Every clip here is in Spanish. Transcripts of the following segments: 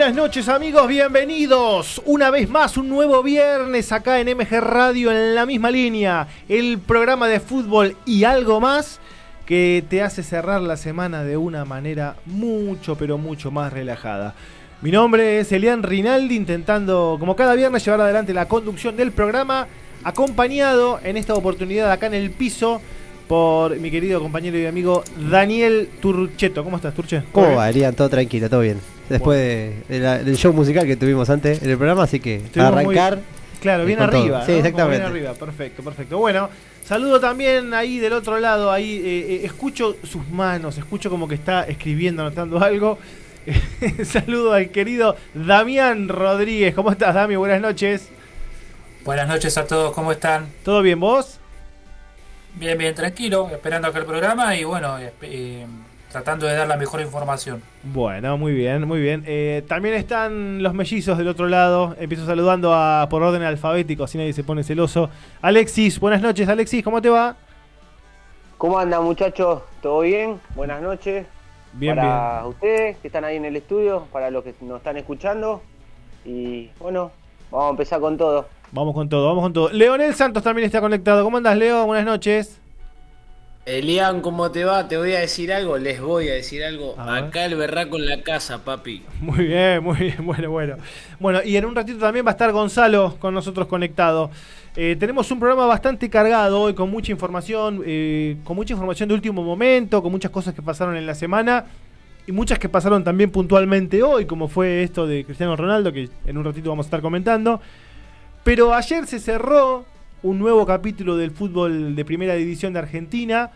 Buenas noches amigos, bienvenidos una vez más, un nuevo viernes acá en MG Radio en la misma línea, el programa de fútbol y algo más que te hace cerrar la semana de una manera mucho pero mucho más relajada. Mi nombre es Elian Rinaldi, intentando como cada viernes llevar adelante la conducción del programa, acompañado en esta oportunidad acá en el piso por mi querido compañero y amigo Daniel Turcheto. ¿Cómo estás, Turche? ¿Cómo va, Elian? Todo tranquilo, todo bien. Después de- de la- del show musical que tuvimos antes en el programa, así que Estuvimos para muy- arrancar. Claro, bien arriba. Sí, exactamente. Bien arriba, perfecto, perfecto. Bueno, saludo también ahí del otro lado, ahí eh, eh, escucho sus manos, escucho como que está escribiendo, anotando algo. saludo al querido Damián Rodríguez. ¿Cómo estás, Dami? Buenas noches. Buenas noches a todos, ¿cómo están? ¿Todo bien vos? Bien, bien, tranquilo, esperando acá el programa y bueno, eh, tratando de dar la mejor información. Bueno, muy bien, muy bien. Eh, también están los mellizos del otro lado. Empiezo saludando a, por orden alfabético, así nadie se pone celoso. Alexis, buenas noches, Alexis, ¿cómo te va? ¿Cómo andan muchachos? ¿Todo bien? Buenas noches. Bien, para ustedes que están ahí en el estudio, para los que nos están escuchando. Y bueno, vamos a empezar con todo. Vamos con todo, vamos con todo. Leonel Santos también está conectado. ¿Cómo andas, Leo? Buenas noches. Elian, ¿cómo te va? Te voy a decir algo, les voy a decir algo. A. Acá el berraco en la casa, papi. Muy bien, muy bien, bueno, bueno. Bueno, y en un ratito también va a estar Gonzalo con nosotros conectado. Eh, tenemos un programa bastante cargado hoy con mucha información, eh, con mucha información de último momento, con muchas cosas que pasaron en la semana y muchas que pasaron también puntualmente hoy, como fue esto de Cristiano Ronaldo, que en un ratito vamos a estar comentando. Pero ayer se cerró un nuevo capítulo del fútbol de primera división de Argentina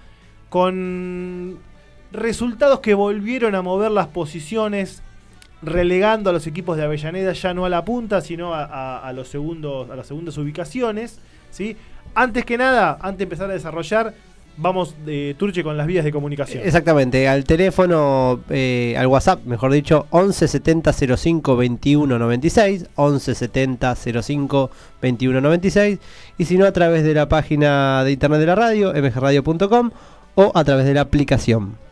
con resultados que volvieron a mover las posiciones, relegando a los equipos de Avellaneda ya no a la punta, sino a, los segundos, a las segundas ubicaciones. ¿sí? Antes que nada, antes de empezar a desarrollar, vamos de Turche con las vías de comunicación. Exactamente, al teléfono, eh, al WhatsApp, mejor dicho, 11 70 05 21 96, 11 70 05 21 96, y si no, a través de la página de internet de la radio, mgradio.com, o a través de la aplicación.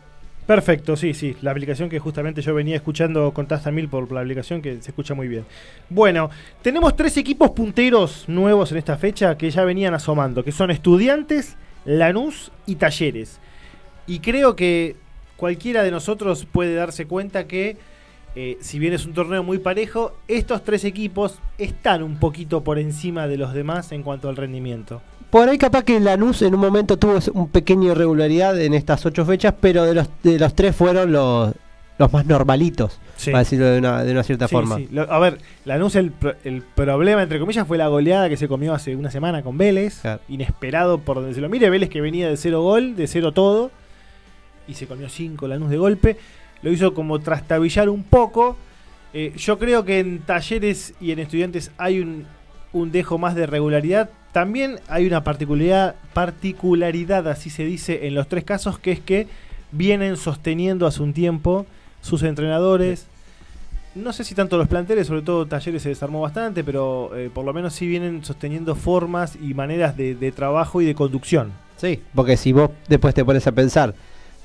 Perfecto, sí, sí. La aplicación que justamente yo venía escuchando con Tasta Mil por la aplicación que se escucha muy bien. Bueno, tenemos tres equipos punteros nuevos en esta fecha que ya venían asomando, que son Estudiantes, Lanús y Talleres. Y creo que cualquiera de nosotros puede darse cuenta que, eh, si bien es un torneo muy parejo, estos tres equipos están un poquito por encima de los demás en cuanto al rendimiento. Por ahí capaz que Lanús en un momento tuvo un pequeño irregularidad en estas ocho fechas, pero de los, de los tres fueron los, los más normalitos, Sí. para decirlo de una, de una cierta Sí, forma. sí. Lo- a ver, Lanús el, pro- el problema, entre comillas, fue la goleada que se comió hace una semana con Vélez. Claro. Inesperado por donde se lo mire. Vélez que venía de cero gol, de cero todo. Y se comió cinco Lanús de golpe. Lo hizo como trastabillar un poco. Eh, yo creo que en talleres y en estudiantes hay un, un dejo más de regularidad. También hay una particularidad, particularidad, así se dice, en los tres casos, que es que vienen sosteniendo hace un tiempo sus entrenadores. No sé si tanto los planteles, sobre todo Talleres se desarmó bastante, pero eh, por lo menos sí vienen sosteniendo formas y maneras de, de trabajo y de conducción. Sí, porque si vos después te pones a pensar,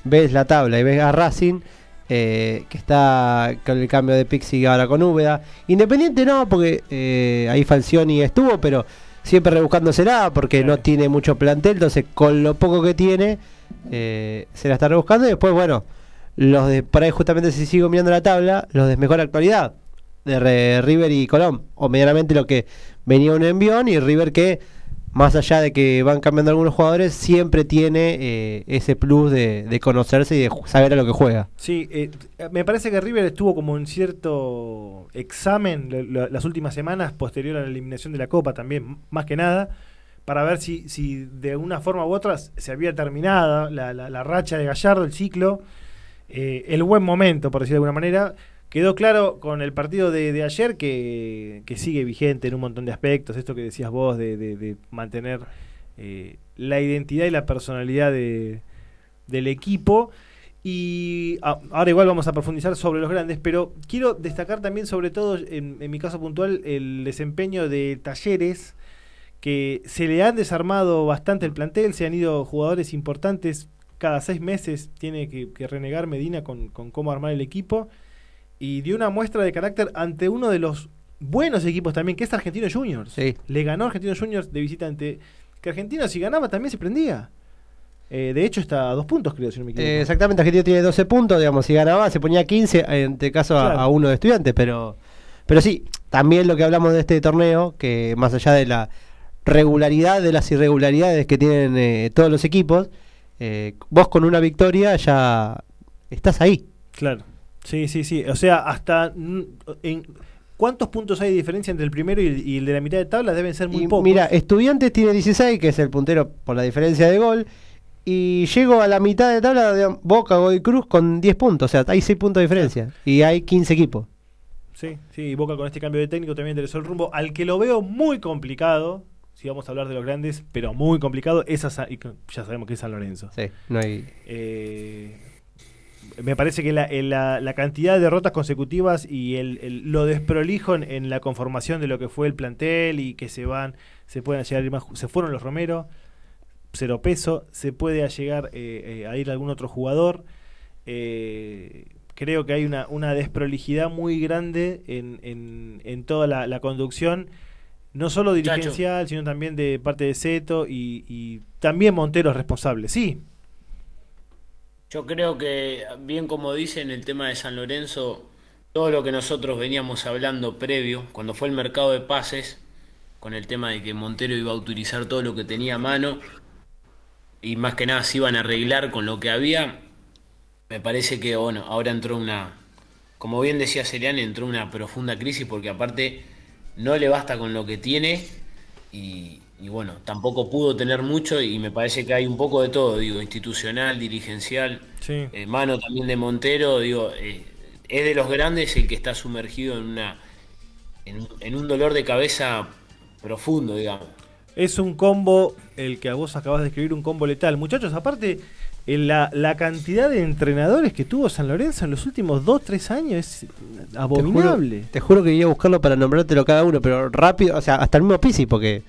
ves la tabla y ves a Racing, eh, que está con el cambio de Pixi ahora con Úbeda. Independiente no, porque eh, ahí Falcioni estuvo, pero siempre rebuscándosela porque no tiene mucho plantel, entonces con lo poco que tiene, eh, se la está rebuscando y después, bueno, los de, por ahí justamente si sigo mirando la tabla, los de mejor actualidad, de River y Colón, o medianamente lo que venía un envión y River que más allá de que van cambiando algunos jugadores, siempre tiene eh, ese plus de, conocerse y de saber a lo que juega. Sí, eh, me parece que River estuvo como en cierto examen las últimas semanas posterior a la eliminación de la Copa también, más que nada, para ver si, si de una forma u otra se había terminado la- la racha de Gallardo, el ciclo, eh, el buen momento, por decirlo de alguna manera. Quedó claro con el partido de, ayer que, sigue vigente en un montón de aspectos, esto que decías vos de, de- mantener eh, la identidad y la personalidad de- del equipo. Y ah, ahora igual vamos a profundizar sobre los grandes, pero quiero destacar también sobre todo, en mi caso puntual, el desempeño de talleres, que se le han desarmado bastante el plantel, se han ido jugadores importantes, cada seis meses tiene que, que renegar Medina con, con cómo armar el equipo, y dio una muestra de carácter ante uno de los buenos equipos también, que es Argentino Juniors. Sí. Le ganó Argentino Juniors de visitante. Que Argentina, si ganaba, también se prendía. Eh, de hecho, está a dos puntos, creo, si no me equivoco. Eh, exactamente, Argentina tiene 12 puntos, digamos, si ganaba se ponía 15, en este caso a, uno de estudiantes, pero, pero sí, también lo que hablamos de este torneo, que más allá de la regularidad de las irregularidades que tienen eh, todos los equipos, eh, vos con una victoria ya estás ahí. Claro. Sí, sí, sí. O sea, hasta. En, ¿Cuántos puntos hay de diferencia entre el primero y el, y el de la mitad de tabla? Deben ser muy Y pocos. mira, Estudiantes tiene 16, que es el puntero por la diferencia de gol. Y llego a la mitad de tabla de Boca, Godoy Cruz con 10 puntos. O sea, hay 6 puntos de diferencia. Y hay 15 equipos. Sí, sí, y Boca con este cambio de técnico también interesó el rumbo. Al que lo veo muy complicado, si vamos a hablar de los grandes, pero muy complicado, es a Sa- y c- ya sabemos que es San Lorenzo. Sí, no hay. Eh, me parece que la, el- la- la cantidad de derrotas consecutivas y el, el- lo desprolijo en, en la conformación de lo que fue el plantel y que se van, se pueden llegar a ir más, se fueron los Romero, cero peso, se puede llegar eh, eh, a ir algún otro jugador. Eh, creo que hay una, una desprolijidad muy grande en, en- en toda la, la conducción, no solo Chacho. dirigencial, sino también de parte de Seto y, y también Montero es responsable. Sí, Yo creo que, bien como dicen, el tema de San Lorenzo, todo lo que nosotros veníamos hablando previo, cuando fue el mercado de pases, con el tema de que Montero iba a utilizar todo lo que tenía a mano, y más que nada se iban a arreglar con lo que había, me parece que, bueno, ahora entró una, como bien decía Serian, entró una profunda crisis, porque aparte no le basta con lo que tiene, y, y bueno, tampoco pudo tener mucho, y me parece que hay un poco de todo, digo, institucional, dirigencial, sí. eh, mano también de Montero, digo, eh, es de los grandes el que está sumergido en una en, un- en un dolor de cabeza profundo, digamos. Es un combo, el que a vos acabas de escribir, un combo letal. Muchachos, aparte, la, la cantidad de entrenadores que tuvo San Lorenzo en los últimos 2-3 años es abominable. Te juro que iba a buscarlo para nombrártelo cada uno, pero rápido, o sea, hasta el mismo Pisi, porque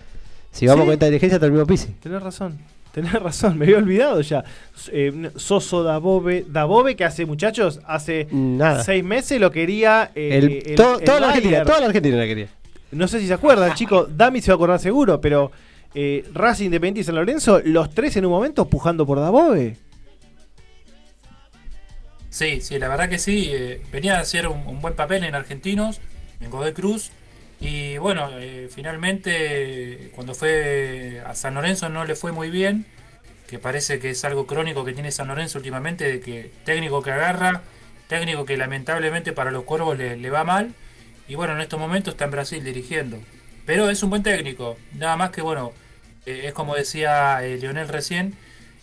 si vamos Sí. con esta dirigencia, hasta el mismo Pisi. Tenés razón, tenés razón, me había olvidado ya. Eh, Soso Dabove, Dabove que hace, muchachos, hace Nada. seis meses lo quería eh, El- el- todo- el toda la Argentina, toda la Argentina la quería. No sé si se acuerdan, chicos, Dami se va a acordar seguro, pero eh, Racing Independiente y San Lorenzo, los tres en un momento pujando por Dabove. Sí, sí, la verdad que sí. eh, venía a hacer un, buen papel en Argentinos, en Godoy Cruz. Y bueno, eh, finalmente cuando fue a San Lorenzo no le fue muy bien. Que parece que es algo crónico que tiene San Lorenzo últimamente, de que técnico que agarra, técnico que lamentablemente para los cuervos le, va mal. Y bueno, en estos momentos está en Brasil dirigiendo. Pero es un buen técnico. Nada más que bueno, eh, es como decía Leonel recién,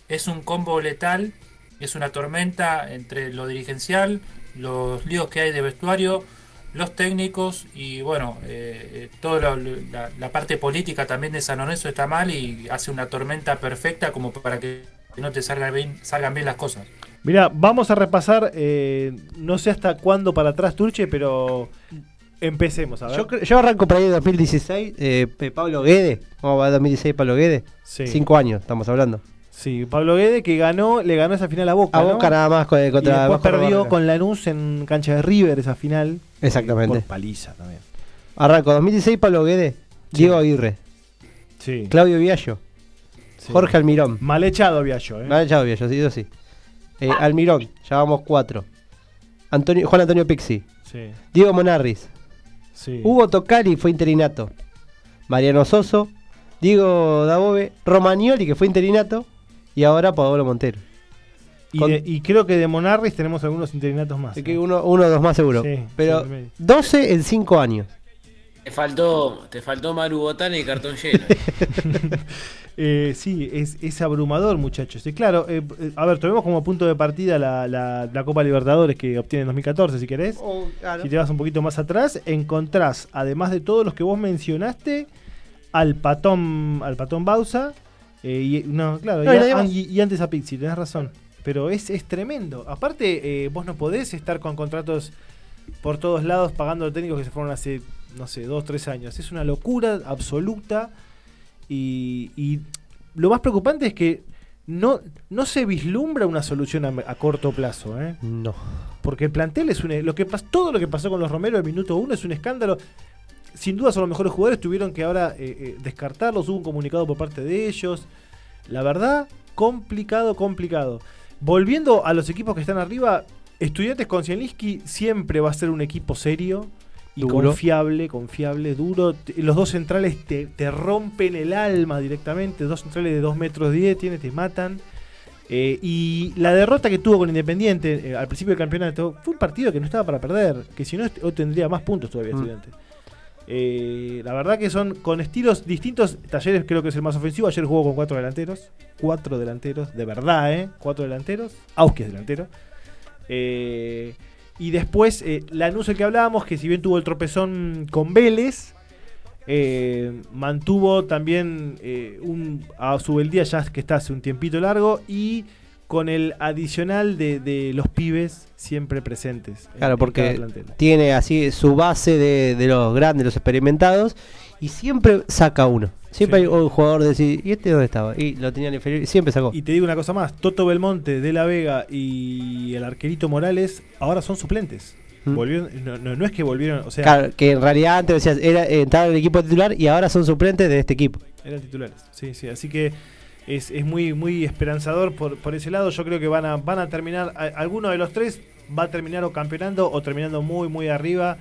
es un combo letal, es una tormenta entre lo dirigencial, los líos que hay de vestuario, los técnicos y bueno, eh, eh, toda la, la- la parte política también de San Lorenzo está mal y hace una tormenta perfecta como para que no te salgan bien, salgan bien las cosas. Mira, vamos a repasar, eh, no sé hasta cuándo para atrás, Turche, pero empecemos, a ver. Yo, yo arranco por ahí en 2016, eh, Pablo Guede, ¿cómo va 2016 Pablo Guede? Sí. Cinco años, estamos hablando. Sí, Pablo Guede que ganó, le ganó esa final a Boca. A ¿no? Boca nada más co- y contra después perdió con Lanús en cancha de River esa final. Exactamente. Por paliza también. Arranco 2016 Pablo Guede, Diego Aguirre, Sí. Claudio Viallo, sí. Jorge Almirón. Mal echado Viallo, ¿eh? Ha echado Viallo, sí, eso sí. Eh, Almirón, ya vamos cuatro. Antonio, Juan Antonio Pixi, Sí, Diego Monarris, sí. Hugo Tocari fue interinato. Mariano Soso, Diego Dabove, Romagnoli que fue interinato y ahora Pablo Montero. y, con- de- y creo que de Monarris tenemos algunos interinatos más. ¿eh? que uno, uno o dos más seguro. Sí, Pero sí, medio. 12 en 5 años. Te faltó, te faltó Maru Botana y cartón lleno. Eh, sí, es, es abrumador, muchachos. Y claro, eh, a ver, tomemos como punto de partida la, la- la Copa Libertadores que obtiene en 2014, si querés. Si te vas un poquito más atrás, encontrás, además de todos los que vos mencionaste, al patón, al patón Bausa. Eh, y, no, claro, No, y, a- antes a Pixi, tenés razón. Pero es, es tremendo. Aparte, eh, vos no podés estar con contratos por todos lados pagando a técnicos que se fueron hace, no sé, dos, tres años. Es una locura absoluta. Y, y lo más preocupante es que no, no se vislumbra una solución a, a corto plazo, ¿eh? No. Porque el plantel es un, lo que todo lo que pasó con los Romero el minuto uno es un escándalo. Sin duda son los mejores jugadores, tuvieron que ahora eh, eh, descartarlos, hubo un comunicado por parte de ellos. La verdad, complicado, complicado. Volviendo a los equipos que están arriba, Estudiantes con Zielinski siempre va a ser un equipo serio y Duro. confiable, confiable, duro. Los dos centrales te, te rompen el alma directamente, dos centrales de 2 metros 10 tiene, te matan. Eh, y la derrota que tuvo con Independiente eh, al principio del campeonato fue un partido que no estaba para perder, que si no tendría más puntos todavía Mm. Estudiantes. Eh, la verdad que son con estilos distintos. Talleres creo que es el más ofensivo. Ayer jugó con cuatro delanteros. Cuatro delanteros, de verdad, ¿eh? Cuatro delanteros. Auski es delantero. Eh, y después, eh, Lanús, el que hablábamos, que si bien tuvo el tropezón con Vélez, eh, mantuvo también un, a su día ya que está hace un tiempito largo y con el adicional de, de los pibes siempre presentes. en- Claro, en porque tiene así su base de, de los grandes, los experimentados, y siempre saca uno. Siempre Sí. hay un jugador de decir, ¿y este dónde estaba? Y lo tenían inferior y siempre sacó. Y te digo una cosa más, Toto Belmonte, De La Vega y el arquerito Morales ahora son suplentes. Mm. Volvieron, no, no- no es que volvieron, o sea, Claro, que en realidad antes decías, era, estaba en el equipo titular y ahora son suplentes de este equipo. eran titulares. Sí, sí, así que es, es muy, muy esperanzador por, por ese lado. Yo creo que van a, van a terminar, alguno de los tres va a terminar o campeonando o terminando muy, muy arriba.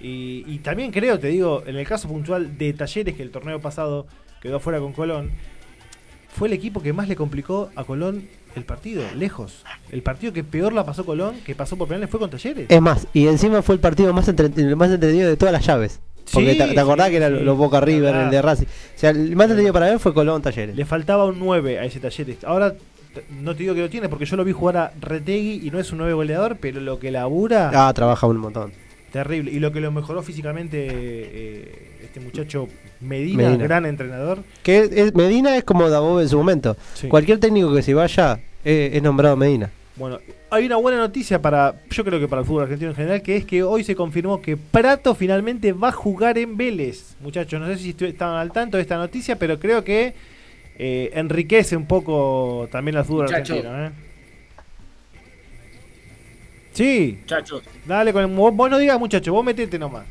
Y, y también creo, te digo, en el caso puntual de Talleres, que el torneo pasado quedó fuera con Colón, fue el equipo que más le complicó a Colón el partido, lejos. El partido que peor la pasó Colón, que pasó por penales, fue con Talleres. Es más, y encima fue el partido más, entre- más entretenido de todas las llaves. Porque Sí, te, te acordás sí, que eran sí, los Boca River, el de Racing. O sea, el más entretenido para ver fue Colón Talleres. Le faltaba un 9 a ese Talleres. Ahora no te digo que lo tiene porque yo lo vi jugar a Retegui y no es un 9 goleador, pero lo que labura, Ah, trabaja un montón. terrible. Y lo que lo mejoró físicamente eh, este muchacho Medina, Medina. gran entrenador. Que es- Medina es como Dabov en su momento. Sí. Cualquier técnico que se vaya eh, es nombrado Medina. Bueno, hay una buena noticia para, yo creo que para el fútbol argentino en general, que es que hoy se confirmó que Prato finalmente va a jugar en Vélez. Muchachos, no sé si estaban al tanto de esta noticia, pero creo que eh, enriquece un poco también al fútbol Muchacho. argentino. ¿eh? Sí, Muchachos, dale con el, vos, vos no digas muchacho, vos metete nomás.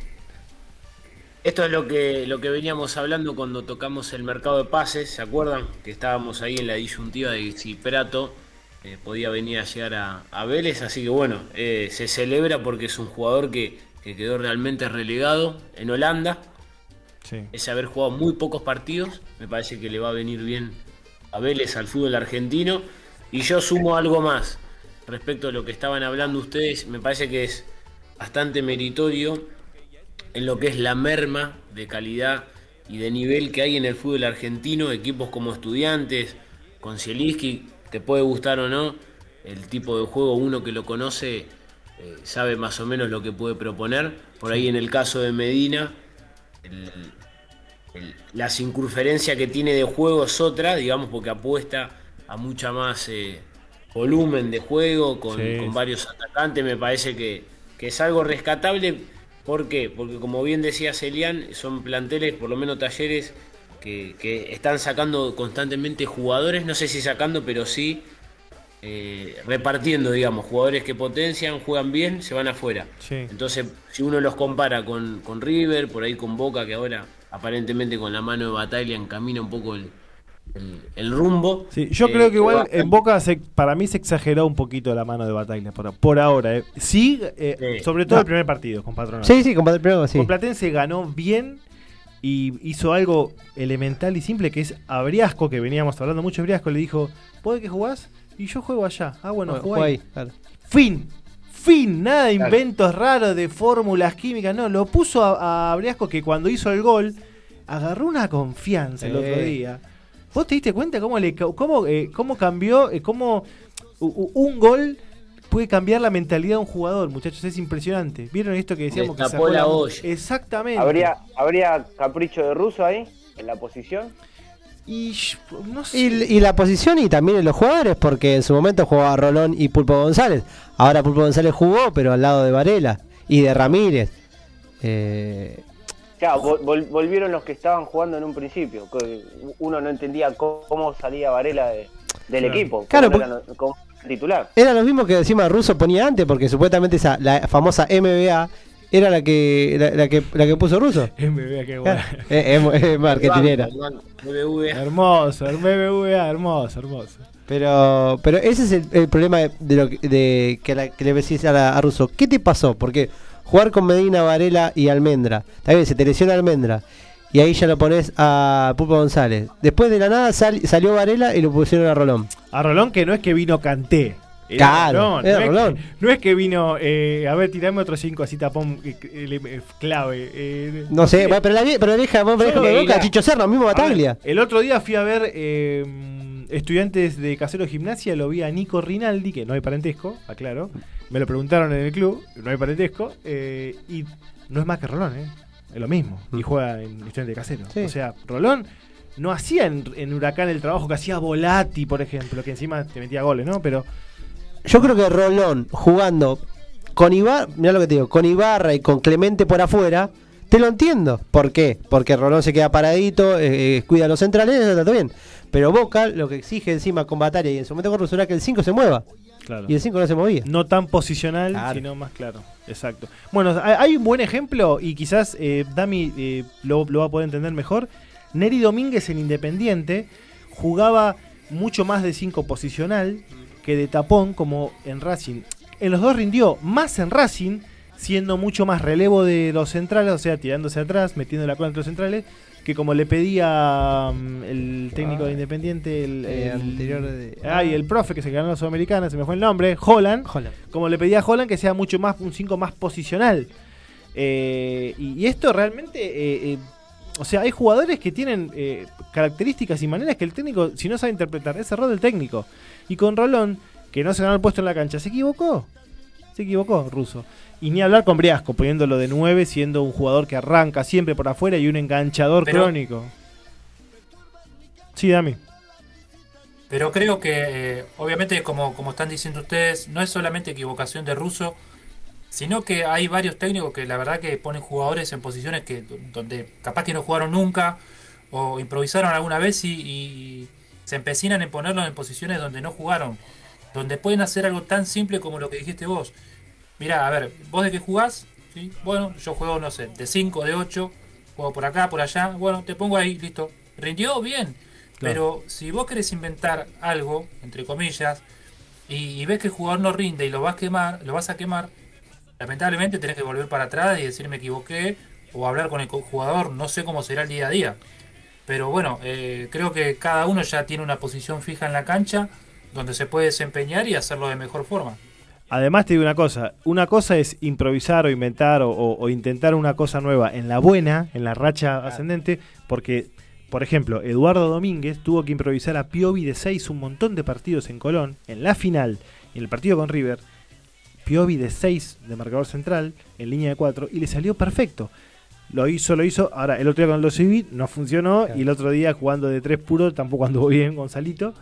esto es lo que, lo que veníamos hablando cuando tocamos el mercado de pases, ¿se acuerdan? Que estábamos ahí en la disyuntiva de si Prato eh, podía venir a llegar a, a Vélez, así que bueno, eh, se celebra porque es un jugador que, que quedó realmente relegado en Holanda, Sí. ese haber jugado muy pocos partidos, me parece que le va a venir bien a Vélez, al fútbol argentino. Y yo sumo algo más respecto a lo que estaban hablando ustedes, me parece que es bastante meritorio en lo que es la merma de calidad y de nivel que hay en el fútbol argentino, equipos como estudiantes, con Zielinski, te puede gustar o no, el tipo de juego, uno que lo conoce eh, sabe más o menos lo que puede proponer. Por ahí en el caso de Medina, el- el- la circunferencia que tiene de juego es otra, digamos, porque apuesta a mucha más eh, volumen de juego, con, Sí, con sí. varios atacantes, me parece que, que es algo rescatable. ¿Por qué? Porque como bien decía Celian, son planteles, por lo menos talleres, que, que están sacando constantemente jugadores, no sé si sacando, pero sí eh, repartiendo, digamos, jugadores que potencian, juegan bien, se van afuera. Sí. Entonces, si uno los compara con, con River, por ahí con Boca, que ahora aparentemente con la mano de Batalla encamina un poco el, el- el rumbo. Sí, yo eh, creo que igual en Boca se- para mí se exageró un poquito la mano de batalla por, por ahora. eh. Sí, eh, Sí. sobre todo No. el primer partido con Patronato. Sí, sí, compadre, primero sí. Con Platense ganó bien y hizo algo elemental y simple que es a Briasco, que veníamos hablando mucho de Briasco, le dijo, ¿vos de qué jugás? Y yo juego allá. Ah, bueno, Bueno, juega ahí. claro. Fin. Fin. Nada de Claro. inventos raros de fórmulas químicas. No, lo puso a, a Briasco que cuando hizo el gol agarró una confianza el otro día. ¿Vos te diste cuenta cómo, le, cómo, eh, cómo cambió, eh, cómo un gol puede cambiar la mentalidad de un jugador, muchachos? Es impresionante. ¿Vieron esto que decíamos? que sacó la olla. Exactamente. ¿Habría, ¿Habría capricho de ruso ahí, en la posición? Y no sé. Y, y la posición y también en los jugadores, porque en su momento jugaba Rolón y Pulpo González. Ahora Pulpo González jugó, pero al lado de Varela y de Ramírez. Eh, Claro, vol- vol- volvieron los que estaban jugando en un principio. que Uno no entendía cómo, salía Varela de, del Claro. equipo. Claro, como titular. Era lo mismo que encima Russo ponía antes, porque supuestamente esa la famosa MBA era la que la, la que la que puso Russo. MBA, qué bueno. es, es- es marketinera. El BBVA. hermoso, MBA, hermoso, hermoso. Pero, pero ese es el, el problema de, de lo que, de que, la- que le decís a, la- a Russo. ¿Qué te pasó? Porque jugar con Medina, Varela y Almendra. Está bien, se te lesiona Almendra. Y ahí ya lo pones a Pulpo González. Después de la nada sal- salió Varela y lo pusieron a Rolón. A Rolón que no es que vino Canté. Claro, era no, Rolón. Es que, no es que vino, eh, a ver, tirame otro 5 así tapón eh, eh, eh, clave. eh, No sé, bueno, pero la, vie- pero la vieja, vos vieja boca, la- Chicho Serra, mismo ver, Bataglia. el otro día fui a ver estudiantes de Casero Gimnasia, lo vi a Nico Rinaldi, que no hay parentesco, aclaro. Me lo preguntaron en el club, no hay parentesco. y no es más que Rolón, ¿eh? Es lo mismo. Y juega en estudiante de Casero. Sí. O sea, Rolón no hacía en, en Huracán el trabajo que hacía Volati, por ejemplo, que encima te metía goles, ¿no? Pero Yo creo que Rolón jugando con Ibarra, mira lo que te digo, con Ibarra y con Clemente por afuera, te lo entiendo. ¿Por qué? Porque Rolón se queda paradito, eh, eh, cuida a los centrales, eso está todo bien. Pero Boca lo que exige encima con Bataria y en su momento con era que el 5 se mueva. Claro. Y el 5 no se movía. No tan posicional, Claro. sino más claro. Exacto. Bueno, hay hay un buen ejemplo y quizás eh, Dami eh, lo, lo va a poder entender mejor. Neri Domínguez en Independiente jugaba mucho más de 5 posicional que de tapón como en Racing. En los dos rindió más en Racing, siendo mucho más relevo de los centrales, o sea, tirándose atrás, metiendo la cola entre los centrales, que como le pedía mm, el técnico de Independiente, el, el- anterior de- ay, el profe que se ganó la Sudamericana, se me fue el nombre, Holland como le pedía a Holland que sea mucho más un 5 más posicional. Eh, y, y esto realmente, eh, eh, o sea, hay jugadores que tienen eh, características y maneras que el técnico, si no sabe interpretar, es error del técnico. Y con Rolón, que no se ganó el puesto en la cancha, se equivocó. Se equivocó, Russo. Y ni hablar con Briasco, poniéndolo de 9, siendo un jugador que arranca siempre por afuera y un enganchador Pero- crónico. Sí, Dami. Pero creo que, eh, obviamente, como, como están diciendo ustedes, no es solamente equivocación de Russo, sino que hay varios técnicos que la verdad que ponen jugadores en posiciones que donde capaz que no jugaron nunca o improvisaron alguna vez y, y se empecinan en ponerlos en posiciones donde no jugaron, donde pueden hacer algo tan simple como lo que dijiste vos. Mira, a ver, vos de qué jugás, ¿Sí? bueno, yo juego, no sé, de 5, de 8, juego por acá, por allá, bueno, te pongo ahí, listo. ¿Rindió? Bien. Pero si vos querés inventar algo, entre comillas, y, y ves que el jugador no rinde y lo vas a quemar, lo vas a quemar, lamentablemente tenés que volver para atrás y decir me equivoqué o hablar con el jugador, no sé cómo será el día a día. Pero bueno, eh, creo que cada uno ya tiene una posición fija en la cancha donde se puede desempeñar y hacerlo de mejor forma. Además te digo una cosa, una cosa es improvisar o inventar o, o- o intentar una cosa nueva en la buena, en la racha ascendente, porque, por ejemplo, Eduardo Domínguez tuvo que improvisar a Piovi de 6 un montón de partidos en Colón, en la final, en el partido con River, Piovi de 6 de marcador central, en línea de 4, y le salió perfecto. Lo hizo, lo hizo. Ahora, el otro día con los Civil no funcionó, Claro. y el otro día jugando de 3 puro tampoco anduvo bien Gonzalito.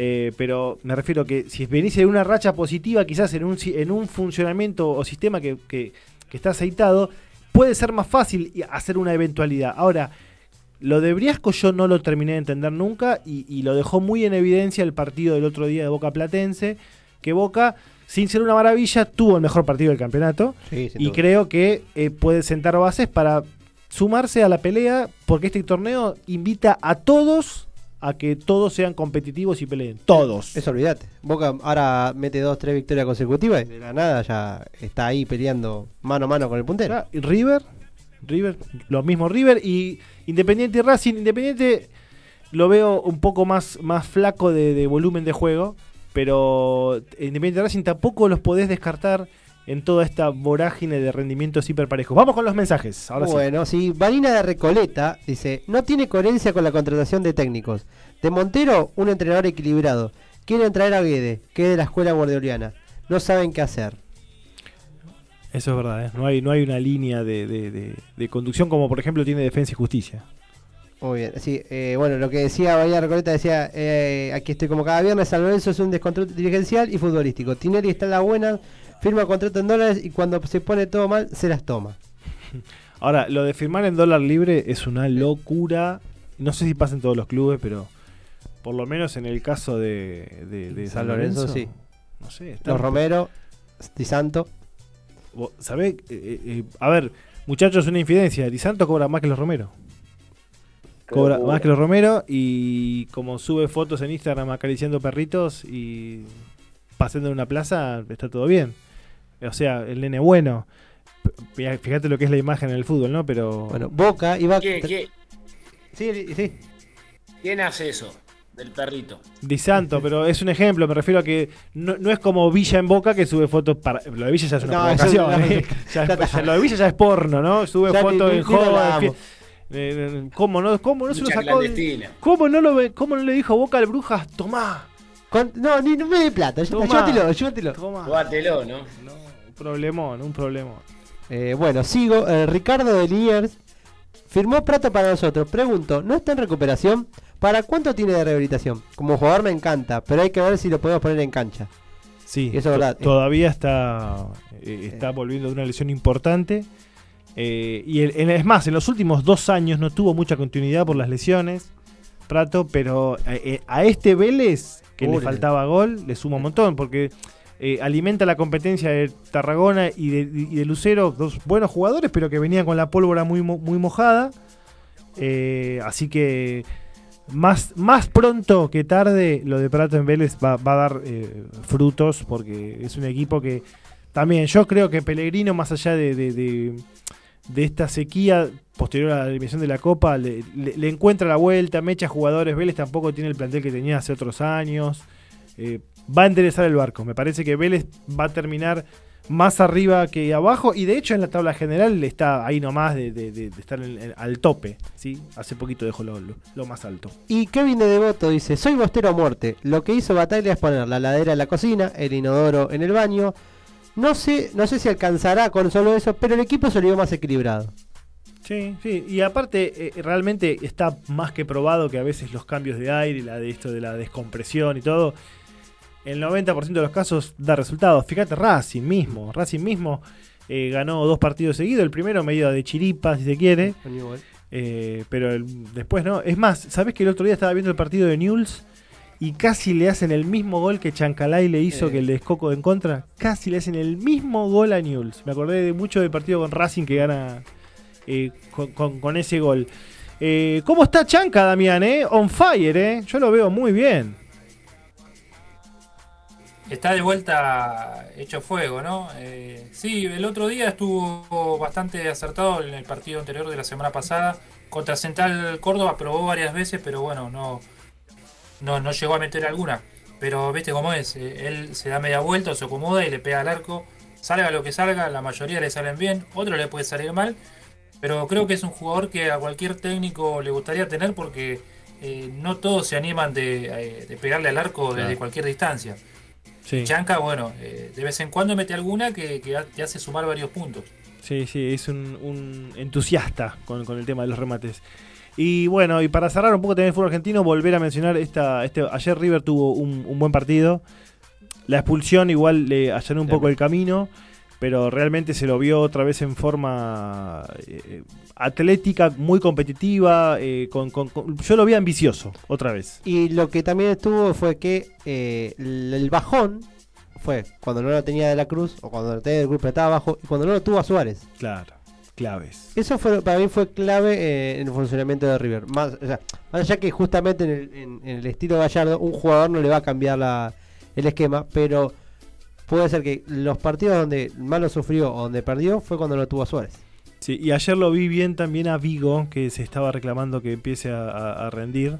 Eh, pero me refiero que si venís en una racha positiva, quizás en un, si- en un funcionamiento o sistema que, que- que está aceitado, puede ser más fácil hacer una eventualidad. Ahora, lo de Briasco yo no lo terminé de entender nunca y, y lo dejó muy en evidencia el partido del otro día de Boca Platense, que Boca, sin ser una maravilla, tuvo el mejor partido del campeonato Sí, y duda. creo que eh, puede sentar bases para sumarse a la pelea, porque este torneo invita a todos a que todos sean competitivos y peleen. Todos. Eso olvídate. Boca ahora mete dos, tres victorias consecutivas y de la nada ya está ahí peleando mano a mano con el puntero. Y River, River, lo mismo River y Independiente y Racing. Independiente lo veo un poco más, más flaco de, de volumen de juego, pero Independiente y Racing tampoco los podés descartar en toda esta vorágine de rendimientos hiperparejos. Vamos con los mensajes. Ahora bueno, sí. Vanina de Recoleta dice, no tiene coherencia con la contratación de técnicos. De Montero, un entrenador equilibrado. Quieren traer a Guede, que es de la escuela guardioliana. No saben qué hacer. Eso es verdad, ¿eh? no, hay, no hay una línea de, de- de- de conducción como por ejemplo tiene Defensa y Justicia. Muy bien, sí, eh, bueno, lo que decía Bahía Recoleta decía, eh, aquí estoy como cada viernes, San Lorenzo es un descontrol dirigencial y futbolístico. Tineri está en la buena, firma contrato en dólares y cuando se pone todo mal, se las toma. Ahora, lo de firmar en dólar libre es una locura. No sé si pasa en todos los clubes, pero Por lo menos en el caso de, de, de San Lorenzo, sí. No sé. está- Los Romero, Di Santo. ¿Sabés? Eh, eh, eh, a ver, muchachos, una infidencia. Di Santo cobra más que los Romero. Cobra más que los Romero y como sube fotos en Instagram acariciando perritos y pasando en una plaza, está todo bien. O sea, el nene bueno. Fíjate lo que es la imagen en el fútbol, ¿no? Pero Bueno, Boca iba. ¿Qué- qué- Sí, sí. ¿Quién hace eso? Del perrito. Di Santo, pero es un ejemplo, me refiero a que no, no es como Villa en Boca que sube fotos para. Lo de Villa ya es una No, provocación. no, ¿eh? Ya es- ya lo de Villa ya es porno, ¿no? Sube Ya fotos en ni- ni lo joda. en hablamos. fie- eh, eh, ¿Cómo no, cómo no se lo sacó? ¿Cómo no, lo, ve- ¿Cómo no le dijo Boca al Brujas? Tomá, Con- no, ni no me dé plata. Llévatelo, llévatelo. Jugátelo, ¿no? No, problemón, un problemón. Eh, bueno, sigo. Eh, Ricardo de Liniers firmó Prato para nosotros. Pregunto, ¿no está en recuperación? ¿Para cuánto tiene de rehabilitación? Como jugador me encanta, pero hay que ver si lo podemos poner en cancha. Sí, Eso es to- verdad. Todavía está, eh, está volviendo de una lesión importante. Eh, y el- es más, en los últimos dos años no tuvo mucha continuidad por las lesiones, Prato, pero eh, eh, a este Vélez, que le faltaba gol, le suma un montón, porque eh, alimenta la competencia de Tarragona y de, Lucero, dos buenos jugadores, pero que venían con la pólvora muy, muy mojada. Eh, así que más, más pronto que tarde lo de Prato en Vélez va, va a dar eh, frutos porque es un equipo que también yo creo que Pellegrino más allá de, de- esta sequía posterior a la eliminación de la Copa le, encuentra la vuelta, mecha jugadores, Vélez tampoco tiene el plantel que tenía hace otros años, va a interesar el barco, me parece que Vélez va a terminar más arriba que abajo y de hecho en la tabla general está ahí nomás de, de- estar en- en- al tope, ¿sí? hace poquito dejó lo, lo- lo más alto. Y Kevin de Devoto dice, soy bostero a muerte. Lo que hizo Bataglia es poner la ladera en la cocina, el inodoro en el baño. No sé, no sé si alcanzará con solo eso, pero el equipo se lo dio más equilibrado. Sí, sí, y aparte eh, realmente está más que probado que a veces los cambios de aire, la de esto de la descompresión y todo, el 90% de los casos da resultados. Fíjate Racing mismo, Racing mismo eh, ganó dos partidos seguidos, el primero medio de chiripa si se quiere, eh, pero el- después no. Es más, ¿sabés que el otro día estaba viendo el partido de Newell's y casi le hacen el mismo gol que Chancalay le hizo Eh. que el de Escoco en contra? Casi le hacen el mismo gol a Newell's. Me acordé de mucho del partido con Racing que gana con, con- con ese gol. ¿Cómo está Chanca, Damián? On fire, ¿eh? Yo lo veo muy bien. Está de vuelta hecho fuego, ¿no? Eh, sí, el otro día estuvo bastante acertado en el partido anterior de la semana pasada. Contra Central Córdoba probó varias veces, pero bueno, no, no, no llegó a meter alguna. Pero viste cómo es, eh, él se da media vuelta, se acomoda y le pega al arco. Salga lo que salga, la mayoría le salen bien, otro le puede salir mal. Pero creo que es un jugador que a cualquier técnico le gustaría tener porque eh, no todos se animan de, eh, de pegarle al arco desde Claro. cualquier distancia. Sí, Chanca, bueno, eh, de vez en cuando mete alguna que, que te hace sumar varios puntos. sí, sí, es un, un entusiasta con, con el tema de los remates. Y bueno, y para cerrar un poco también el fútbol argentino, volver a mencionar esta, este, ayer River tuvo un, un buen partido. La expulsión igual le allanó un poco el camino, pero realmente se lo vio otra vez en forma eh, atlética, muy competitiva. eh, con, con- con- yo lo vi ambicioso, otra vez. Y lo que también estuvo fue que eh, el bajón fue cuando no lo tenía de la Cruz o cuando lo tenía del grupo estaba abajo y cuando no lo tuvo a Suárez. Claro, claves. Eso fue, para mí fue clave eh, en el funcionamiento de River. Más, o sea, más allá que justamente en el, en- en el estilo Gallardo, un jugador no le va a cambiar la, el esquema, pero puede ser que los partidos donde más lo sufrió o donde perdió fue cuando no tuvo a Suárez. Sí, y ayer lo vi bien también a Vigo, que se estaba reclamando que empiece a, rendir.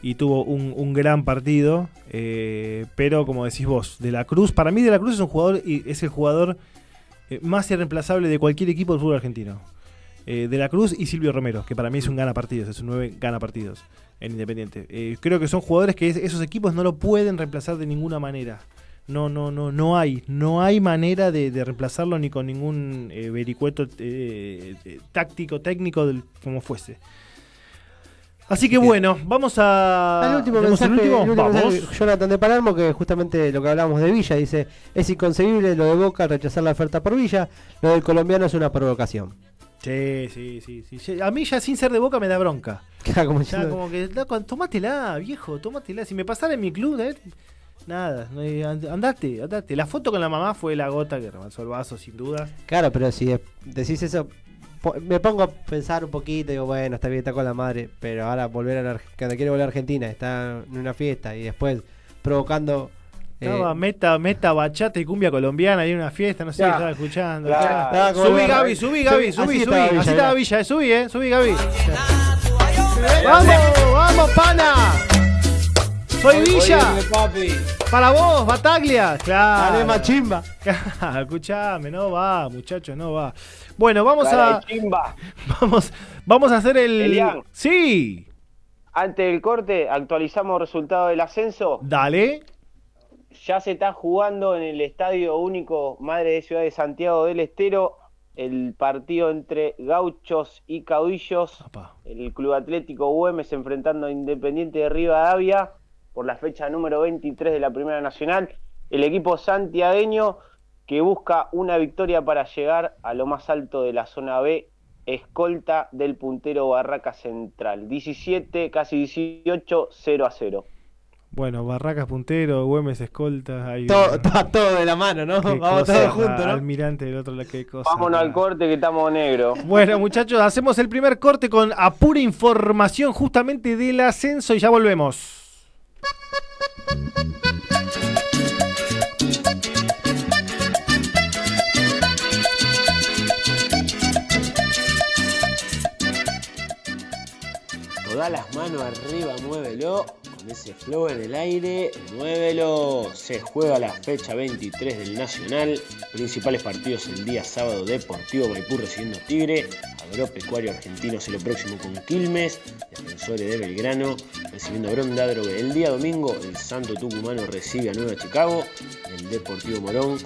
Y tuvo un, gran partido. eh, pero como decís vos, De la Cruz, para mí De la Cruz es un jugador, y es el jugador eh, más irreemplazable de cualquier equipo del fútbol argentino. Eh, de la Cruz y Silvio Romero, que para mí es un gana partidos, es un nueve gana partidos en Independiente. Eh, creo que son jugadores que es- esos equipos no lo pueden reemplazar de ninguna manera. No, no, no, no hay, no hay manera de, de reemplazarlo ni con ningún eh, vericueto eh, eh, táctico, técnico, del, como fuese. Así que bueno, vamos a. El último ¿tenemos mensaje, el último? el último Vamos. mensaje, Jonathan de Palermo, que justamente lo que hablábamos de Villa, dice, es inconcebible lo de Boca rechazar la oferta por Villa, lo del colombiano es una provocación. Sí, sí, sí, sí. A mí ya sin ser de boca me da bronca. Claro, como Ya como que, tómatela, viejo, tómatela. Si me pasara en mi club, eh, nada, no, and- andate, andate. La foto con la mamá fue la gota que rebalsó el vaso, sin duda. Claro, pero si de- decís eso, po- me pongo a pensar un poquito, digo, bueno, está bien, está con la madre, pero ahora volver a la, cuando quiere volver a Argentina, está en una fiesta y después provocando... eh, Estaba meta, meta bachata y cumbia colombiana ahí en una fiesta, no sé Ya. qué estaba escuchando. Estaba Subí Gaby, subí Gaby, Así subí, estaba subí. Así estaba. Villa, eh, subí, eh, subí Gaby. ¡Vamos, vamos, pana! Soy Villa, papi. para vos, Bataglia. Claro. Dale, machimba. Escuchame, no va, muchachos, no va. Bueno, vamos a chimba. vamos vamos a hacer el Elian. Sí. Antes del corte, actualizamos resultado del ascenso. Dale. Ya se está jugando en el Estadio Único Madre de Ciudad de Santiago del Estero el partido entre gauchos y caudillos. El Club Atlético Güemes enfrentando a Independiente de Rivadavia por la fecha número 23 de la Primera Nacional. El equipo santiagueño que busca una victoria para llegar a lo más alto de la zona B, escolta del puntero Barraca Central. 17, casi 18, 0 a 0. Bueno, Barracas puntero, Güemes escolta, ahí Todo, todo, todo de la mano, ¿no? Qué Vamos todos juntos, ¿no? Almirante del otro lado, qué cosa. Vámonos al corte que estamos negros. Bueno, muchachos, hacemos el primer corte con apura información justamente del ascenso y ya volvemos. Todas las manos arriba, muévelo. Ese flow en el aire, muévelo. Se juega la fecha 23 del Nacional. Principales partidos el día sábado: Deportivo Maipú recibiendo Tigre. Agropecuario Argentino lo próximo con Quilmes. Defensores de Belgrano recibiendo a. El día domingo, el Santo Tucumano recibe a Nueva Chicago. El Deportivo Morón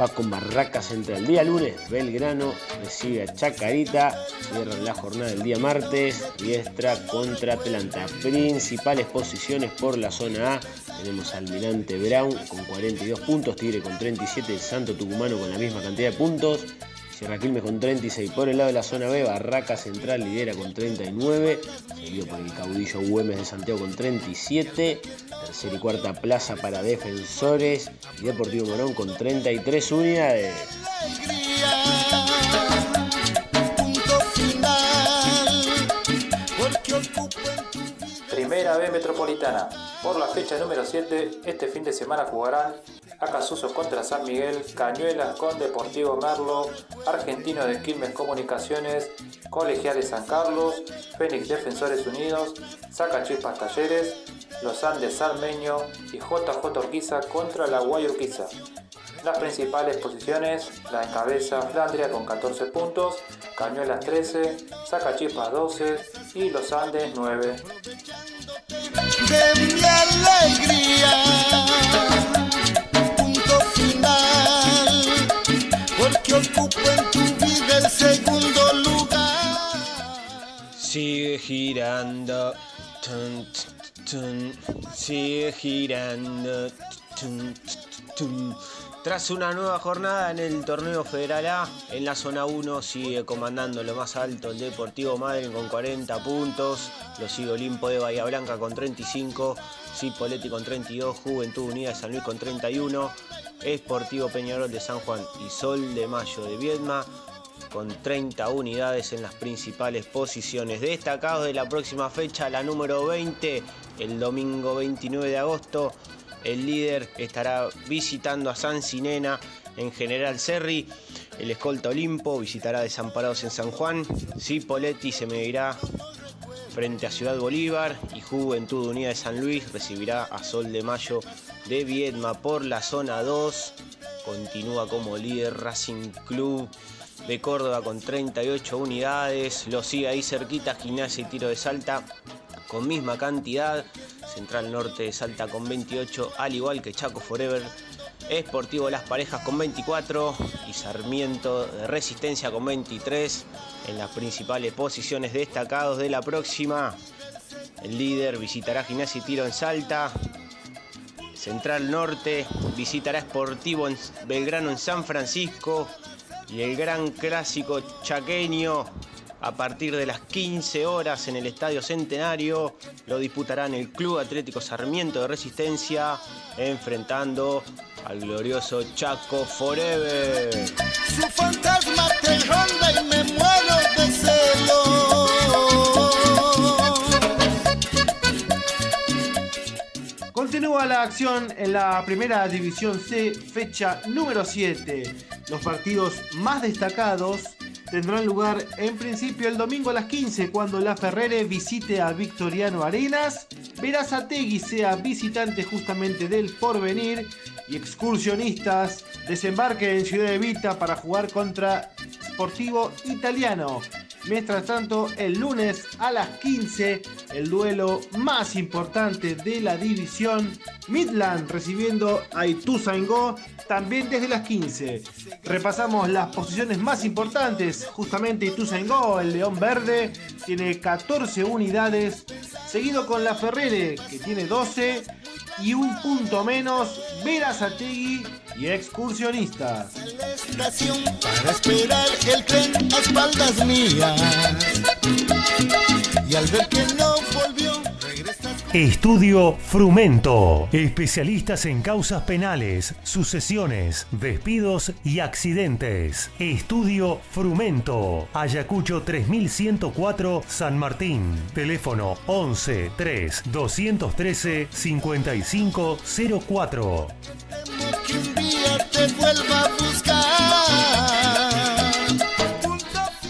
va con Barraca Central. El día lunes, Belgrano recibe a Chacarita. Cierran la jornada el día martes. Riestra contra Atlanta. Principales posiciones por la zona A. Tenemos Almirante Brown con 42 puntos. Tigre con 37. El Santo Tucumano con la misma cantidad de puntos. Sierra Quilmes con 36. Por el lado de la zona B, Barraca Central lidera con 39. Seguido por el caudillo Güemes de Santiago con 37. Tercera y cuarta plaza para Defensores. Y Deportivo Morón con 33 unidades. Primera B Metropolitana. Por la fecha número 7, este fin de semana jugarán Acasuso contra San Miguel, Cañuelas con Deportivo Merlo, Argentino de Quilmes Comunicaciones, Colegiales San Carlos, Fénix Defensores Unidos, Sacachispas Talleres, Los Andes Armeño y JJ Urquiza contra la Guay Urquiza. Las principales posiciones la encabeza Flandria con 14 puntos, Cañuelas 13, Sacachispas 12 y Los Andes 9. de mi alegría. Ocupo en tu segundo lugar. Sigue girando. sigue girando. Tras una nueva jornada en el torneo Federal A, en la zona 1 sigue comandando lo más alto el Deportivo Madrid con 40 puntos, lo sigue Olimpo de Bahía Blanca con 35, Cipoletti con 32, Juventud Unida de San Luis con 31, Esportivo Peñarol de San Juan y Sol de Mayo de Viedma con 30 unidades en las principales posiciones. Destacados de la próxima fecha, la número 20, el domingo 29 de agosto. El líder estará visitando a San Sinena en General Serri. El escolta Olimpo visitará Desamparados en San Juan. Cipoletti se medirá frente a Ciudad Bolívar y Juventud Unida de San Luis recibirá a Sol de Mayo de Viedma por la zona 2. Continúa como líder Racing Club de Córdoba con 38 unidades. Lo sigue ahí cerquita Gimnasia y Tiro de Salta con misma cantidad. Central Norte de Salta con 28, al igual que Chaco Forever. Esportivo Las Parejas con 24 y Sarmiento de Resistencia con 23 en las principales posiciones destacados de la próxima. El líder visitará Gimnasia y Tiro en Salta. Central Norte visitará Sportivo Belgrano en San Francisco. y el gran clásico chaqueño a partir de las 15 horas en el Estadio Centenario lo disputarán el Club Atlético Sarmiento de Resistencia enfrentando al glorioso Chaco Forever. Su fantasma te ronda y me muero de celos. La acción en la primera división C, fecha número 7. Los partidos más destacados tendrán lugar en principio el domingo a las 15 cuando la Ferrere visite a Victoriano Arenas, Verazategui sea visitante justamente del Porvenir y excursionistas desembarquen en Ciudad Evita para jugar contra Sportivo Italiano. Mientras tanto, el lunes a las 15, el duelo más importante de la división, Midland recibiendo a Ituzaingó también desde las 15. Repasamos las posiciones más importantes, justamente Ituzaingó, el León Verde, tiene 14 unidades, seguido con la Ferrere, que tiene 12, y un punto menos, Verazategui y Excursionistas. En la estación para esperar el tren a espaldas mías. Y al ver que no volvió, Estudio Frumento. Especialistas en causas penales, sucesiones, despidos y accidentes. Estudio Frumento. Ayacucho 3104 San Martín. Teléfono 11 3 213 5504. temo que un día vuelva a buscar.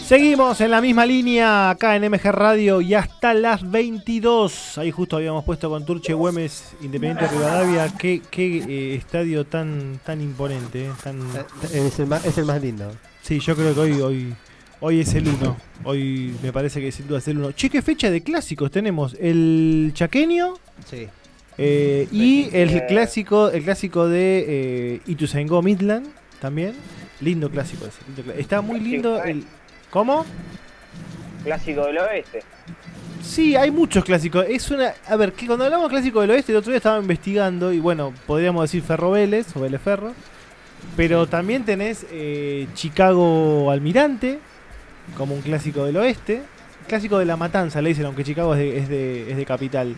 Seguimos en la misma línea acá en MG Radio y hasta las 22. Ahí justo habíamos puesto con Turche Güemes, Independiente Rivadavia. Qué, qué eh, estadio tan tan imponente. eh, tan... Es el más, es el más lindo. Sí, yo creo que hoy, hoy, hoy es el 1. Hoy me parece que sin duda es el 1. Che, qué fecha de clásicos tenemos. El chaqueño Sí. eh, y el clásico el clásico de eh, Ituzaingó Midland también. Lindo clásico ese. lindo Está muy lindo el... ¿Cómo? Clásico del Oeste. Sí, hay muchos clásicos. Es una. A ver, que cuando hablamos clásico del oeste, el otro día estaba investigando, y bueno, podríamos decir Ferro Vélez o Vélez Ferro. Pero también tenés eh, Chicago Almirante, como un clásico del oeste. Clásico de la matanza, le dicen, aunque Chicago es de, es de, es de capital.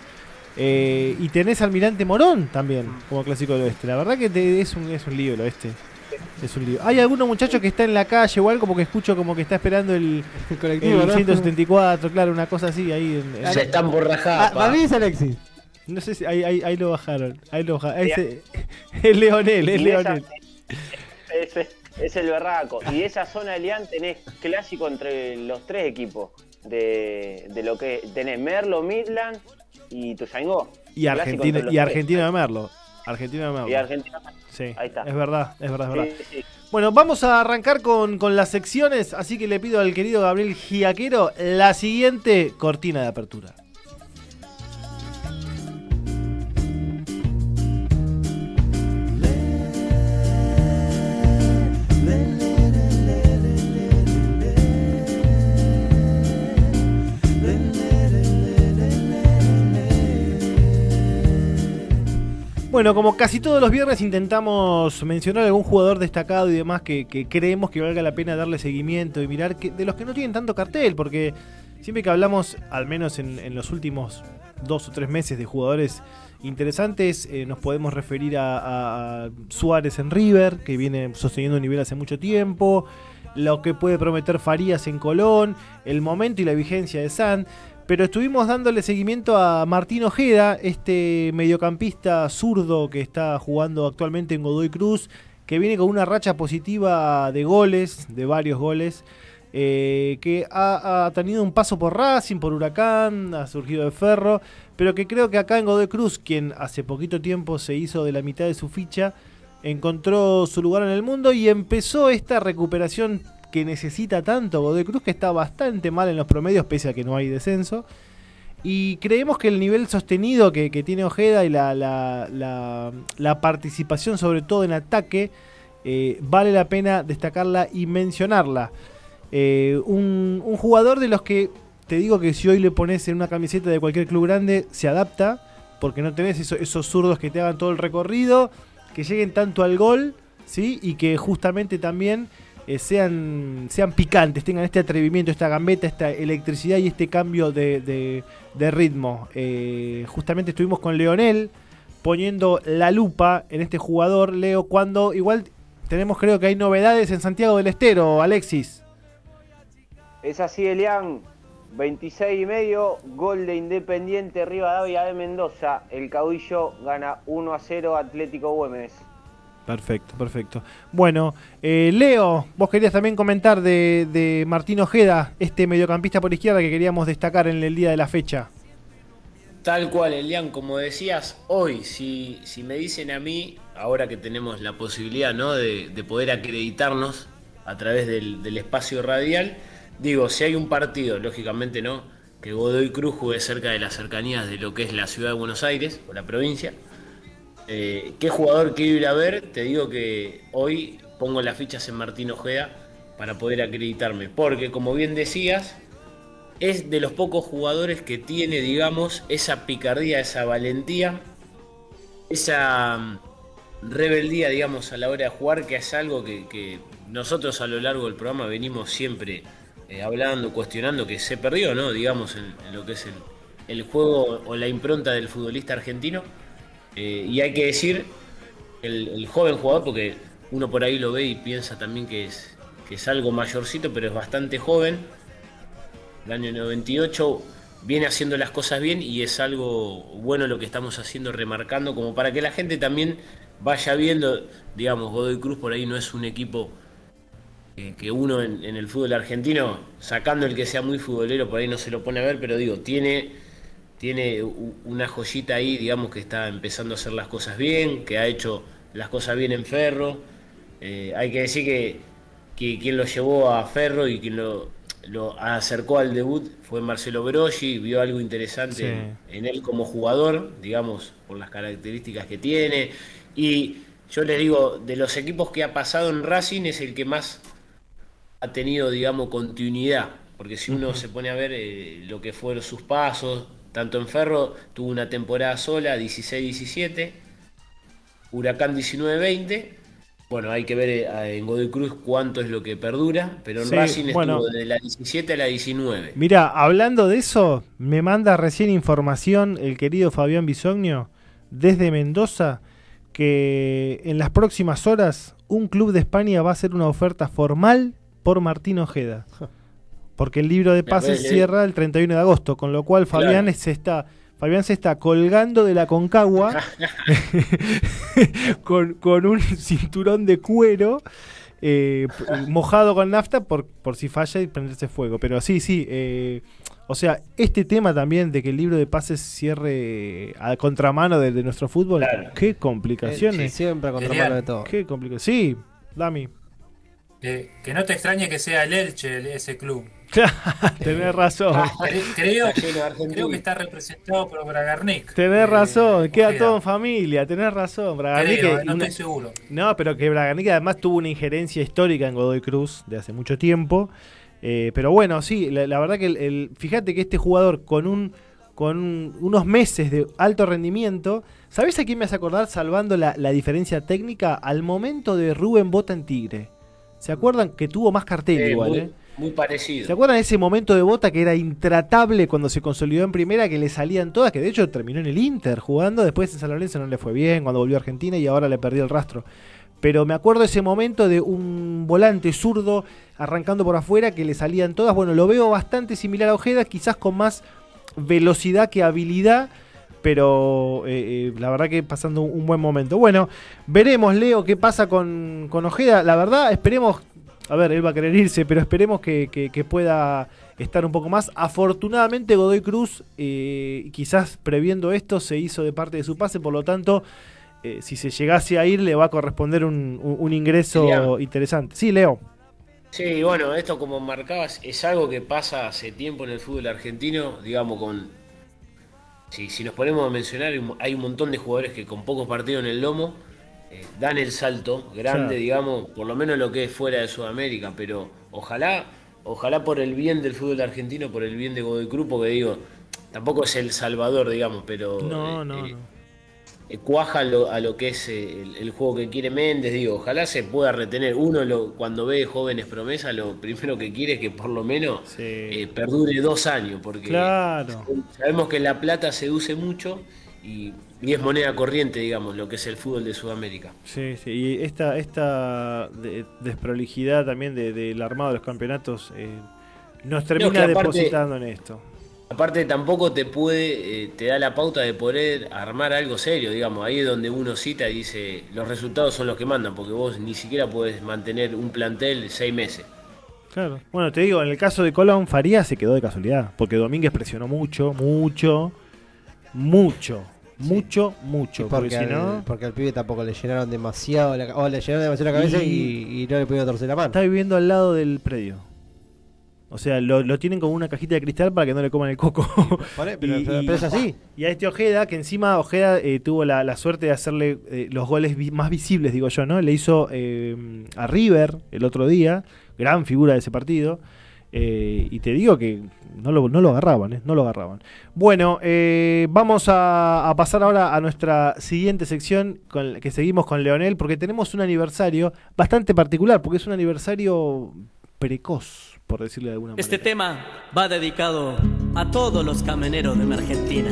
Eh, y tenés Almirante Morón también, como clásico del oeste. La verdad que te- es, un, es un lío el oeste. Es un lío. Hay algunos muchachos que está en la calle, igual como que escucho como que está esperando el, El colectivo, el ¿no? 174, claro, una cosa así ahí. en- en- Se están por rajar. Ah, pa. para mí es Alexis. no sé si ahí, ahí, ahí lo bajaron. Ahí lo bajaron. Ese- es Leonel, es esa- Leonel. Ese es el berraco. Y de esa zona de Lian tenés clásico entre los tres equipos. De, de lo que tenés Merlo, Midland y Tuzaingó. Y Argentina, y. Argentina de Merlo. Argentina de Merlo. Y Argentina. Sí, Ahí está. es verdad, es verdad, es verdad. Sí, sí. Bueno, vamos a arrancar con, con las secciones, así que le pido al querido Gabriel Giaquero la siguiente cortina de apertura. Bueno, como casi todos los viernes intentamos mencionar algún jugador destacado y demás que, creemos que valga la pena darle seguimiento y mirar que, de los que no tienen tanto cartel, porque siempre que hablamos, al menos en, en los últimos dos o tres meses, de jugadores interesantes, eh, nos podemos referir a Suárez en River, que viene sosteniendo un nivel hace mucho tiempo, lo que puede prometer Farías en Colón, el momento y la vigencia de San. Pero estuvimos dándole seguimiento a Martín Ojeda, este mediocampista zurdo que está jugando actualmente en Godoy Cruz, que viene con una racha positiva de goles, de varios goles, eh, que ha, ha tenido un paso por Racing, por Huracán, ha surgido de Ferro, pero que creo que acá en Godoy Cruz, quien hace poquito tiempo se hizo de la mitad de su ficha, encontró su lugar en el mundo y empezó esta recuperación que necesita tanto Godoy Cruz, que está bastante mal en los promedios, pese a que no hay descenso. Y creemos que el nivel sostenido que, tiene Ojeda y la- la participación, sobre todo en ataque, eh, vale la pena destacarla y mencionarla. Eh, un, un jugador de los que te digo que si hoy le pones en una camiseta de cualquier club grande, se adapta, porque no tenés eso- esos zurdos que te hagan todo el recorrido, que lleguen tanto al gol, ¿sí? Y que justamente también eh, sean, sean picantes, tengan este atrevimiento, esta gambeta, esta electricidad y este cambio de, de- ritmo. Eh, justamente estuvimos con Leonel poniendo la lupa en este jugador, Leo, cuando igual tenemos creo que hay novedades en Santiago del Estero, Alexis. Es así, Elian. 26 y medio, gol de Independiente Rivadavia de Mendoza. El caudillo gana 1 a 0 Atlético Güemes. Perfecto, perfecto. Bueno, eh, Leo, vos querías también comentar de, Martín Ojeda, este mediocampista por izquierda que queríamos destacar en el día de la fecha. Tal cual, Elian, como decías, hoy, si, si me dicen a mí, ahora que tenemos la posibilidad ¿no? de, de poder acreditarnos a través del, del espacio radial, digo, si hay un partido, lógicamente no, que Godoy Cruz juegue cerca de las cercanías de lo que es la ciudad de Buenos Aires o la provincia, eh, ¿qué jugador quiero ir a ver? Te digo que hoy pongo las fichas en Martín Ojeda para poder acreditarme, porque como bien decías, es de los pocos jugadores que tiene, digamos, esa picardía, esa valentía, esa mm, rebeldía, digamos, a la hora de jugar, que es algo que, nosotros a lo largo del programa venimos siempre eh, hablando, cuestionando, que se perdió, ¿no? Digamos, en, lo que es el juego o la impronta del futbolista argentino. Eh, y hay que decir, el, joven jugador, porque uno por ahí lo ve y piensa también que es, que es algo mayorcito, pero es bastante joven. El año 98 viene haciendo las cosas bien y es algo bueno lo que estamos haciendo, remarcando, como para que la gente también vaya viendo, digamos, Godoy Cruz por ahí no es un equipo que uno en, en el fútbol argentino, sacando el que sea muy futbolero, por ahí no se lo pone a ver, pero digo, tiene, tiene una joyita ahí, digamos, que está empezando a hacer las cosas bien, que ha hecho las cosas bien en Ferro. Eh, hay que decir que, que quien lo llevó a Ferro y quien lo, lo acercó al debut fue Marcelo Broggi, vio algo interesante Sí. en, en él como jugador, digamos, por las características que tiene. Y yo les digo, de los equipos que ha pasado en Racing es el que más ha tenido, digamos, continuidad. Porque si uno se pone a ver eh, lo que fueron sus pasos, tanto en Ferro tuvo una temporada sola, 16-17, Huracán 19-20. Bueno, hay que ver eh, en Godoy Cruz cuánto es lo que perdura, pero en Sí, Racing bueno. estuvo de la 17 a la 19. Mira, hablando de eso, me manda recién información el querido Fabián Bisognio desde Mendoza que en las próximas horas un club de España va a hacer una oferta formal por Martín Ojeda. Porque el libro de pases cierra el 31 de agosto, con lo cual Fabián Claro. se está Fabián se está colgando de la concagua con, con un cinturón de cuero eh, mojado con nafta por, por si falla y prenderse fuego. Pero sí, sí. eh, o sea, este tema también de que el libro de pases cierre a contramano de, de nuestro fútbol, Claro. qué Eh, sí, complicaciones. siempre a contramano de todo. Qué complicaciones. Sí, Dami. Que, que no te extrañe que sea el Elche el- ese club. Tenés razón. Cre- creo, creo que está representado por Bragarnik. Tenés Eh, razón, queda todo en familia, tenés razón. Bragarnik, Creo, que no estoy seguro. No, pero que Bragarnik además tuvo una injerencia histórica en Godoy Cruz de hace mucho tiempo. Eh, pero bueno, sí, la, la verdad que el, el- fíjate que este jugador con un con un- unos meses de alto rendimiento, ¿sabés a quién me hace acordar salvando la, la diferencia técnica al momento de Rubén Bota en Tigre? ¿Se acuerdan que tuvo más cartel Eh, igual, muy, eh? Muy parecido. ¿Se acuerdan de ese momento de Bota que era intratable cuando se consolidó en primera, que le salían todas, que de hecho terminó en el Inter jugando, después en San Lorenzo no le fue bien, cuando volvió a Argentina y ahora le perdió el rastro. Pero me acuerdo ese momento de un volante zurdo arrancando por afuera que le salían todas. Bueno, lo veo bastante similar a Ojeda, quizás con más velocidad que habilidad, pero eh, eh, la verdad que pasando un buen momento. Bueno, veremos, Leo, qué pasa con, con Ojeda. La verdad, esperemos, a ver, él va a querer irse, pero esperemos que, que- que pueda estar un poco más. Afortunadamente, Godoy Cruz, eh, quizás previendo esto, se hizo de parte de su pase, por lo tanto, eh, si se llegase a ir, le va a corresponder un, un- un ingreso Leo. interesante. Sí, Leo. Sí, bueno, esto como marcabas es algo que pasa hace tiempo en el fútbol argentino, digamos con... Si, si nos ponemos a mencionar, hay un- hay un montón de jugadores que con pocos partidos en el lomo eh, dan el salto grande, Claro. digamos, por lo menos lo que es fuera de Sudamérica, pero ojalá, ojalá por el bien del fútbol argentino, por el bien de Godoy Cruz, porque digo, tampoco es el salvador, digamos, pero No, eh, no, eh, no. cuaja lo- a lo que es el, el juego que quiere Méndez. Digo, ojalá se pueda retener. Uno lo, cuando ve jóvenes promesas, lo primero que quiere es que por lo menos Sí. eh, perdure dos años, porque Claro. sabemos que la plata seduce mucho y, y es moneda corriente, digamos, lo que es el fútbol de Sudamérica. Sí, sí, y esta, esta de- desprolijidad también de- del armado de los campeonatos eh, nos termina aparte- depositando en esto. Aparte tampoco te puede, eh, te da la pauta de poder armar algo serio, digamos, ahí es donde uno cita y dice, los resultados son los que mandan, porque vos ni siquiera podés mantener un plantel seis meses. Claro. Bueno, te digo, en el caso de Colón, Farías se quedó de casualidad, porque Domínguez presionó mucho, mucho, mucho, mucho, mucho. Porque porque, si al, no, porque al pibe tampoco le llenaron demasiado la, le llenaron demasiado la cabeza Y- y, y no le pudieron torcer la mano. está viviendo al lado del predio. O sea, lo, lo tienen como una cajita de cristal para que no le coman el coco. Ahí, pero, Y- pero- es así. Y a este Ojeda, que encima Ojeda eh, tuvo la, la suerte de hacerle eh, los goles vi- más visibles, digo yo, ¿no? Le hizo eh, a River el otro día, gran figura de ese partido. Eh, y te digo que no lo, no lo agarraban, ¿eh? No lo agarraban. Bueno, eh, vamos a, pasar ahora a nuestra siguiente sección, que seguimos con Leonel, porque tenemos un aniversario bastante particular, porque es un aniversario precoz, por decirlo de alguna manera. Este tema va dedicado a todos los camioneros de Argentina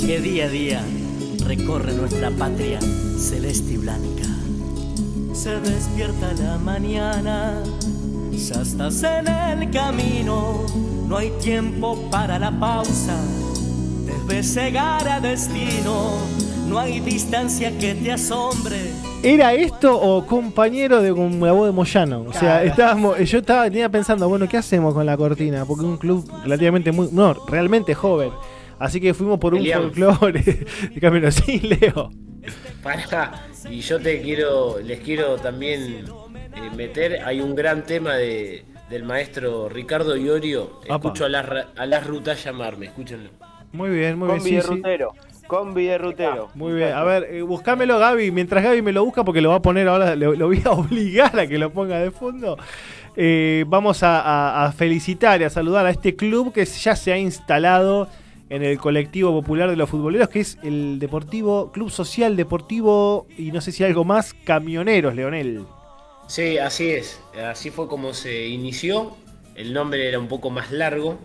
que día a día recorren nuestra patria celeste y blanca. Se despierta la mañana, ya estás en el camino, no hay tiempo para la pausa, debes llegar a destino, no hay distancia que te asombre. ¿Era esto o compañero de con la voz de Moyano? O sea, estábamos, yo estaba tenía pensando, bueno, ¿qué hacemos con la cortina? Porque es un club relativamente muy, no, realmente joven. Así que fuimos por un Peleamos. folclore de camino. Sí, Leo. Para, y yo te quiero, les quiero también eh, meter, hay un gran tema de, del maestro Ricardo Iorio, Apa. escucho a las, a las rutas llamarme, escúchenlo. Muy bien, muy bien. Combi sí, de sí. rutero. Combi de rutero. Muy bien. A ver, eh, buscámelo, Gaby. Mientras Gaby me lo busca, porque lo va a poner ahora, lo, lo voy a obligar a que lo ponga de fondo. Eh, vamos a, a- a felicitar y a saludar a este club que ya se ha instalado en el colectivo popular de los futboleros, que es el Deportivo, Club Social Deportivo y no sé si algo más, Camioneros, Leonel. Sí, así es. Así fue como se inició. El nombre era un poco más largo.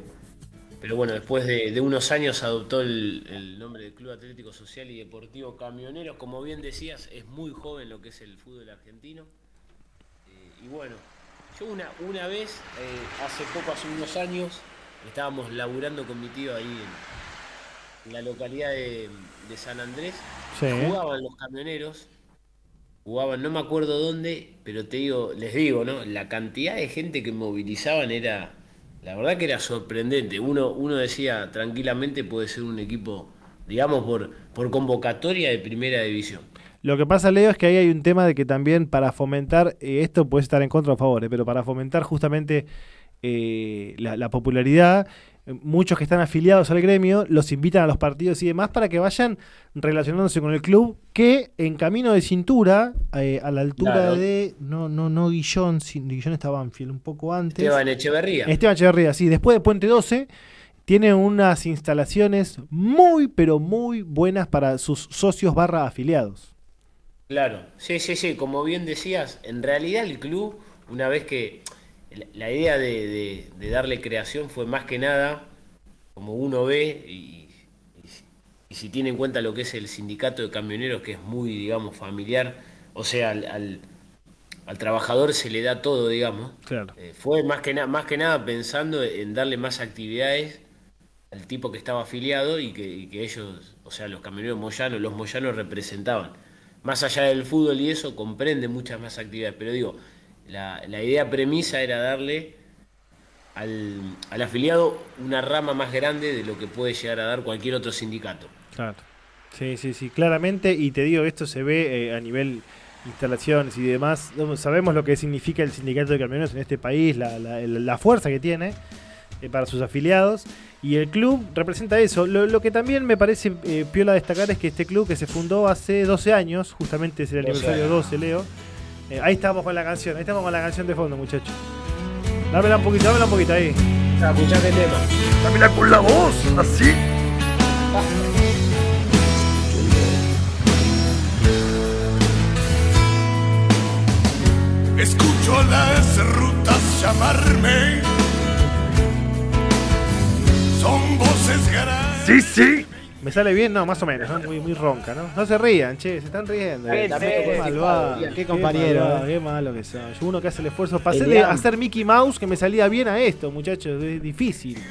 Pero bueno, después de, de unos años adoptó el, el nombre de Club Atlético Social y Deportivo Camioneros. Como bien decías, es muy joven lo que es el fútbol argentino. Eh, y bueno, yo una, una vez, eh, hace poco, hace unos años, estábamos laburando con mi tío ahí en, en la localidad de, de San Andrés. Sí. Jugaban los camioneros jugaban, no me acuerdo dónde, pero te digo, les digo, ¿no? La cantidad de gente que movilizaban era, la verdad que era sorprendente. Uno, uno decía tranquilamente puede ser un equipo, digamos, por, por convocatoria de primera división. Lo que pasa, Leo, es que ahí hay un tema de que también para fomentar, eh, esto puede estar en contra o a favor, eh, pero para fomentar justamente eh, la, la popularidad, muchos que están afiliados al gremio los invitan a los partidos y demás para que vayan relacionándose con el club, que en camino de cintura, eh, a la altura Claro. de, no, no, no Guillón, sin- Guillón estaba Banfield un poco antes. Esteban Echeverría. Esteban Echeverría, sí, después de Puente 12 tiene unas instalaciones muy, pero muy buenas para sus socios barra afiliados. Claro, sí, sí, sí, como bien decías, en realidad el club, una vez que la- idea de, de- de darle creación fue más que nada, como uno ve, y, y- y si tiene en cuenta lo que es el sindicato de camioneros, que es muy, digamos, familiar, o sea, al, al- al trabajador se le da todo, digamos, Claro. eh, fue más que, más que nada pensando en darle más actividades al tipo que estaba afiliado y que, y que ellos, o sea, los camioneros moyanos, los moyanos representaban. Más allá del fútbol y eso, comprende muchas más actividades. Pero digo, la, la idea premisa era darle al, al afiliado una rama más grande de lo que puede llegar a dar cualquier otro sindicato. Claro. Sí, sí, sí, claramente. Y te digo, esto se ve eh, a nivel instalaciones y demás. Sabemos lo que significa el sindicato de camioneros en este país, la, la- la fuerza que tiene eh, para sus afiliados. Y el club representa eso. Lo, lo que también me parece eh, piola destacar es que este club que se fundó hace 12 años, justamente es el 12 aniversario años. 12, Leo. Eh, ahí estamos con la canción, ahí estamos con la canción de fondo, muchachos. Dámela un poquito, dámela un poquito ahí. Escuchá qué tema. Dámela con la voz, así. Escucho las rutas llamarme. Son voces grandes. Sí, sí. ¿Me sale bien? No, más o menos. ¿no? Muy, muy ronca, ¿no? No se rían, che, se están riendo. Qué Qué malvado, qué qué compañero, malvado. Qué malo que. Yo uno que hace el esfuerzo. Pasé de hacer Mickey Mouse que me salía bien a esto, muchachos. Es difícil.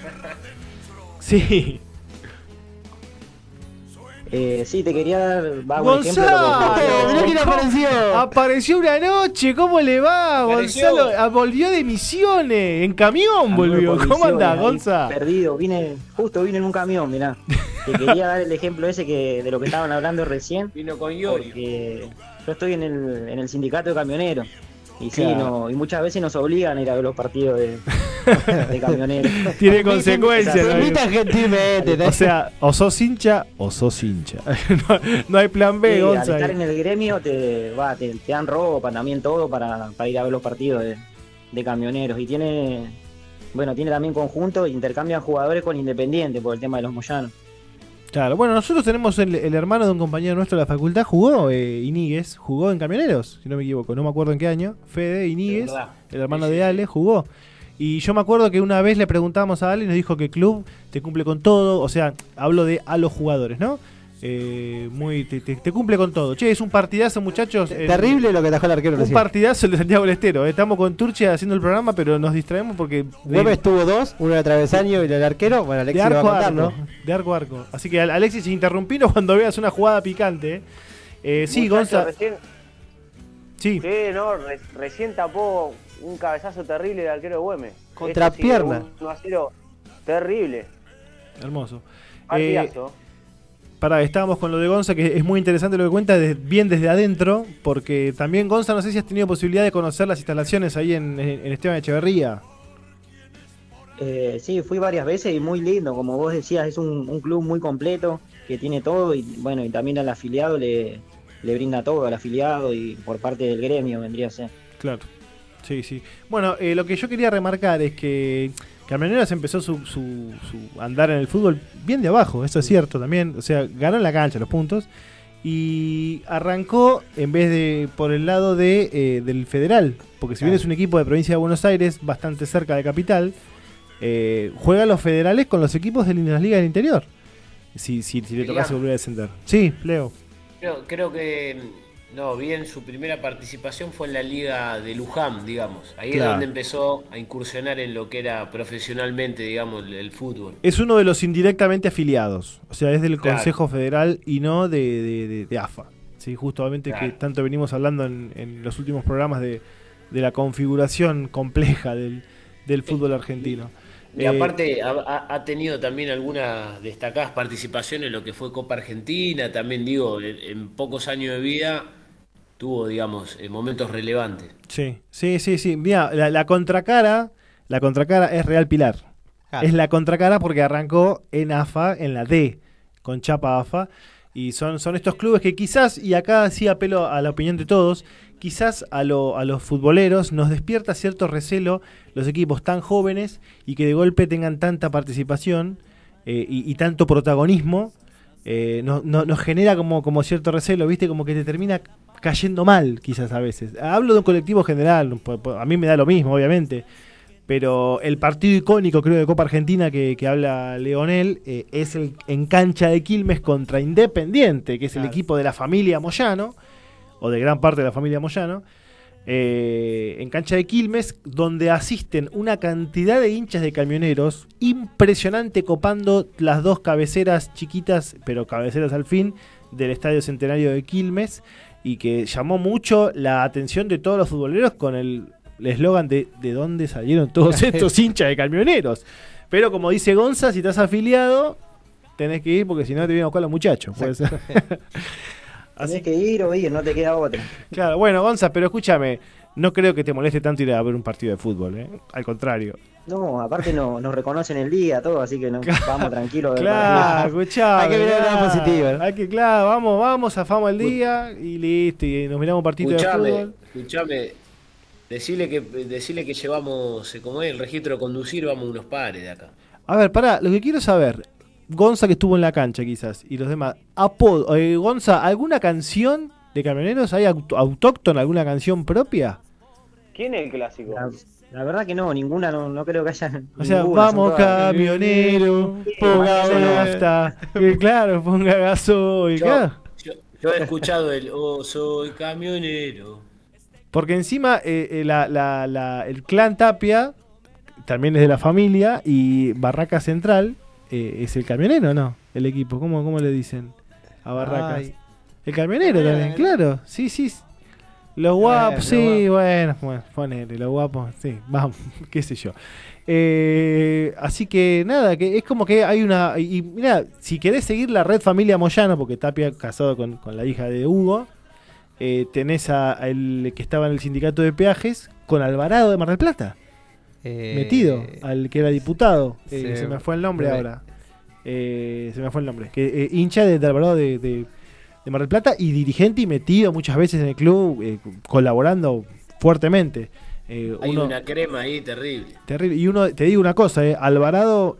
Sí. Eh, sí, te quería dar va, un ejemplo. Mirá quién apareció. Apareció una noche, ¿cómo le va? Apareció. Gonzalo ah, volvió de misiones, en camión volvió. Por ¿Cómo andás, misiones ahí, Gonza? Perdido, vine, justo vine en un camión, mirá. Te quería dar el ejemplo ese que de lo que estaban hablando recién, Vino con Iorio. porque yo estoy en el, en el sindicato de camioneros. Y sí, Claro. no, y muchas veces nos obligan a ir a ver los partidos de, de camioneros. Tiene consecuencias. Gentilmente. O sea, o sos hincha o sos hincha. no, no hay plan B, Sí, al estar en el gremio te, va, te, te dan ropa, también todo para, para ir a ver los partidos de, de camioneros. Y tiene, bueno, tiene también conjunto, intercambian jugadores con Independiente por el tema de los moyanos. Claro, bueno, nosotros tenemos el, el hermano de un compañero nuestro de la facultad, jugó eh, Iníguez, jugó en Camioneros, si no me equivoco, no me acuerdo en qué año. Fede Iníguez, el hermano de Ale, jugó. Y yo me acuerdo que una vez le preguntamos a Ale y nos dijo que el club te cumple con todo, o sea, hablo de a los jugadores, ¿no? Eh, muy te, te- te cumple con todo. Che, es un partidazo, muchachos. el- Terrible lo que atajó el arquero Un recién. partidazo el de Santiago del Estero. Estamos con Turcia haciendo el programa, pero nos distraemos porque. Güemes tuvo dos, uno de travesaño y el arquero. Bueno, de Alexis va arco a a contar, arco. ¿no? De arco a arco. Así que Al- Alexis, interrumpinos cuando veas una jugada picante. eh. Eh, sí, Muchachos, Gonza. Recién, Sí. sí, no, re- recién tapó un cabezazo terrible el arquero de Güemes. Contra Eso sí, pierna. un 1 a 0 terrible. Hermoso. Eh. Pará, estábamos con lo de Gonza, que es muy interesante lo que cuenta, de- bien desde adentro, porque también Gonza, no sé si has tenido posibilidad de conocer las instalaciones ahí en, en Esteban Echeverría. Eh, sí, fui varias veces y muy lindo, como vos decías, es un, un club muy completo que tiene todo y bueno, y también al afiliado le, le brinda todo al afiliado y por parte del gremio vendría a ser. Claro. Sí, sí. Bueno, eh, lo que yo quería remarcar es que Camioneros empezó su, su, su andar en el fútbol bien de abajo, eso es cierto también. O sea, ganó en la cancha los puntos y arrancó en vez de por el lado de, eh, del federal, porque si bien es un equipo de provincia de Buenos Aires, bastante cerca de capital, eh, juega los federales con los equipos de las ligas del interior. Si, si, si le tocase volver a descender. Sí, Leo. Creo, creo que no, bien su primera participación fue en la liga de Luján, digamos. Ahí Claro. es donde empezó a incursionar en lo que era profesionalmente, digamos, el, fútbol. Es uno de los indirectamente afiliados. O sea, es del Claro. Consejo Federal y no de, de- de- de AFA. Sí, justamente que tanto venimos hablando en, en los últimos programas de, de la configuración compleja del, del fútbol argentino. Y Eh, aparte ha, ha- ha tenido también algunas destacadas participaciones en lo que fue Copa Argentina, también digo, en, en pocos años de vida tuvo, digamos, eh, momentos relevantes. Sí, sí, sí, sí. Mira, la, la contracara, la contracara es Real Pilar. Claro. Es la contracara porque arrancó en AFA, en la D, con chapa AFA. Y son, son estos clubes que quizás, y acá sí apelo a la opinión de todos, quizás a, lo- a los futboleros nos despierta cierto recelo los equipos tan jóvenes y que de golpe tengan tanta participación eh, y, y tanto protagonismo. eh, no- no- nos genera como, como cierto recelo, ¿viste? Como que te termina cayendo mal, quizás a veces. Hablo de un colectivo general, a mí me da lo mismo, obviamente. Pero el partido icónico, creo, de Copa Argentina que, que habla Leonel eh, es el en cancha de Quilmes contra Independiente, que es el Claro. equipo de la familia Moyano, o de gran parte de la familia Moyano. eh, en cancha de Quilmes, donde asisten una cantidad de hinchas de camioneros impresionante copando las dos cabeceras chiquitas, pero cabeceras al fin, del Estadio Centenario de Quilmes, y que llamó mucho la atención de todos los futboleros con el eslogan de de dónde salieron todos estos hinchas de camioneros. Pero como dice Gonza, si estás afiliado, tenés que ir porque si no te vienen a buscar los muchachos. puede ser. Así Tenés que ir o ir, no te queda otra. Claro, bueno, Gonza, pero escúchame, no creo que te moleste tanto ir a ver un partido de fútbol, ¿eh? Al contrario. No, aparte no, nos reconocen el día, todo, así que no, vamos tranquilos. de Claro, escuchá. Hay que mirar el lado positivo, ¿no? Hay que, claro, vamos, vamos, zafamos el día y listo, y nos miramos partido de Escuchame, fútbol. escuchame, decirle que, decirle que llevamos, eh, como es el registro de conducir, vamos unos pares de acá. A ver, pará, lo que quiero saber, Gonza que estuvo en la cancha quizás, y los demás, apodo, eh, Gonza, ¿alguna canción de camioneros? ¿Hay aut- autóctona, alguna canción propia? ¿Quién es el clásico? La, la verdad que no, ninguna, no, no creo que haya. O sea, ninguna, vamos todas- camionero, ponga nafta. Eh, claro, ponga gasoil. Yo, claro. yo- yo he escuchado el Oh, soy camionero. Porque encima eh, eh, la- la- la- el clan Tapia también es de la familia y Barraca Central eh, es el camionero, ¿no? El equipo, ¿cómo, cómo le dicen a Barracas? Ay. El camionero también, claro. Sí, sí. Los guapos, sí, bueno, bueno, ponele, los guapos, sí, vamos, qué sé yo. Eh, así que nada, que es como que hay una. Y, mira, si querés seguir la red familia Moyano, porque Tapia casado con, con la hija de Hugo, eh, tenés a, a el que estaba en el sindicato de peajes con Alvarado de Mar del Plata, Eh, metido, al que era diputado. Eh, se- se me fue el nombre ahora. Eh, se me fue el nombre. Que, eh, hincha de, de Alvarado de, de- de Mar del Plata y dirigente y metido muchas veces en el club, eh, colaborando fuertemente. Eh, Hay uno- una crema ahí terrible. Terrible. Y uno, te digo una cosa, eh, Alvarado,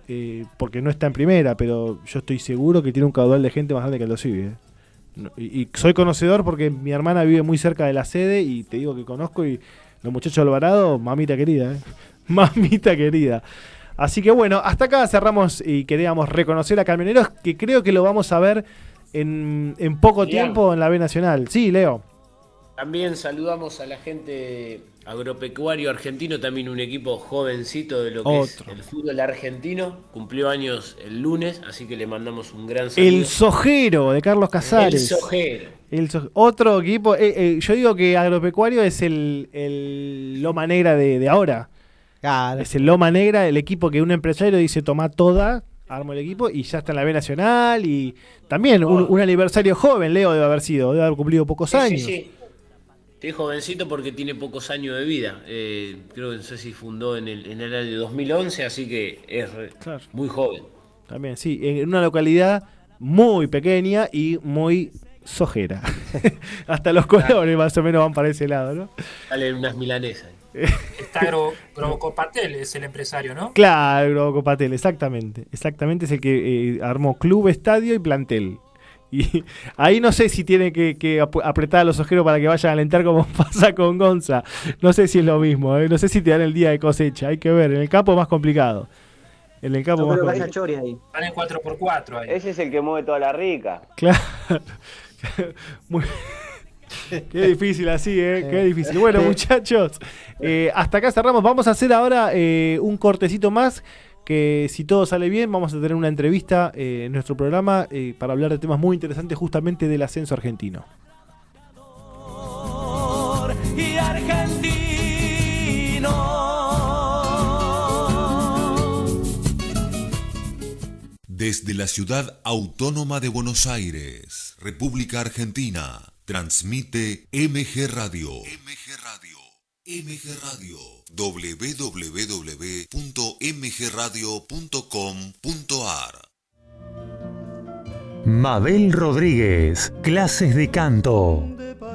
porque no está en primera, pero yo estoy seguro que tiene un caudal de gente más grande que el. No- Y, y soy conocedor porque mi hermana vive muy cerca de la sede y te digo que conozco y los muchachos de Alvarado, mamita querida, mamita querida. Así que bueno, hasta acá cerramos y queríamos reconocer a Camioneros, que creo que lo vamos a ver en, en poco Bien. tiempo en la B Nacional. Sí, Leo. También saludamos a la gente agropecuario argentino, también un equipo jovencito de lo que es el fútbol argentino. Cumplió años el lunes, así que le mandamos un gran saludo. El Sojero de Carlos Casares. El Sojero. El so- otro equipo, eh, eh, yo digo que Agropecuario es el, el Loma Negra de, de ahora. Claro. Es el Loma Negra, el equipo que un empresario dice toma toda, armo el equipo y ya está en la B Nacional. Y también un, un aniversario joven, Leo debe haber sido, debe haber cumplido pocos Sí, años. sí. Sí, jovencito porque tiene pocos años de vida. Eh, creo que no sé si fundó en el, en el año 2011, así que es re- Claro. muy joven. También, sí, en una localidad muy pequeña y muy sojera. Hasta los colores más o menos van para ese lado, ¿no? Salen unas milanesas. Está Gro- Grocopatel, es el empresario, ¿no? Claro, Copatel, exactamente. Exactamente es el que eh, armó club, estadio y plantel. Y ahí no sé si tiene que, que ap- apretar a los ojeros para que vayan a alentar como pasa con Gonza. No sé si es lo mismo, ¿eh? no sé si te dan el día de cosecha. Hay que ver, en el campo es más complicado. En el campo Yo más creo que haya complicado. ahí. Van en 4x4 ahí. Ese es el que mueve toda la rica. Claro. Muy- Qué difícil así, ¿eh? Qué difícil. Bueno, muchachos, eh, hasta acá cerramos. Vamos a hacer ahora eh, un cortecito más. Que si todo sale bien, vamos a tener una entrevista eh, en nuestro programa eh, para hablar de temas muy interesantes, justamente del ascenso argentino. y argentino. Desde la ciudad autónoma de Buenos Aires, República Argentina, transmite MG Radio. MG Radio. MG Radio. www.mgradio.com.ar Mabel Rodríguez, clases de canto,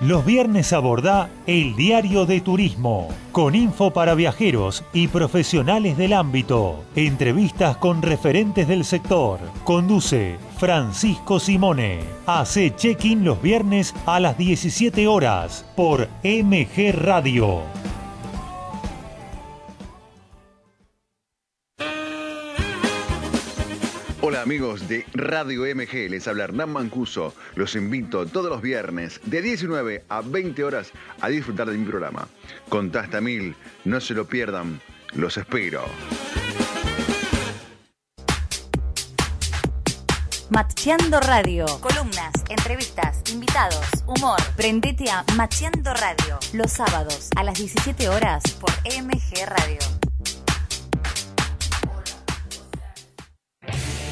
Los viernes aborda El Diario de Turismo, con info para viajeros y profesionales del ámbito. Entrevistas con referentes del sector. Conduce Francisco Simone. Hace check-in los viernes a las 17 horas por MG Radio. Hola amigos de Radio MG, les habla Hernán Mancuso. Los invito todos los viernes de 19 a 20 horas a disfrutar de mi programa. Contasta mil, no se lo pierdan, los espero. Macheando Radio. Columnas, entrevistas, invitados, humor. Prendete a Macheando Radio. Los sábados a las 17 horas por MG Radio.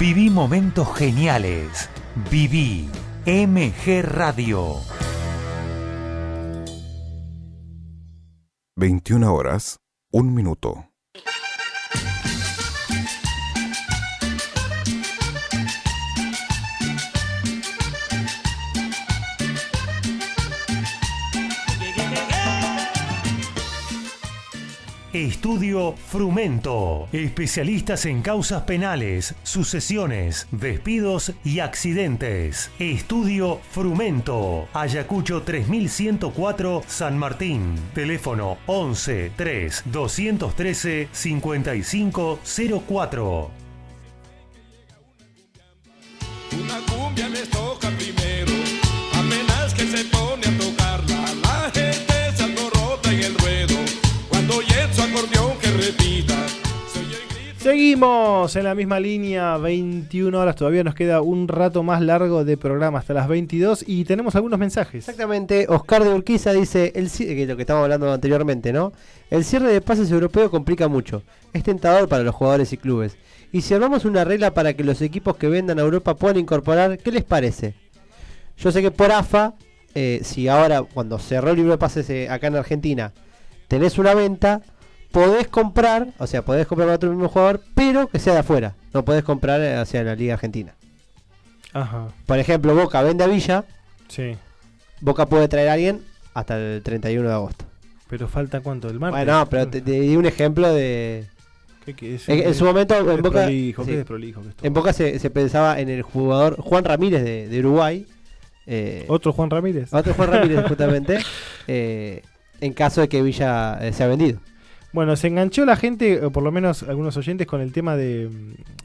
Viví momentos geniales. Viví MG Radio. 21 horas, un minuto. Estudio Frumento. Especialistas en causas penales, sucesiones, despidos y accidentes. Estudio Frumento. Ayacucho 3104 San Martín. Teléfono 11 3 213 5504. Una cumbia les toca primero, Seguimos en la misma línea, 21 horas, todavía nos queda un rato más largo de programa hasta las 22 y tenemos algunos mensajes. Exactamente, Oscar de Urquiza dice, el, que lo que estábamos hablando anteriormente, ¿no? El cierre de pases europeo complica mucho, es tentador para los jugadores y clubes. Y si armamos una regla para que los equipos que vendan a Europa puedan incorporar, ¿qué les parece? Yo sé que por AFA, eh, si ahora cuando cerró el libro de pases eh, acá en Argentina, tenés una venta, podés comprar, o sea, podés comprar para otro mismo jugador, pero que sea de afuera. No podés comprar eh, hacia la Liga Argentina. Ajá. Por ejemplo, Boca vende a Villa. Sí. Boca puede traer a alguien hasta el 31 de agosto. Pero falta cuánto, el martes. Bueno, pero te, te di un ejemplo de. ¿Qué- qué es? en, en su momento en Boca, desprolijo, qué sí. todo. en Boca se, se pensaba en el jugador Juan Ramírez de, de Uruguay. eh, ¿Otro Juan Ramírez? Otro Juan Ramírez, justamente. eh, en caso de que Villa eh, sea vendido. Bueno, se enganchó la gente, o por lo menos algunos oyentes, con el tema de,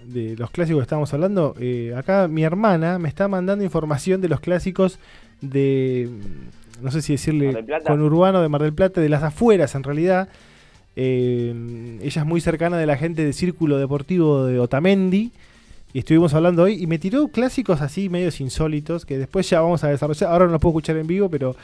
de los clásicos que estábamos hablando. Eh, acá mi hermana me está mandando información de los clásicos de, no sé si decirle, con Urbano de Mar del Plata, de las afueras en realidad. Eh, ella es muy cercana de la gente del Círculo Deportivo de Otamendi. Y estuvimos hablando hoy y me tiró clásicos así, medios insólitos, que después ya vamos a desarrollar. Ahora no los puedo escuchar en vivo, pero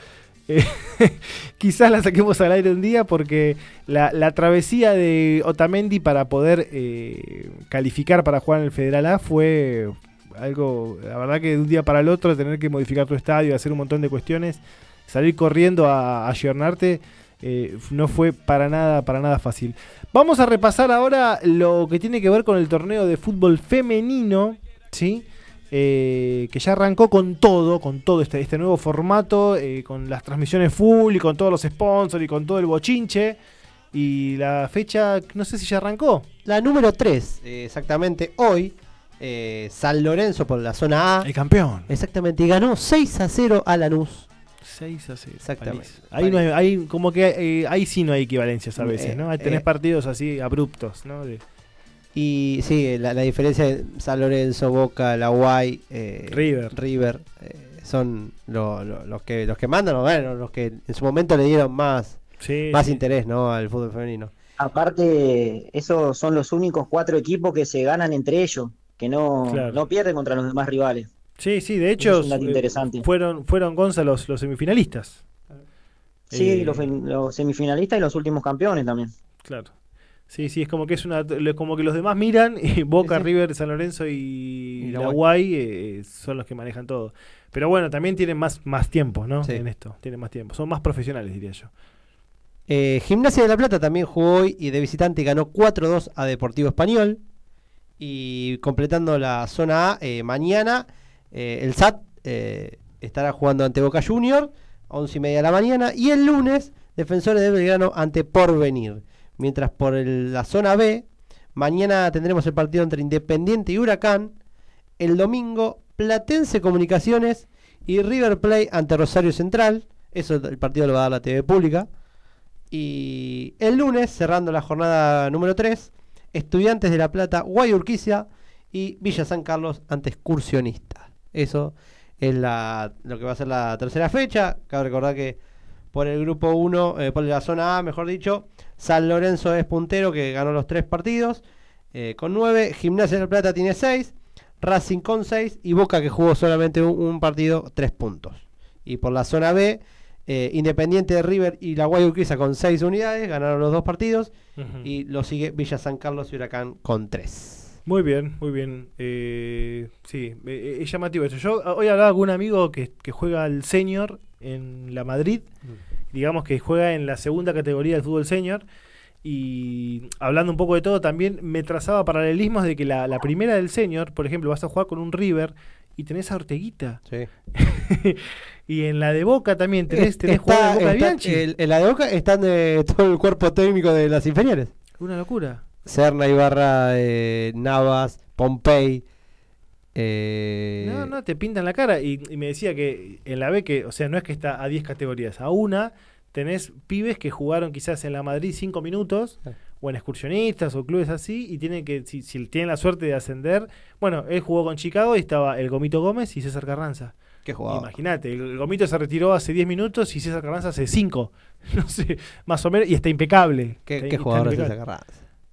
quizás la saquemos al aire un día porque la, la travesía de Otamendi para poder eh, calificar para jugar en el Federal A fue algo, la verdad que de un día para el otro tener que modificar tu estadio, hacer un montón de cuestiones, salir corriendo a, a ayornarte, eh, no fue para nada, para nada fácil. Vamos a repasar ahora lo que tiene que ver con el torneo de fútbol femenino, ¿sí? Eh, que ya arrancó con todo, con todo este, este nuevo formato, eh, con las transmisiones full y con todos los sponsors y con todo el bochinche. Y la fecha, no sé si ya arrancó. La número 3, exactamente hoy, eh, San Lorenzo por la zona A. El campeón. Exactamente, y ganó 6 a 0 a Lanús. 6 a 0. Exactamente. Ahí, no hay, ahí como que eh, ahí sí no hay equivalencias a veces, ¿no? Ahí tenés eh. partidos así abruptos, ¿no? De- Y sí, la, la diferencia de San Lorenzo, Boca, La Guay, eh, River. River eh, son lo- lo- los que los que mandan, o bueno, los que en su momento le dieron más, Sí, más sí. interés ¿no? al fútbol femenino. Aparte, esos son los únicos cuatro equipos que se ganan entre ellos, que no, Claro. no pierden contra los demás rivales. Sí, sí, de hecho es un dato eh, interesante. fueron fueron Gonza los, los semifinalistas. Sí, Eh, los semifinalistas y los últimos campeones también. Claro. Sí, sí, es como que es una como que los demás miran y Boca, River, San Lorenzo y, Y la Guay. Guay eh, son los que manejan todo. Pero bueno, también tienen más más tiempo, ¿no? Sí. En esto, tienen más tiempo. Son más profesionales, diría yo. Eh, Gimnasia de la Plata también jugó hoy y de visitante ganó 4-2 a Deportivo Español. Y completando la zona A, eh, mañana eh, el SAT eh, estará jugando ante Boca Junior a 11 y media de la mañana. Y el lunes, Defensores de Belgrano ante Porvenir. Mientras por la zona B, mañana tendremos el partido entre Independiente y Huracán. El domingo, Platense Comunicaciones y River Play ante Rosario Central. Eso el partido lo va a dar la TV pública. Y el lunes, cerrando la jornada número 3, Estudiantes de La Plata, Guayurquicia y Villa San Carlos ante Excursionista. Eso es la, lo que va a ser la tercera fecha. Cabe recordar que por el grupo 1, eh, por la zona A, mejor dicho, San Lorenzo es puntero que ganó los tres partidos eh, con 9. Gimnasia de La Plata tiene 6. Racing con 6 y Boca que jugó solamente un, un partido, 3 puntos. Y por la zona B, eh, Independiente de River y la Guayurquiza con 6 unidades, ganaron los dos partidos. Y lo sigue Villa San Carlos y Huracán con 3. Muy bien, muy bien. Eh, sí, es llamativo eso. Yo hoy hablaba con un amigo que, que juega al senior en la Madrid, digamos que juega en la segunda categoría del fútbol senior, y hablando un poco de todo, también me trazaba paralelismos de que la, la primera del senior, por ejemplo, vas a jugar con un River y tenés a Orteguita. y en la de Boca también tenés, tenés Está- de Boca está- Bianchi. el- en la de Boca están de todo el cuerpo técnico de las inferiores. Una locura. Serna, Ibarra, eh, Navas, Pompey. Eh, No, no, te pintan la cara. Y, y me decía que en la B, que, o sea, no es que está a 10 categorías, a una tenés pibes que jugaron quizás en la Madrid 5 minutos, o en excursionistas o clubes así, y tienen que, si, si tienen la suerte de ascender. Bueno, él jugó con Chicago y estaba el Gomito Gómez y César Carranza. Qué jugador. Imagínate, el, el Gomito se retiró hace 10 minutos y César Carranza hace 5. No sé, más o menos, y está impecable. Qué- Está- qué está jugador es. César Carranza.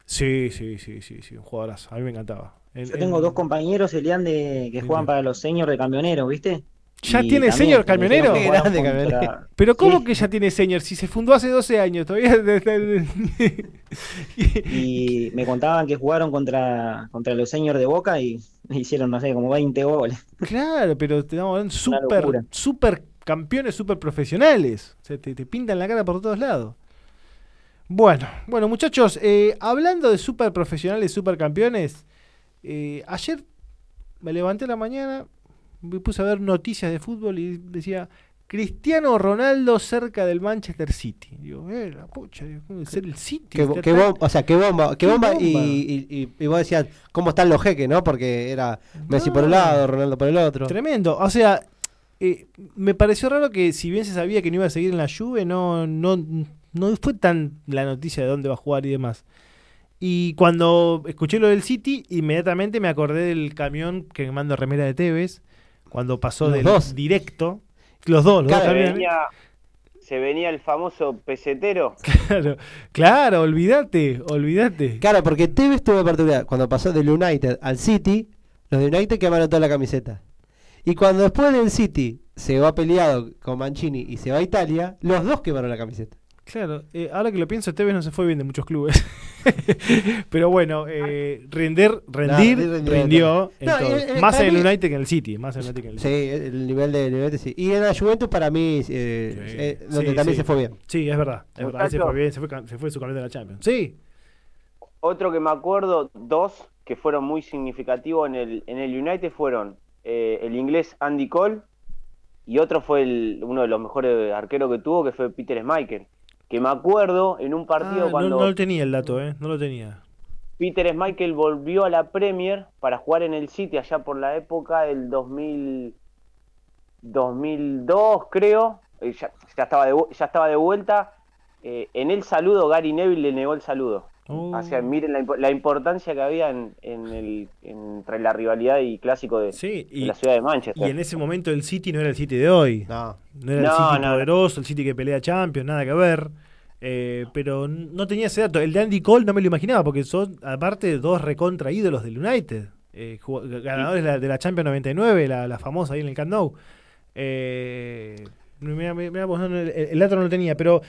Sí, sí, sí, sí, sí, un jugadorazo. A mí me encantaba. Yo en- tengo dos compañeros, Elian, de, que juegan para los seniors de camioneros, ¿viste? ¿Ya Y tiene también señor camionero? jugaban contra- Pero ¿cómo que ya tiene señor? Si se fundó hace 12 años, todavía... Y me contaban que jugaron contra, contra los seniors de Boca y hicieron, no sé, como 20 goles. claro, pero te Una super, super campeones, super profesionales. O sea, te, te pintan la cara por todos lados. Bueno, bueno muchachos, eh, hablando de super profesionales, super campeones, eh, ayer me levanté a la mañana, me puse a ver noticias de fútbol y decía Cristiano Ronaldo cerca del Manchester City. Digo, eh, la pucha, ¿cómo ser el City? Qué, qué bomba, o sea, qué bomba, qué bomba, bomba. Y, y- y- vos decías, ¿cómo están los jeques, no? Porque era Messi por un lado, Ronaldo por el otro. Tremendo. O sea, eh, me pareció raro que si bien se sabía que no iba a seguir en la Juve, no, no, no fue tan la noticia de dónde va a jugar y demás. Y cuando escuché lo del City, inmediatamente me acordé del camión que me mandó remera de Tevez, cuando pasó Los del dos. directo. Los dos, los dos camiones. venía, se venía el famoso pesetero. Claro, claro, olvídate, olvídate. Claro, porque Tevez tuvo particular. Cuando pasó del United al City, los de United quemaron toda la camiseta. Y cuando después del City se va peleado con Mancini y se va a Italia, los dos quemaron la camiseta. Claro, eh, ahora que lo pienso, Tevez no se fue bien de muchos clubes. Pero bueno, eh, render, rendir, rendió. en No, eh, más en el mí- United que en el City. Más en el United que en el Sí, City. el nivel de United sí. Y en la Juventus para mí, eh, eh, donde Sí, también sí. se fue bien. Sí, es verdad. Es verdad. Se fue bien, se fue, se fue su campeón de la Champions. Sí. Otro que me acuerdo, dos que fueron muy significativos en el, en el United fueron eh, el inglés Andy Cole y otro fue el, uno de los mejores arqueros que tuvo, que fue Peter Schmeichel. Que me acuerdo en un partido Ah, cuando no lo tenía el dato, ¿eh? No lo tenía. Peter Schmeichel volvió a la Premier para jugar en el City allá por la época del 2000, 2002, creo. Eh, Ya, ya estaba, de, ya estaba de vuelta. Eh, en el saludo, Gary Neville le negó el saludo. Oh. O sea, miren la, la importancia que había en, en el, entre la rivalidad y clásico de, Sí, de la ciudad de Manchester. Y en ese momento el City no era el City de hoy. No. No era el No, City no. poderoso, el City que pelea Champions, nada que ver. Eh, pero no tenía ese dato. El de Andy Cole no me lo imaginaba, porque son, aparte, dos recontra ídolos del United. Eh, ganadores de la, de la Champions 99, la, la famosa ahí en el Camp Nou. Eh, mirá, mirá, el, el dato no lo tenía, pero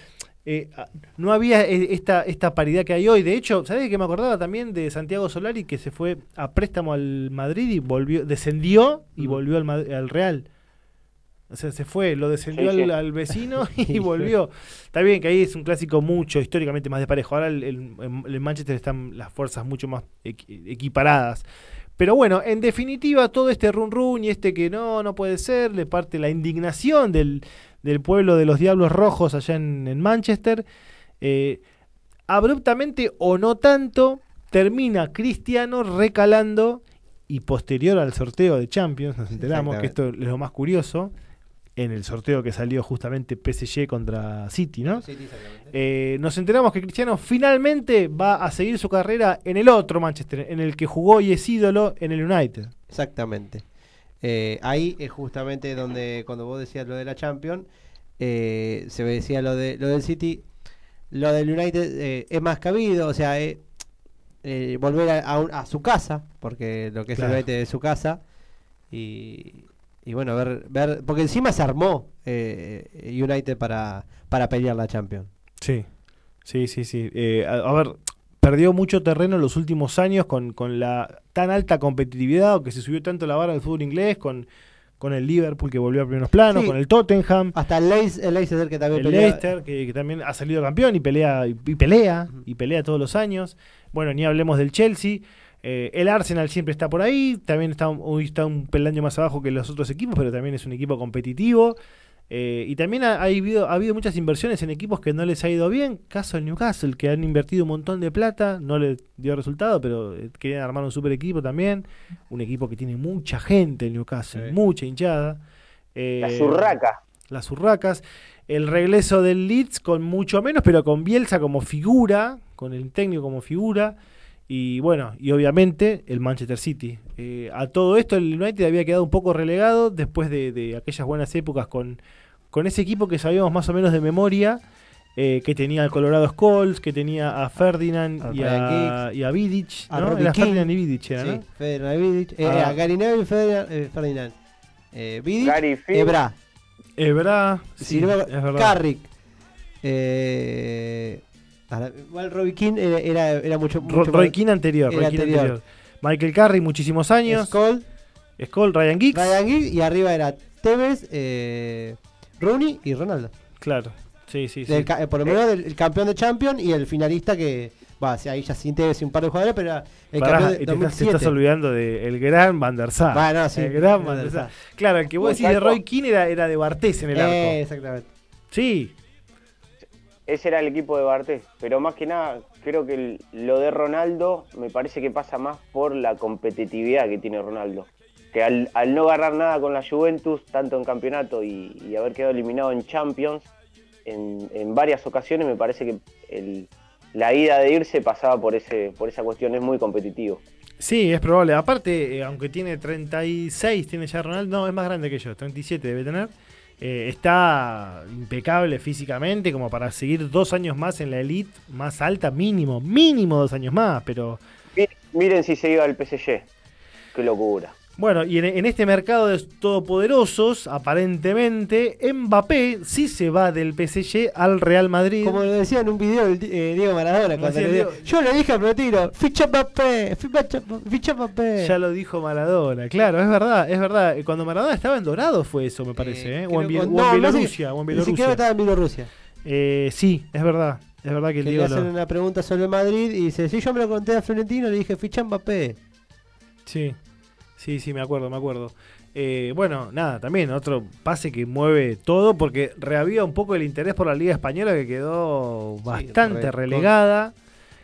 eh, ah, no había eh, esta, esta paridad que hay hoy. De hecho, ¿sabés que me acordaba también de Santiago Solari que se fue a préstamo al Madrid y volvió, descendió y volvió al, Real? O sea, se fue, lo descendió Sí, sí. Al, al vecino y volvió. Está bien que ahí es un clásico mucho, históricamente más desparejo. Ahora el, el- en el Manchester están las fuerzas mucho más equi- equiparadas. Pero bueno, en definitiva, todo este run run y este que no, no puede ser, le parte la indignación del, del pueblo de los Diablos Rojos allá en, en Manchester. Eh, abruptamente o no tanto, termina Cristiano recalando y posterior al sorteo de Champions, nos enteramos que esto es lo más curioso, en el sorteo que salió justamente PSG contra City, ¿no? Eh, nos enteramos que Cristiano finalmente va a seguir su carrera en el otro Manchester, en el que jugó y es ídolo en el United. Exactamente. Eh, ahí es justamente donde, cuando vos decías lo de la Champions, eh, se decía lo, de, lo del City, lo del United eh, es más cabido, o sea, eh, eh, volver a, a un- a su casa, porque lo que es Claro. el United es su casa, y, y bueno, ver, ver, porque encima se armó eh, United para, para pelear la Champions. Sí, sí, sí, sí. Eh, a, a ver, perdió mucho terreno en los últimos años con, con la tan alta competitividad o que se subió tanto la vara del fútbol inglés, con, con el Liverpool que volvió a primeros planos, Sí. con el Tottenham. Hasta el, Leicester, el Leicester que también el pelea- Leicester, que, que también ha salido campeón y pelea, y, y pelea, y pelea todos los años. Bueno, ni hablemos del Chelsea. Eh, el Arsenal siempre está por ahí, también está, hoy está un peldaño más abajo que los otros equipos, pero también es un equipo competitivo. Eh, y también ha, ha habido, ha habido muchas inversiones en equipos que no les ha ido bien. Caso del Newcastle, que han invertido un montón de plata, no le dio resultado, pero eh, querían armar un super equipo también. Un equipo que tiene mucha gente el Newcastle, Sí. mucha hinchada. Eh, Las urracas. las urracas. El regreso del Leeds con mucho menos, pero con Bielsa como figura, con el técnico como figura. Y bueno, y obviamente el Manchester City. Eh, a todo esto el United había quedado un poco relegado después de, de aquellas buenas épocas con, con ese equipo que sabíamos más o menos de memoria, eh, que tenía al Colorado Scholes, que tenía a Ferdinand A y, a, y a Vidic. a ¿no? Era King. Ferdinand y Vidic, era, Sí, ¿no? Ferdinand Vidic, eh, Ah. a Gary Neville, Ferdinand, eh, Ferdinand eh, Vidic, Gary. Ebra, Ebra, sí, no. Carrick, eh, Robbie King era, era, era mucho, mucho Roy más- Keane anterior, Roy anterior. Michael Carey, muchísimos años. Scholes, Skull, Ryan Giggs. Ryan Giggs y arriba era Tevez, eh, Rooney y Ronaldo. Claro, sí, sí, sí. Del eh, por lo menos el, el campeón de Champions y el finalista que, va, ahí ya sin y un par de jugadores, pero era el Pará, campeón y de te, estás, te 2007. estás olvidando del gran Van der Sar. Bueno, sí, el gran Van der Sar. Claro, el que vos decís de. Roy Keane era, era de Bartés en el arco. Eh, exactamente. Sí, Ese era el equipo de Bartés. Pero más que nada, creo que el- lo de Ronaldo me parece que pasa más por la competitividad que tiene Ronaldo. Que al, al no agarrar nada con la Juventus, tanto en campeonato y, y haber quedado eliminado en Champions, en, en varias ocasiones me parece que el- la ida de irse pasaba por, ese, por esa cuestión. Es muy competitivo. sí, es probable. Aparte, eh, aunque tiene 36, tiene ya Ronaldo, no, es más grande que yo, 37 debe tener. Eh, está impecable físicamente como para seguir dos años más en la elite más alta, mínimo, mínimo dos años más, pero Mi- Miren si se iba al PSG. Qué locura. Bueno, y en, en este mercado de todopoderosos, aparentemente, Mbappé sí se va del PSG al Real Madrid. Como lo decía en un video el, eh, Diego Maradona, cuando decía le Diego- yo le dije al retiro, ficha Mbappé, ficha Mbappé. Ya lo dijo Maradona, claro, es verdad, es verdad. Eh, Cuando Maradona estaba en Dorado fue eso, me parece, ¿eh? o, en, Biel- o en Bielorrusia, o en Ni siquiera Bielorrusia. estaba en Bielorrusia. Eh, sí, es verdad, es verdad que el Que le Diego hacen lo- una pregunta sobre Madrid y dice, si yo me lo conté a Florentino, le dije, ficha Mbappé. Sí, sí, sí, me acuerdo, me acuerdo. Eh, bueno, nada, también otro pase que mueve todo porque reaviva un poco el interés por la Liga Española que quedó bastante re- relegada.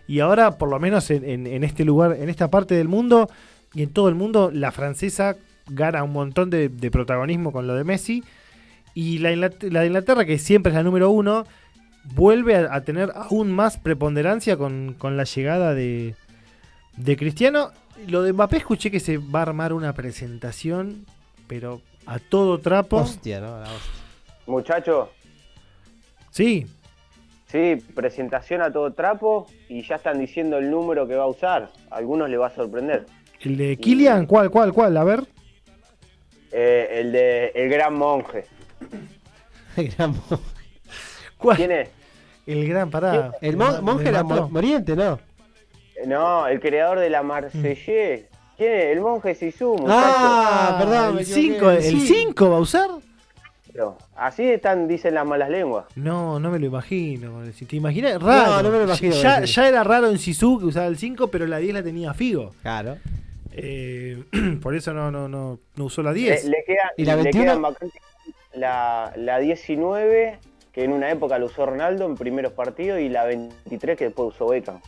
Y ahora, por lo menos en, en- en este lugar, en esta parte del mundo y en todo el mundo, la francesa gana un montón de, de protagonismo con lo de Messi. Y la, Inglat- la de Inglaterra, que siempre es la número uno, vuelve a, a tener aún más preponderancia con, con la llegada de, de Cristiano. Lo de Mbappé escuché que se va a armar una presentación, pero a todo trapo. Hostia, ¿no? La hostia. Muchachos, Sí, sí, presentación a todo trapo y ya están diciendo el número que va a usar. A algunos les va a sorprender. el de Kylian, ¿cuál, cuál, cuál? A ver. Eh, el de El Gran Monje. ¿Cuál? ¿Quién es? El gran pará. El mon- monje era mo- moriente, ¿no? No, el creador de la Marsellés. ¿Quién es? El monje Sisu. Ah, perdón, el equivoqué. 5, el Sí. 5 va a usar. Así están, dicen las malas lenguas. No, no me lo imagino. Si te imaginas, raro. No, no me lo imagino, Ya, ya era raro en Sisu que usaba el 5, pero la 10 la tenía Figo. Claro. Eh, por eso no, no, no, no usó la Le, 10. le queda, ¿Y la le 21? quedan vacantes la, la 19, que en una época lo usó Ronaldo en primeros partidos, y la 23 que después usó Beckham.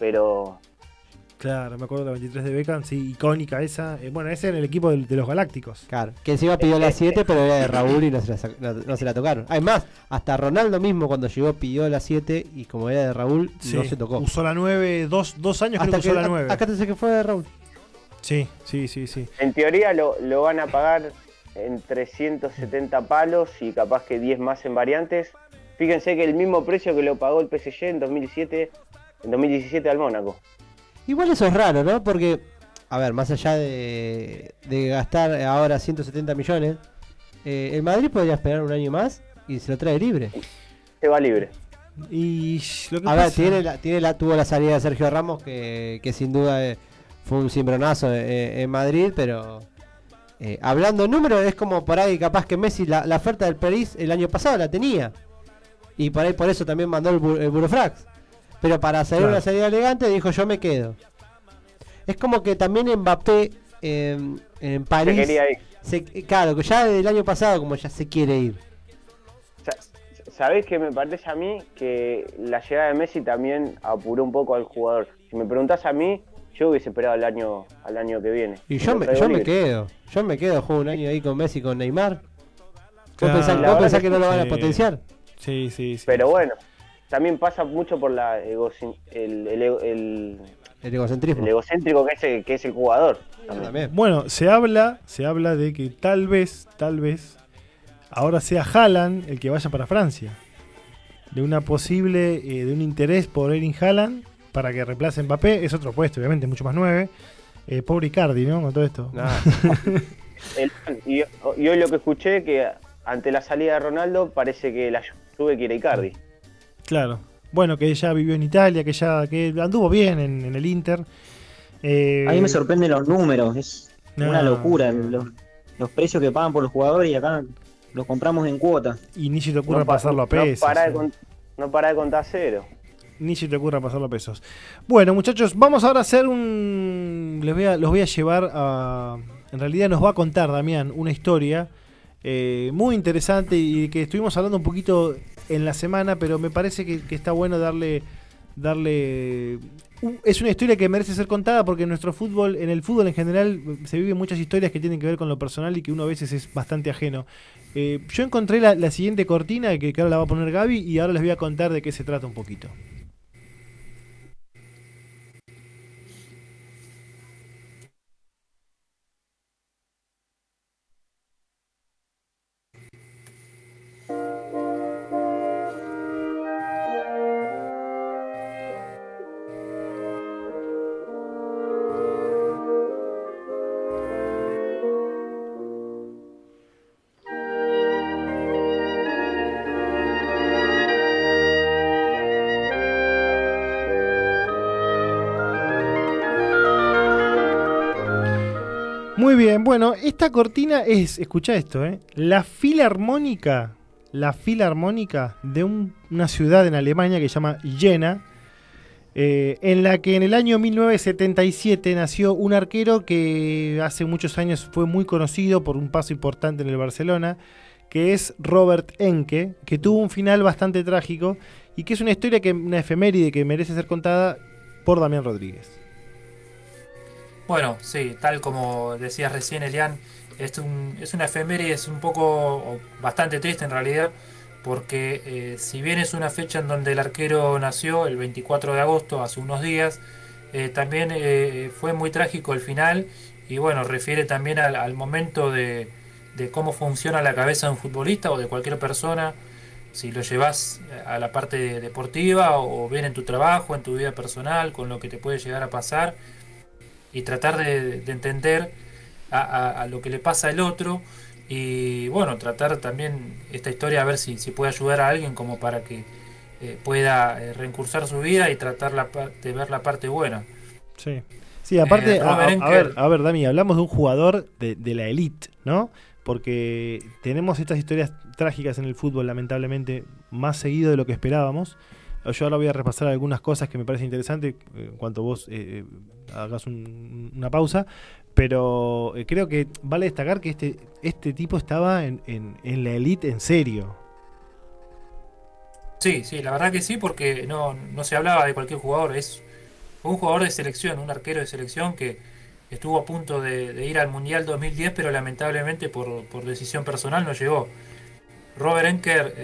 Pero Claro, me acuerdo de la 23 de Beckham, sí, icónica esa. Eh, bueno, ese en el equipo de, de los Galácticos. Claro. Que encima pidió la 7, pero era de Raúl y no se la, sac- no, no se la tocaron. Además, hasta Ronaldo mismo cuando llegó pidió la 7 y como era de Raúl, no se tocó. Usó la 9, dos, dos años Hasta creo que usó que- la a- 9. Acá te sé que fue de Raúl. Sí, sí, sí, sí. en teoría lo, lo van a pagar en 370 palos y capaz que 10 más en variantes. Fíjense que el mismo precio que lo pagó el PSG en 2007, en 2017 al Mónaco. Igual eso es raro, ¿no? Porque, a ver, más allá de, de gastar ahora 170 millones, eh, el Madrid podría esperar un año más y se lo trae libre. Se va libre. Y lo que A ver, pasa- tiene la, tiene la, tuvo la salida de Sergio Ramos, que, que sin duda eh, fue un cimbronazo eh, en Madrid, pero eh, hablando de números, es como por ahí capaz que Messi la, la oferta del París el año pasado la tenía. Y por ahí por eso también mandó el, bu- el Burofrax. Pero para hacer Claro. una salida elegante dijo yo me quedo. Es como que también Mbappé eh, en París... quería ir. se- claro, que ya desde el año pasado como ya se quiere ir. ¿Sabés qué me parece a mí? Que la llegada de Messi también apuró un poco al jugador. Si me preguntás a mí, yo hubiese esperado al año, al año que viene. Y yo, me, yo me quedo. Yo me quedo, juego un año ahí con Messi, con Neymar. ¿Vos Claro. pensás, vos que que no lo van a potenciar? Sí, sí, sí. Pero bueno, también pasa mucho por la egocin- el, el, ego- el- El egocentrismo. el egocéntrico que es el, que es el jugador. también. Bueno, se habla, se habla de que tal vez, tal vez, ahora sea Haaland el que vaya para Francia. De una posible, eh, de un interés por Erin Haaland para que reemplace a Mbappé. Es otro puesto, obviamente, mucho más nueve. Eh, pobre Icardi, ¿no? Con todo esto. Y, y hoy lo que escuché que ante la salida de Ronaldo parece que la Juve quiere Icardi. Claro. Bueno, que ya vivió en Italia, que ya que anduvo bien en, en el Inter. Eh, A mí me sorprenden los números, es No. una locura. Los, los precios que pagan por los jugadores y acá los compramos en cuota. Y ni se te ocurra No pa- pasarlo a no pesos. para de eh. con- no para de contar cero. Ni se te ocurra pasarlo a pesos. Bueno, muchachos, vamos ahora a hacer un. Les voy a, los voy a llevar a. En realidad nos va a contar Damián una historia eh, muy interesante y que estuvimos hablando un poquito en la semana, pero me parece que, que está bueno darle. darle es una historia que merece ser contada porque en nuestro fútbol, en el fútbol en general, se viven muchas historias que tienen que ver con lo personal y que uno a veces es bastante ajeno. Eh, yo encontré la, la siguiente cortina que ahora la va a poner Gaby y ahora les voy a contar de qué se trata un poquito. Bueno, esta cortina es, escucha esto, ¿eh? La filarmónica, la filarmónica de un- una ciudad en Alemania que se llama Jena, eh, en la que en el año 1977 nació un arquero que hace muchos años fue muy conocido por un paso importante en el Barcelona, que es Robert Enke, que tuvo un final bastante trágico y que es una historia que una efeméride que merece ser contada por Damián Rodríguez. Bueno, sí, tal como decías recién, Elian, es, un, es una efeméride, es un poco, bastante triste en realidad, porque eh, si bien es una fecha en donde el arquero nació el 24 de agosto, hace unos días, eh, también eh, fue muy trágico el final y bueno, refiere también al, al momento de, de cómo funciona la cabeza de un futbolista o de cualquier persona, si lo llevas a la parte deportiva o bien en tu trabajo, en tu vida personal, con lo que te puede llegar a pasar y tratar de, de entender a, a- a lo que le pasa al otro y bueno, tratar también esta historia a ver si, si puede ayudar a alguien como para que eh, pueda eh, reincursar su vida y tratar la, de ver la parte buena. Sí. Sí, aparte, Eh, a, ver, a ver, Dami, hablamos de un jugador de, de la elite, ¿no? Porque tenemos estas historias trágicas en el fútbol, lamentablemente, más seguido de lo que esperábamos. Yo ahora voy a repasar algunas cosas que me parecen interesantes eh, en cuanto vos eh, eh, hagas un- una pausa, pero creo que vale destacar que este, este tipo estaba en, en- la elite en serio. Sí, sí, la verdad que sí, porque no, no se hablaba de cualquier jugador, es un jugador de selección, un arquero de selección que estuvo a punto de, ir al Mundial 2010, pero lamentablemente por, por decisión personal no llegó. Robert Enker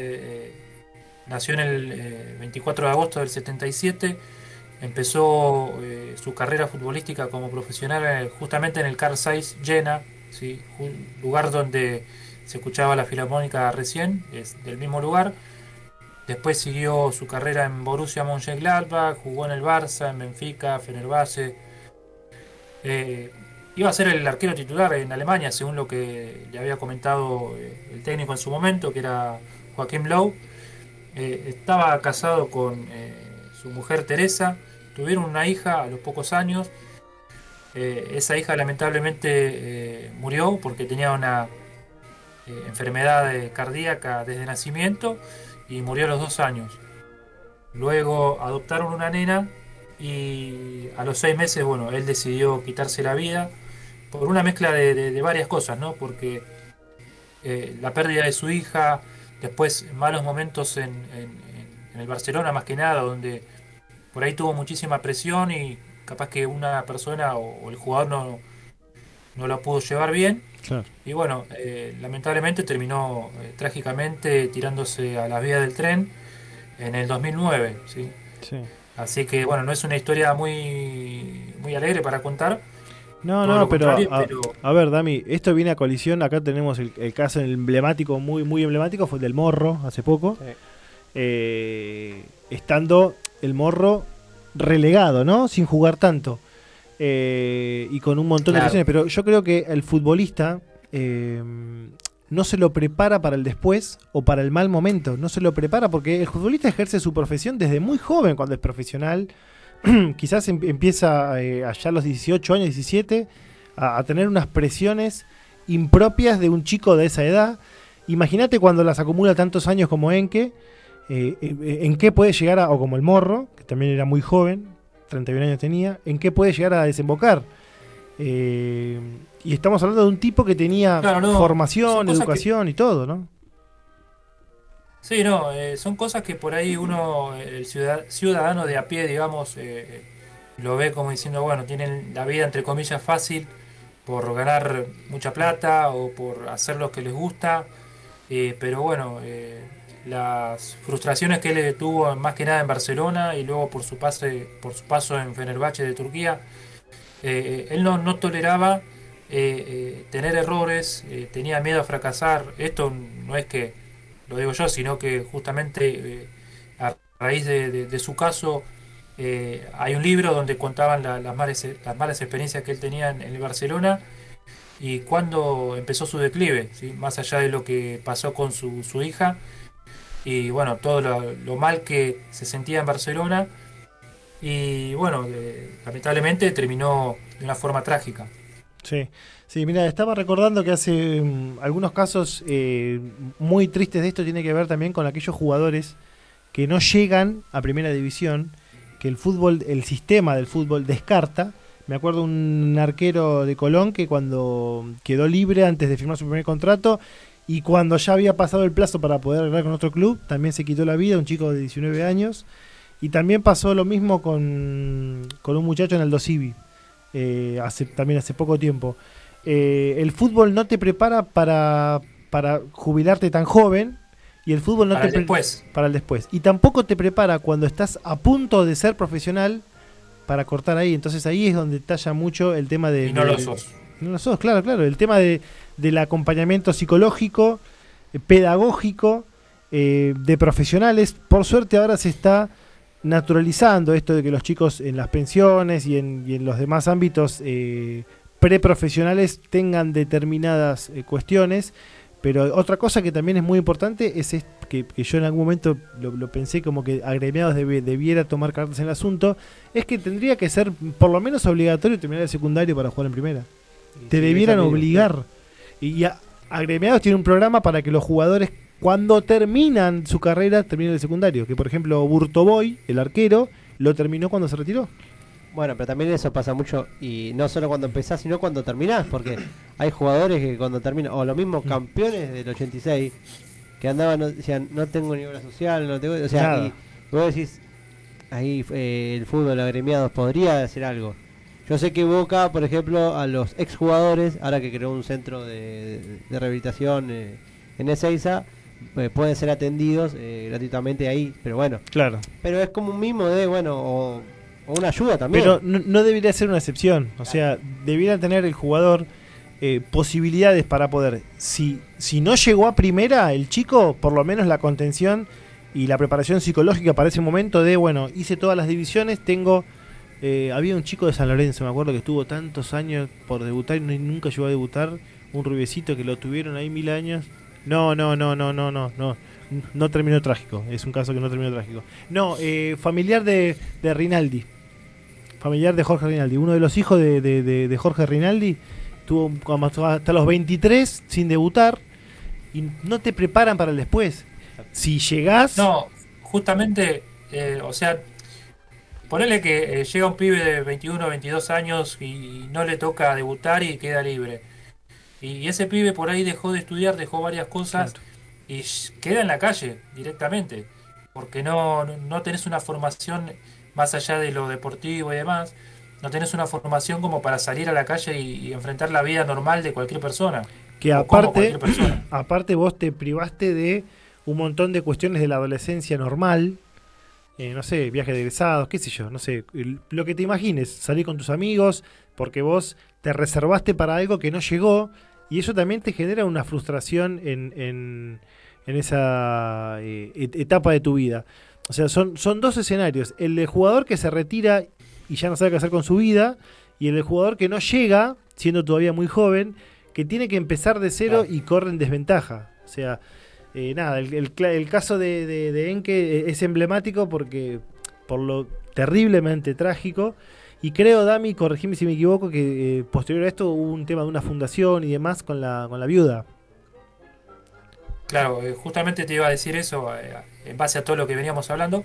nació en el eh, 24 de agosto del 77, empezó eh, su carrera futbolística como profesional eh, justamente en el Carl Zeiss Jena, un lugar donde se escuchaba la filarmónica recién, es del mismo lugar. Después siguió su carrera en Borussia Mönchengladbach, jugó en el Barça, en Benfica, Fenerbahce. Eh, iba a ser el arquero titular en Alemania, según lo que le había comentado eh, el técnico en su momento, que era Joaquim Low. Eh, estaba casado con eh, su mujer Teresa, tuvieron una hija a los pocos años. Eh, esa hija lamentablemente murió porque tenía una enfermedad cardíaca desde nacimiento y murió a los dos años. Luego adoptaron una nena y a los seis meses, bueno, él decidió quitarse la vida por una mezcla de, varias cosas, ¿no? Porque la pérdida de su hija, después malos momentos en, en- en- el Barcelona más que nada, donde por ahí tuvo muchísima presión y capaz que una persona o, o el jugador no, no lo pudo llevar bien. Claro. Y bueno, eh, lamentablemente terminó eh, trágicamente tirándose a las vías del tren en el 2009, ¿sí? Sí. Así que bueno, no es una historia muy, muy alegre para contar. No, no, pero, a, pero- a ver, Dami, esto viene a colisión. Acá tenemos el, el caso emblemático, muy, muy emblemático, fue el del Morro hace poco. Eh, estando el Morro relegado, ¿no? Sin jugar tanto. Eh, y con un montón de lesiones. Pero yo creo que el futbolista eh, no se lo prepara para el después o para el mal momento. No se lo prepara porque el futbolista ejerce su profesión desde muy joven cuando es profesional. Quizás em- empieza eh, allá a los 18 años, 17, a, a tener unas presiones impropias de un chico de esa edad. Imagínate cuando las acumula tantos años como Enke, eh, eh, en qué puede llegar a, o como el Morro, que también era muy joven, 31 años tenía, en qué puede llegar a desembocar. Eh, y estamos hablando de un tipo que tenía Claro, no, son formación, educación y todo, ¿no? Sí, no, eh, son cosas que por ahí uno, el ciudad- ciudadano de a pie, digamos, eh, lo ve como diciendo, bueno, tienen la vida entre comillas fácil por ganar mucha plata o por hacer lo que les gusta, eh, pero bueno, eh, las frustraciones que él tuvo más que nada en Barcelona y luego por su pase, por su paso en Fenerbahce de Turquía, eh, él no, no toleraba eh, eh, tener errores, eh, tenía miedo a fracasar. Esto no es que lo digo yo, sino que justamente eh, a raíz de, su caso eh, hay un libro donde contaban la- las, malas, las malas experiencias que él tenía en, en el Barcelona y cuando empezó su declive, ¿sí? más allá de lo que pasó con su, su hija y bueno, todo lo, lo mal que se sentía en Barcelona y bueno, eh, lamentablemente terminó de una forma trágica. Sí, sí, mira, estaba recordando que hace mm, algunos casos eh, muy tristes de esto tiene que ver también con aquellos jugadores que no llegan a primera división, que el fútbol, el sistema del fútbol descarta. Me acuerdo un arquero de Colón que cuando quedó libre antes de firmar su primer contrato y cuando ya había pasado el plazo para poder arreglar con otro club, también se quitó la vida, un chico de 19 años. Y también pasó lo mismo con, con un muchacho en el Dosivi, eh, hace, también hace poco tiempo. Eh, el fútbol no te prepara para, para jubilarte tan joven Y el fútbol no Para te el después. Para el después. Y tampoco te prepara cuando estás a punto de ser profesional para cortar ahí. Entonces ahí es donde talla mucho el tema de. Y no de- lo sos. No lo sos, claro, claro. El tema de, del acompañamiento psicológico, eh, pedagógico, eh, de profesionales. Por suerte ahora se está naturalizando esto de que los chicos en las pensiones y en, y en los demás ámbitos eh, preprofesionales tengan determinadas eh, cuestiones. Pero otra cosa que también es muy importante es, que, que yo en algún momento lo, lo pensé como que agremiados debe- debiera tomar cartas en el asunto, es que tendría que ser por lo menos obligatorio terminar el secundario para jugar en primera. Te sí, debieran obligar. Y a- agremiados tiene un programa para que los jugadores cuando terminan su carrera terminen el secundario. Que por ejemplo Burtoboy, el arquero, lo terminó cuando se retiró. Bueno, pero también eso pasa mucho y no solo cuando empezás, sino cuando terminás, porque hay jugadores que cuando terminan, o los mismos Mm. campeones del 86, que andaban, no- decían, no tengo ni obra social, no tengo, o sea, Nada. y vos decís, ahí eh, el fútbol agremiados podría hacer algo. Yo sé que Boca, por ejemplo, a los exjugadores, ahora que creó un centro de, de rehabilitación eh, en Ezeiza, eh, pueden ser atendidos eh, gratuitamente ahí, pero bueno. Claro. Pero es como un mimo de, bueno, o, o una ayuda también. Pero no, no debería ser una excepción. O sea, debiera tener el jugador eh, posibilidades para poder. Si, si no llegó a primera, el chico, por lo menos la contención y la preparación psicológica para ese momento de, bueno, hice todas las divisiones, tengo. eh, había un chico de San Lorenzo, me acuerdo que estuvo tantos años por debutar y nunca llegó a debutar. Un rubiecito que lo tuvieron ahí mil años. No, no, no, no, no, no, no. No terminó trágico. Es un caso que no terminó trágico. No, eh, familiar de, de Rinaldi familiar de Jorge Rinaldi. Uno de los hijos de, de- de- de Jorge Rinaldi tuvo hasta los 23 sin debutar y no te preparan para el después. Si llegás, No, justamente, eh, o sea, ponele que eh, llega un pibe de 21 22 años y no le toca debutar y queda libre. Y ese pibe por ahí dejó de estudiar, dejó varias cosas y queda en la calle directamente. Porque no, no- no tenés una formación más allá de lo deportivo y demás. No tenés una formación como para salir a la calle y, y enfrentar la vida normal de cualquier persona. que aparte, persona. aparte vos te privaste de un montón de cuestiones de la adolescencia normal. eh, no sé, viaje de egresados, qué sé yo, no sé, lo que te imagines, salir con tus amigos, porque vos te reservaste para algo que no llegó, y eso también te genera una frustración en, en, en esa eh, et- etapa de tu vida. O sea, son, son dos escenarios, el del jugador que se retira y ya no sabe qué hacer con su vida, y el del jugador que no llega, siendo todavía muy joven, que tiene que empezar de cero y corre en desventaja. O sea, eh, nada, el, el cla- el caso de, de, de Enke eh, es emblemático porque por lo terriblemente trágico. Y creo, Dami, corregime si me equivoco, que eh, posterior a esto hubo un tema de una fundación y demás con la, con la viuda. Claro, eh, justamente te iba a decir eso en base a todo lo que veníamos hablando,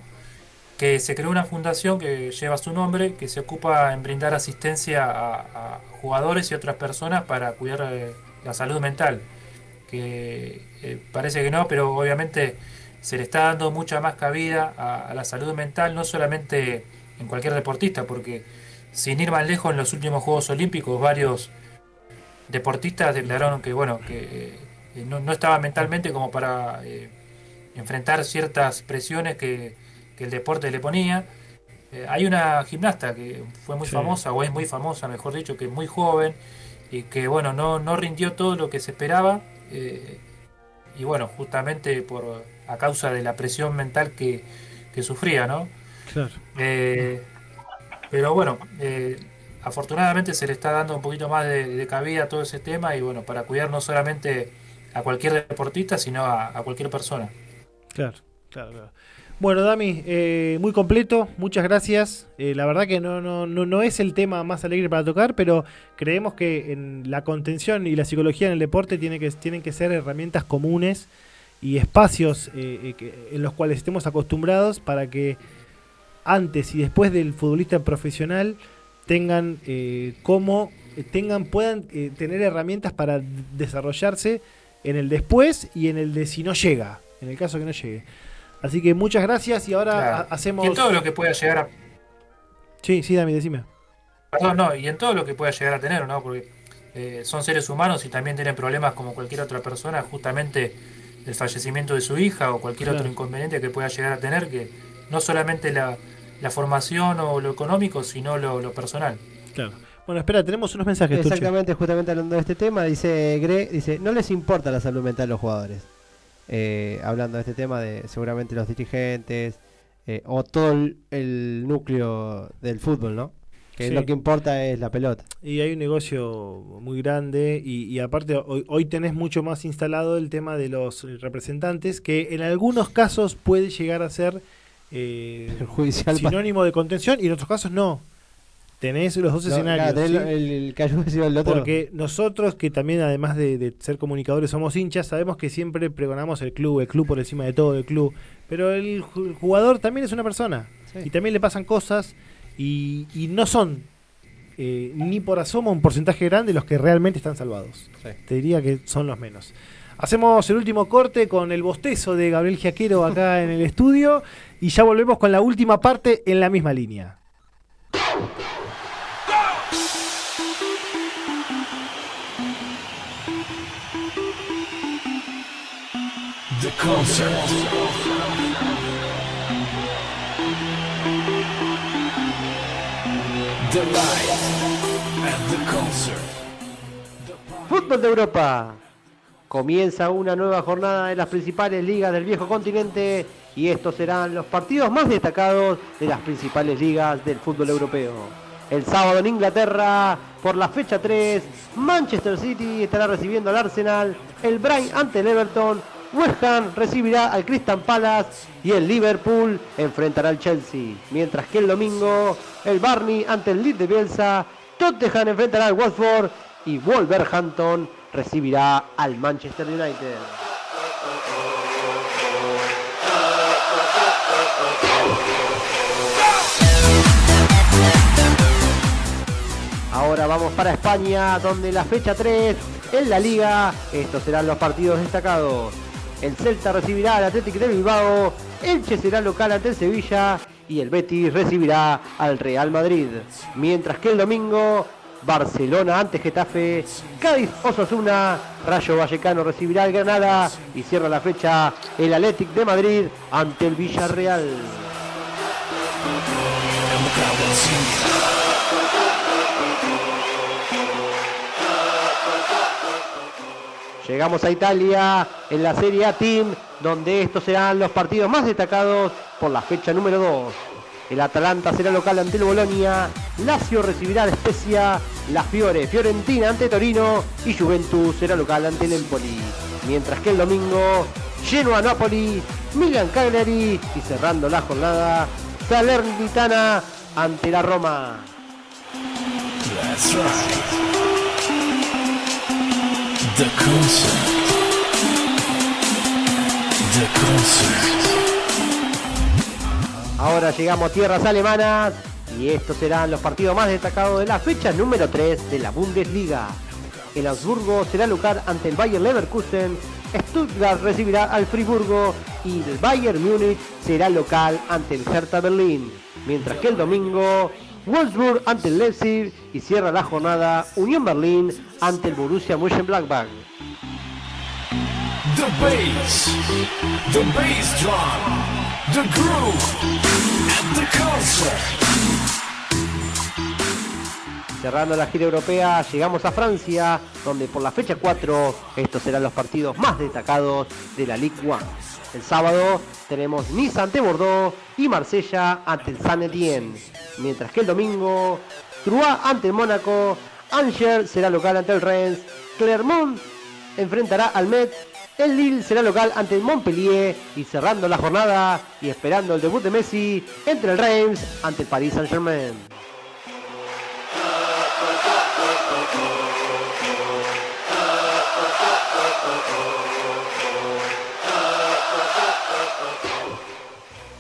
que se creó una fundación que lleva su nombre, que se ocupa en brindar asistencia a, jugadores y otras personas para cuidar eh, la salud mental. Que eh, parece que no, pero obviamente se le está dando mucha más cabida a, la salud mental, no solamente en cualquier deportista, porque sin ir más lejos en los últimos Juegos Olímpicos varios deportistas declararon que bueno que eh, no, no estaba mentalmente como para enfrentar ciertas presiones que, que el deporte le ponía. Eh, hay una gimnasta que fue muy Sí. famosa, o es muy famosa, mejor dicho, que es muy joven y que bueno, no, no rindió todo lo que se esperaba. eh, y bueno, justamente por a causa de la presión mental que, que sufría, ¿no? Claro. Eh, pero bueno, afortunadamente se le está dando un poquito más de, de cabida a todo ese tema y bueno, para cuidar no solamente a cualquier deportista, sino a, a cualquier persona. Claro, claro, claro. Bueno, Dami, eh, muy completo, muchas gracias. Eh, la verdad que no, no, no, no es el tema más alegre para tocar, pero creemos que en la contención y la psicología en el deporte tiene que, tienen que ser herramientas comunes y espacios eh, eh, que- en los cuales estemos acostumbrados para que antes y después del futbolista profesional tengan eh, como eh, tengan puedan tener herramientas para desarrollarse en el después y en el de si no llega, en el caso que no llegue. Así que muchas gracias y ahora Claro. hacemos Y en todo lo que pueda llegar a. Sí, sí, Dami, decime. Perdón, no, y en todo lo que pueda llegar a tener, ¿no? Porque eh, son seres humanos y también tienen problemas como cualquier otra persona. Justamente el fallecimiento de su hija o cualquier Claro. otro inconveniente que pueda llegar a tener, que no solamente la, la formación o lo económico, sino lo, lo personal. Claro. Bueno, espera, tenemos unos mensajes. Exactamente, justamente hablando de este tema, dice Gre, dice, no les importa la salud mental de los jugadores. Eh, hablando de este tema de seguramente los dirigentes eh, o todo el, el núcleo del fútbol, ¿no? Que Sí. lo que importa es la pelota. Y hay un negocio muy grande y, y aparte hoy, hoy tenés mucho más instalado el tema de los representantes que en algunos casos puede llegar a ser eh, sinónimo de contención y en otros casos no. Tenés los dos No, escenarios. el, el del otro. Porque nosotros, que también además de, de ser comunicadores somos hinchas, sabemos que siempre pregonamos el club, el club por encima de todo, el club. Pero el ju- jugador también es una persona. Y también le pasan cosas y, y no son eh, ni por asomo un porcentaje grande los que realmente están salvados. Te diría que son los menos. Hacemos el último corte con el bostezo de Gabriel Giaquero acá en el estudio y ya volvemos con la última parte en la misma línea. The. The the concert. Fútbol de Europa. Comienza una nueva jornada de las principales ligas del viejo continente y estos serán los partidos más destacados de las principales ligas del fútbol europeo. El sábado en Inglaterra, por la fecha 3, Manchester City estará recibiendo al Arsenal, el Brighton ante el Everton, West Ham recibirá al Crystal Palace y el Liverpool enfrentará al Chelsea. Mientras que el domingo, el Barney ante el Leeds de Bielsa, Tottenham enfrentará al Watford y Wolverhampton recibirá al Manchester United. Ahora vamos para España, donde la fecha 3 en la liga, estos serán los partidos destacados. El Celta recibirá al Athletic de Bilbao, Elche será local ante el Sevilla y el Betis recibirá al Real Madrid. Mientras que el domingo, Barcelona ante Getafe, Cádiz Osasuna, Rayo Vallecano recibirá al Granada y cierra la fecha el Athletic de Madrid ante el Villarreal. Llegamos a Italia en la Serie A Team, donde estos serán los partidos más destacados por la fecha número 2. El Atalanta será local ante el Bolonia, Lazio recibirá al Spezia, la Fiore, Fiorentina ante Torino y Juventus será local ante el Empoli. Mientras que el domingo, Genoa Napoli, Milan Cagliari y cerrando la jornada, Salernitana ante la Roma. Ahora llegamos a tierras alemanas y estos serán los partidos más destacados de la fecha número 3 de la Bundesliga. El Augsburgo será local ante el Bayer Leverkusen, Stuttgart recibirá al Friburgo y el Bayern Múnich será local ante el Hertha Berlín. Mientras que el domingo, Wolfsburg ante el Leipzig y cierra la jornada Unión Berlín ante el Borussia Mönchengladbach. The bass. The bass drum. The groove. And the concert. Cerrando la gira europea, llegamos a Francia, donde por la fecha 4 estos serán los partidos más destacados de la Ligue 1. El sábado tenemos Nice ante Bordeaux y Marsella ante el Saint Etienne. Mientras que el domingo, Troyes ante el Mónaco, Angers será local ante el Rennes, Clermont enfrentará al Metz, el Lille será local ante el Montpellier y cerrando la jornada y esperando el debut de Messi entre el Reims ante el Paris Saint-Germain.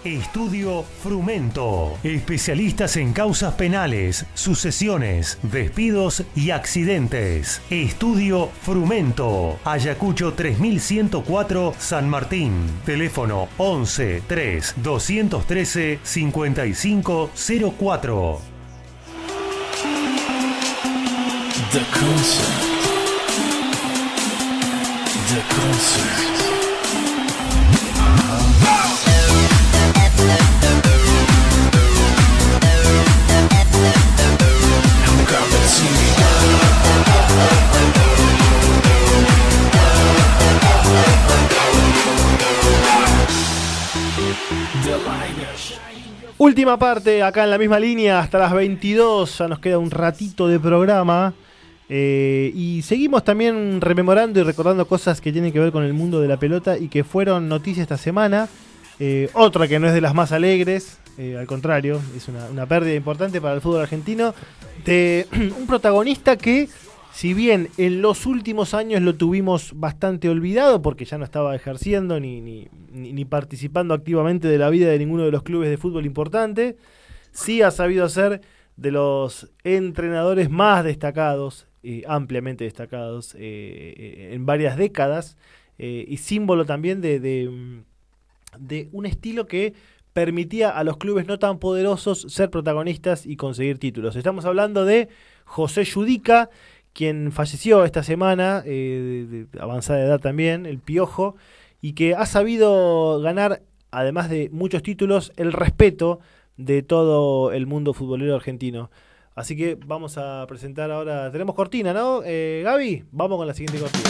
Estudio Frumento. Especialistas en causas penales, sucesiones, despidos y accidentes. Estudio Frumento. Ayacucho 3104 San Martín. Teléfono 11 3 213 5504. The concert. The concert. Última parte, acá en la misma línea, hasta las 22, ya nos queda un ratito de programa. Eh, y seguimos también rememorando y recordando cosas que tienen que ver con el mundo de la pelota y que fueron noticias esta semana. Eh, otra que no es de las más alegres, eh, al contrario, es una, una pérdida importante para el fútbol argentino, de un protagonista que, si bien en los últimos años lo tuvimos bastante olvidado, porque ya no estaba ejerciendo ni, ni, participando activamente de la vida de ninguno de los clubes de fútbol importante, sí ha sabido ser de los entrenadores más destacados, eh, ampliamente destacados, eh, eh, en varias décadas, y símbolo también de, de un estilo que permitía a los clubes no tan poderosos ser protagonistas y conseguir títulos. Estamos hablando de José Yudica, quien falleció esta semana, eh, de avanzada edad también, el Piojo, y que ha sabido ganar, además de muchos títulos, el respeto de todo el mundo futbolero argentino. Así que vamos a presentar ahora, tenemos cortina, ¿no? Eh, Gaby, vamos con la siguiente cortina.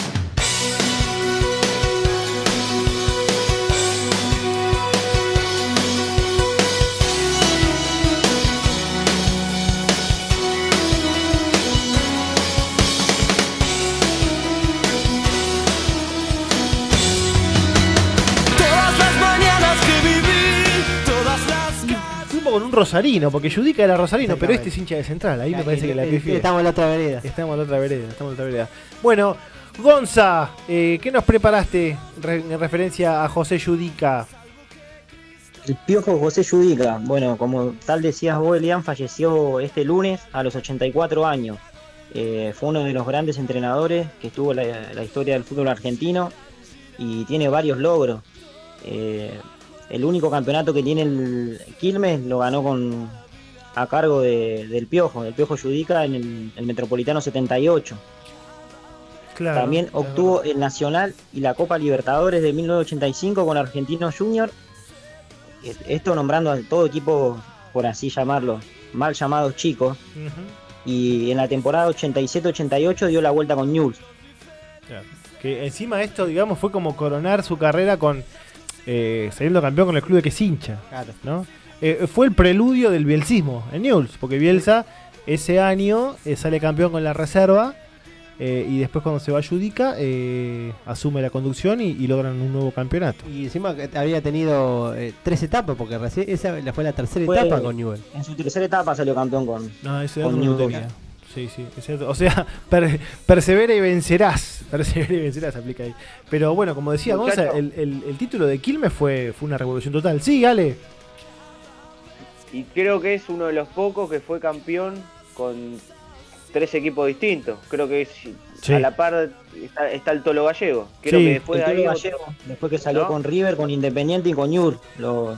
Un rosarino, porque Yudica era rosarino, pero este es hincha de central. Ahí me parece que la pifié. Estamos en la otra vereda. Estamos en la otra vereda, estamos en la otra vereda. Bueno, Gonza, eh, ¿qué nos preparaste re- en referencia a José Yudica? El Piojo José Yudica, bueno, como tal decías vos, Elian, falleció este lunes a los 84 años. Eh, fue uno de los grandes entrenadores que estuvo en la, la historia del fútbol argentino y tiene varios logros. Eh, el único campeonato que tiene el Quilmes lo ganó con a cargo de- del Piojo, del Piojo Yudica en el, el Metropolitano 78. Claro. También obtuvo el Nacional y la Copa Libertadores de 1985 con Argentino Junior. Esto nombrando a todo equipo, por así llamarlo, mal llamados chicos. Y en la temporada 87-88 dio la vuelta con Newell's. Claro. Que encima esto, digamos, fue como coronar su carrera con eh, saliendo campeón con el club de que es hincha. Claro. ¿no? Eh, fue el preludio del bielsismo en Newell's, porque Bielsa ese año eh, sale campeón con la reserva eh, y después cuando se va a Judica eh, asume la conducción y, y logran un nuevo campeonato. Y encima había tenido eh, tres etapas, porque recién esa fue la tercera Fue- etapa con Newell. En su tercera etapa salió campeón con, No, ese con no tenía. Sí, sí, es cierto. O sea, per- persevera y vencerás. Persevera y vencerás, aplica ahí. Pero bueno, como decía Gonza, el, el- el título de Quilmes fue, fue una revolución total. Sí, Ale. Y creo que es uno de los pocos que fue campeón con tres equipos distintos. Creo que es- Sí. a la par está, está el Tolo Gallego. Creo Sí. que después de ahí Gallego, después que salió ¿No? con River, con Independiente y con Newell's, lo,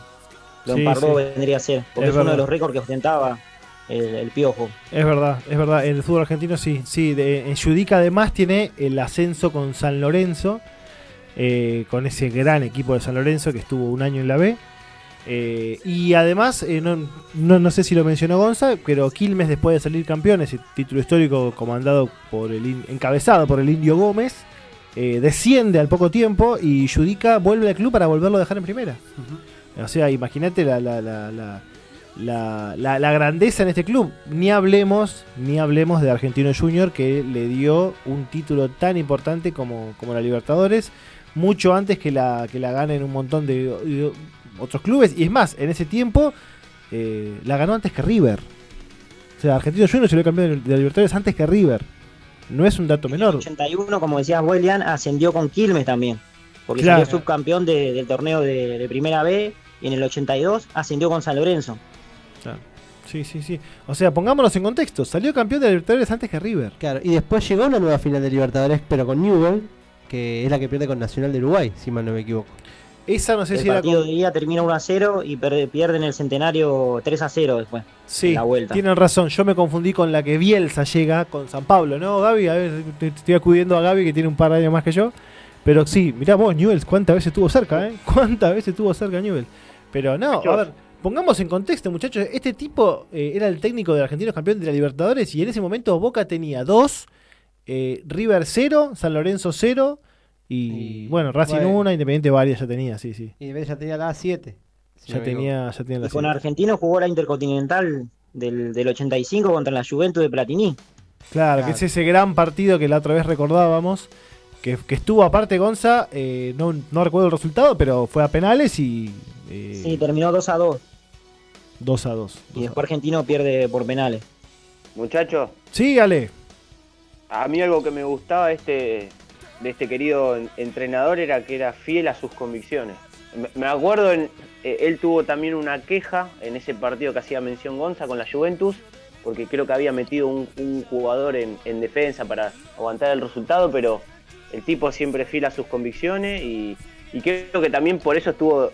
lo Sí, emparró, sí. vendría a ser. Porque Es es, uno de los récords que ostentaba el, el Piojo. Es verdad, es verdad. En el fútbol argentino sí. sí de, en Judica además tiene el ascenso con San Lorenzo. eh, con ese gran equipo de San Lorenzo que estuvo un año en la B. Eh, y además, eh, no, no, no sé si lo mencionó Gonza, pero Quilmes después de salir campeón, ese título histórico comandado por el in- encabezado por el Indio Gómez, eh, desciende al poco tiempo y Judica vuelve al club para volverlo a dejar en primera. O sea, imagínate la, la, la, la, la, la- la grandeza en este club. Ni hablemos, ni hablemos de Argentino Junior que le dio un título tan importante como, como la Libertadores, mucho antes que la, que la ganen un montón de, de otros clubes. Y es más, en ese tiempo eh, la ganó antes que River. O sea, Argentino Junior se lo campeón de la Libertadores antes que River. No es un dato menor. 81, como decías Elian, ascendió con Quilmes también. Porque Claro. salió subcampeón de- del torneo de, de Primera B y en el 82 ascendió con San Lorenzo. Claro. Sí, sí, sí. O sea, pongámonos en contexto. Salió campeón de la Libertadores antes que River. Claro, y después llegó una nueva final de Libertadores, pero con Newell, que es la que pierde con Nacional de Uruguay, si mal no me equivoco. Esa no sé el si era partido con- de día termina 1 a 0 y pierden el centenario 3 a 0 después. Sí, en la vuelta. tienen razón. Yo me confundí con la que Bielsa llega con San Pablo, ¿no, Gaby? A ver, te- estoy acudiendo a Gaby que tiene un par de años más que yo. Pero sí, mirá vos, Newell's, cuántas veces estuvo cerca, ¿eh? ¿Cuántas veces estuvo cerca Newell? Pero no, a ver, pongamos en contexto, muchachos. Este tipo eh, era el técnico de Argentinos campeón de la Libertadores y en ese momento Boca tenía dos, eh, River 0, San Lorenzo 0 y, bueno, Racing bueno. 1, Independiente varias ya tenía, sí, sí. Y ya tenía la A7. si ya, no me tenía, ya tenía la Y con serie. Argentino jugó la Intercontinental del, del 85 contra la Juventus de Platini. Claro, que es ese gran partido que la otra vez recordábamos. Que, que estuvo aparte Gonza, eh, no, no recuerdo el resultado, pero fue a penales y eh, Sí, terminó 2 a 2. 2 a 2. Y después Argentino pierde por penales. Muchachos, Sí, Ale. a mí algo que me gustaba de este, de este querido en- entrenador era que era fiel a sus convicciones. Me- acuerdo, en- eh, él tuvo también una queja en ese partido que hacía mención Gonza con la Juventus, porque creo que había metido un, un jugador en, en defensa para aguantar el resultado, pero el tipo siempre fiel a sus convicciones y, y creo que también por eso estuvo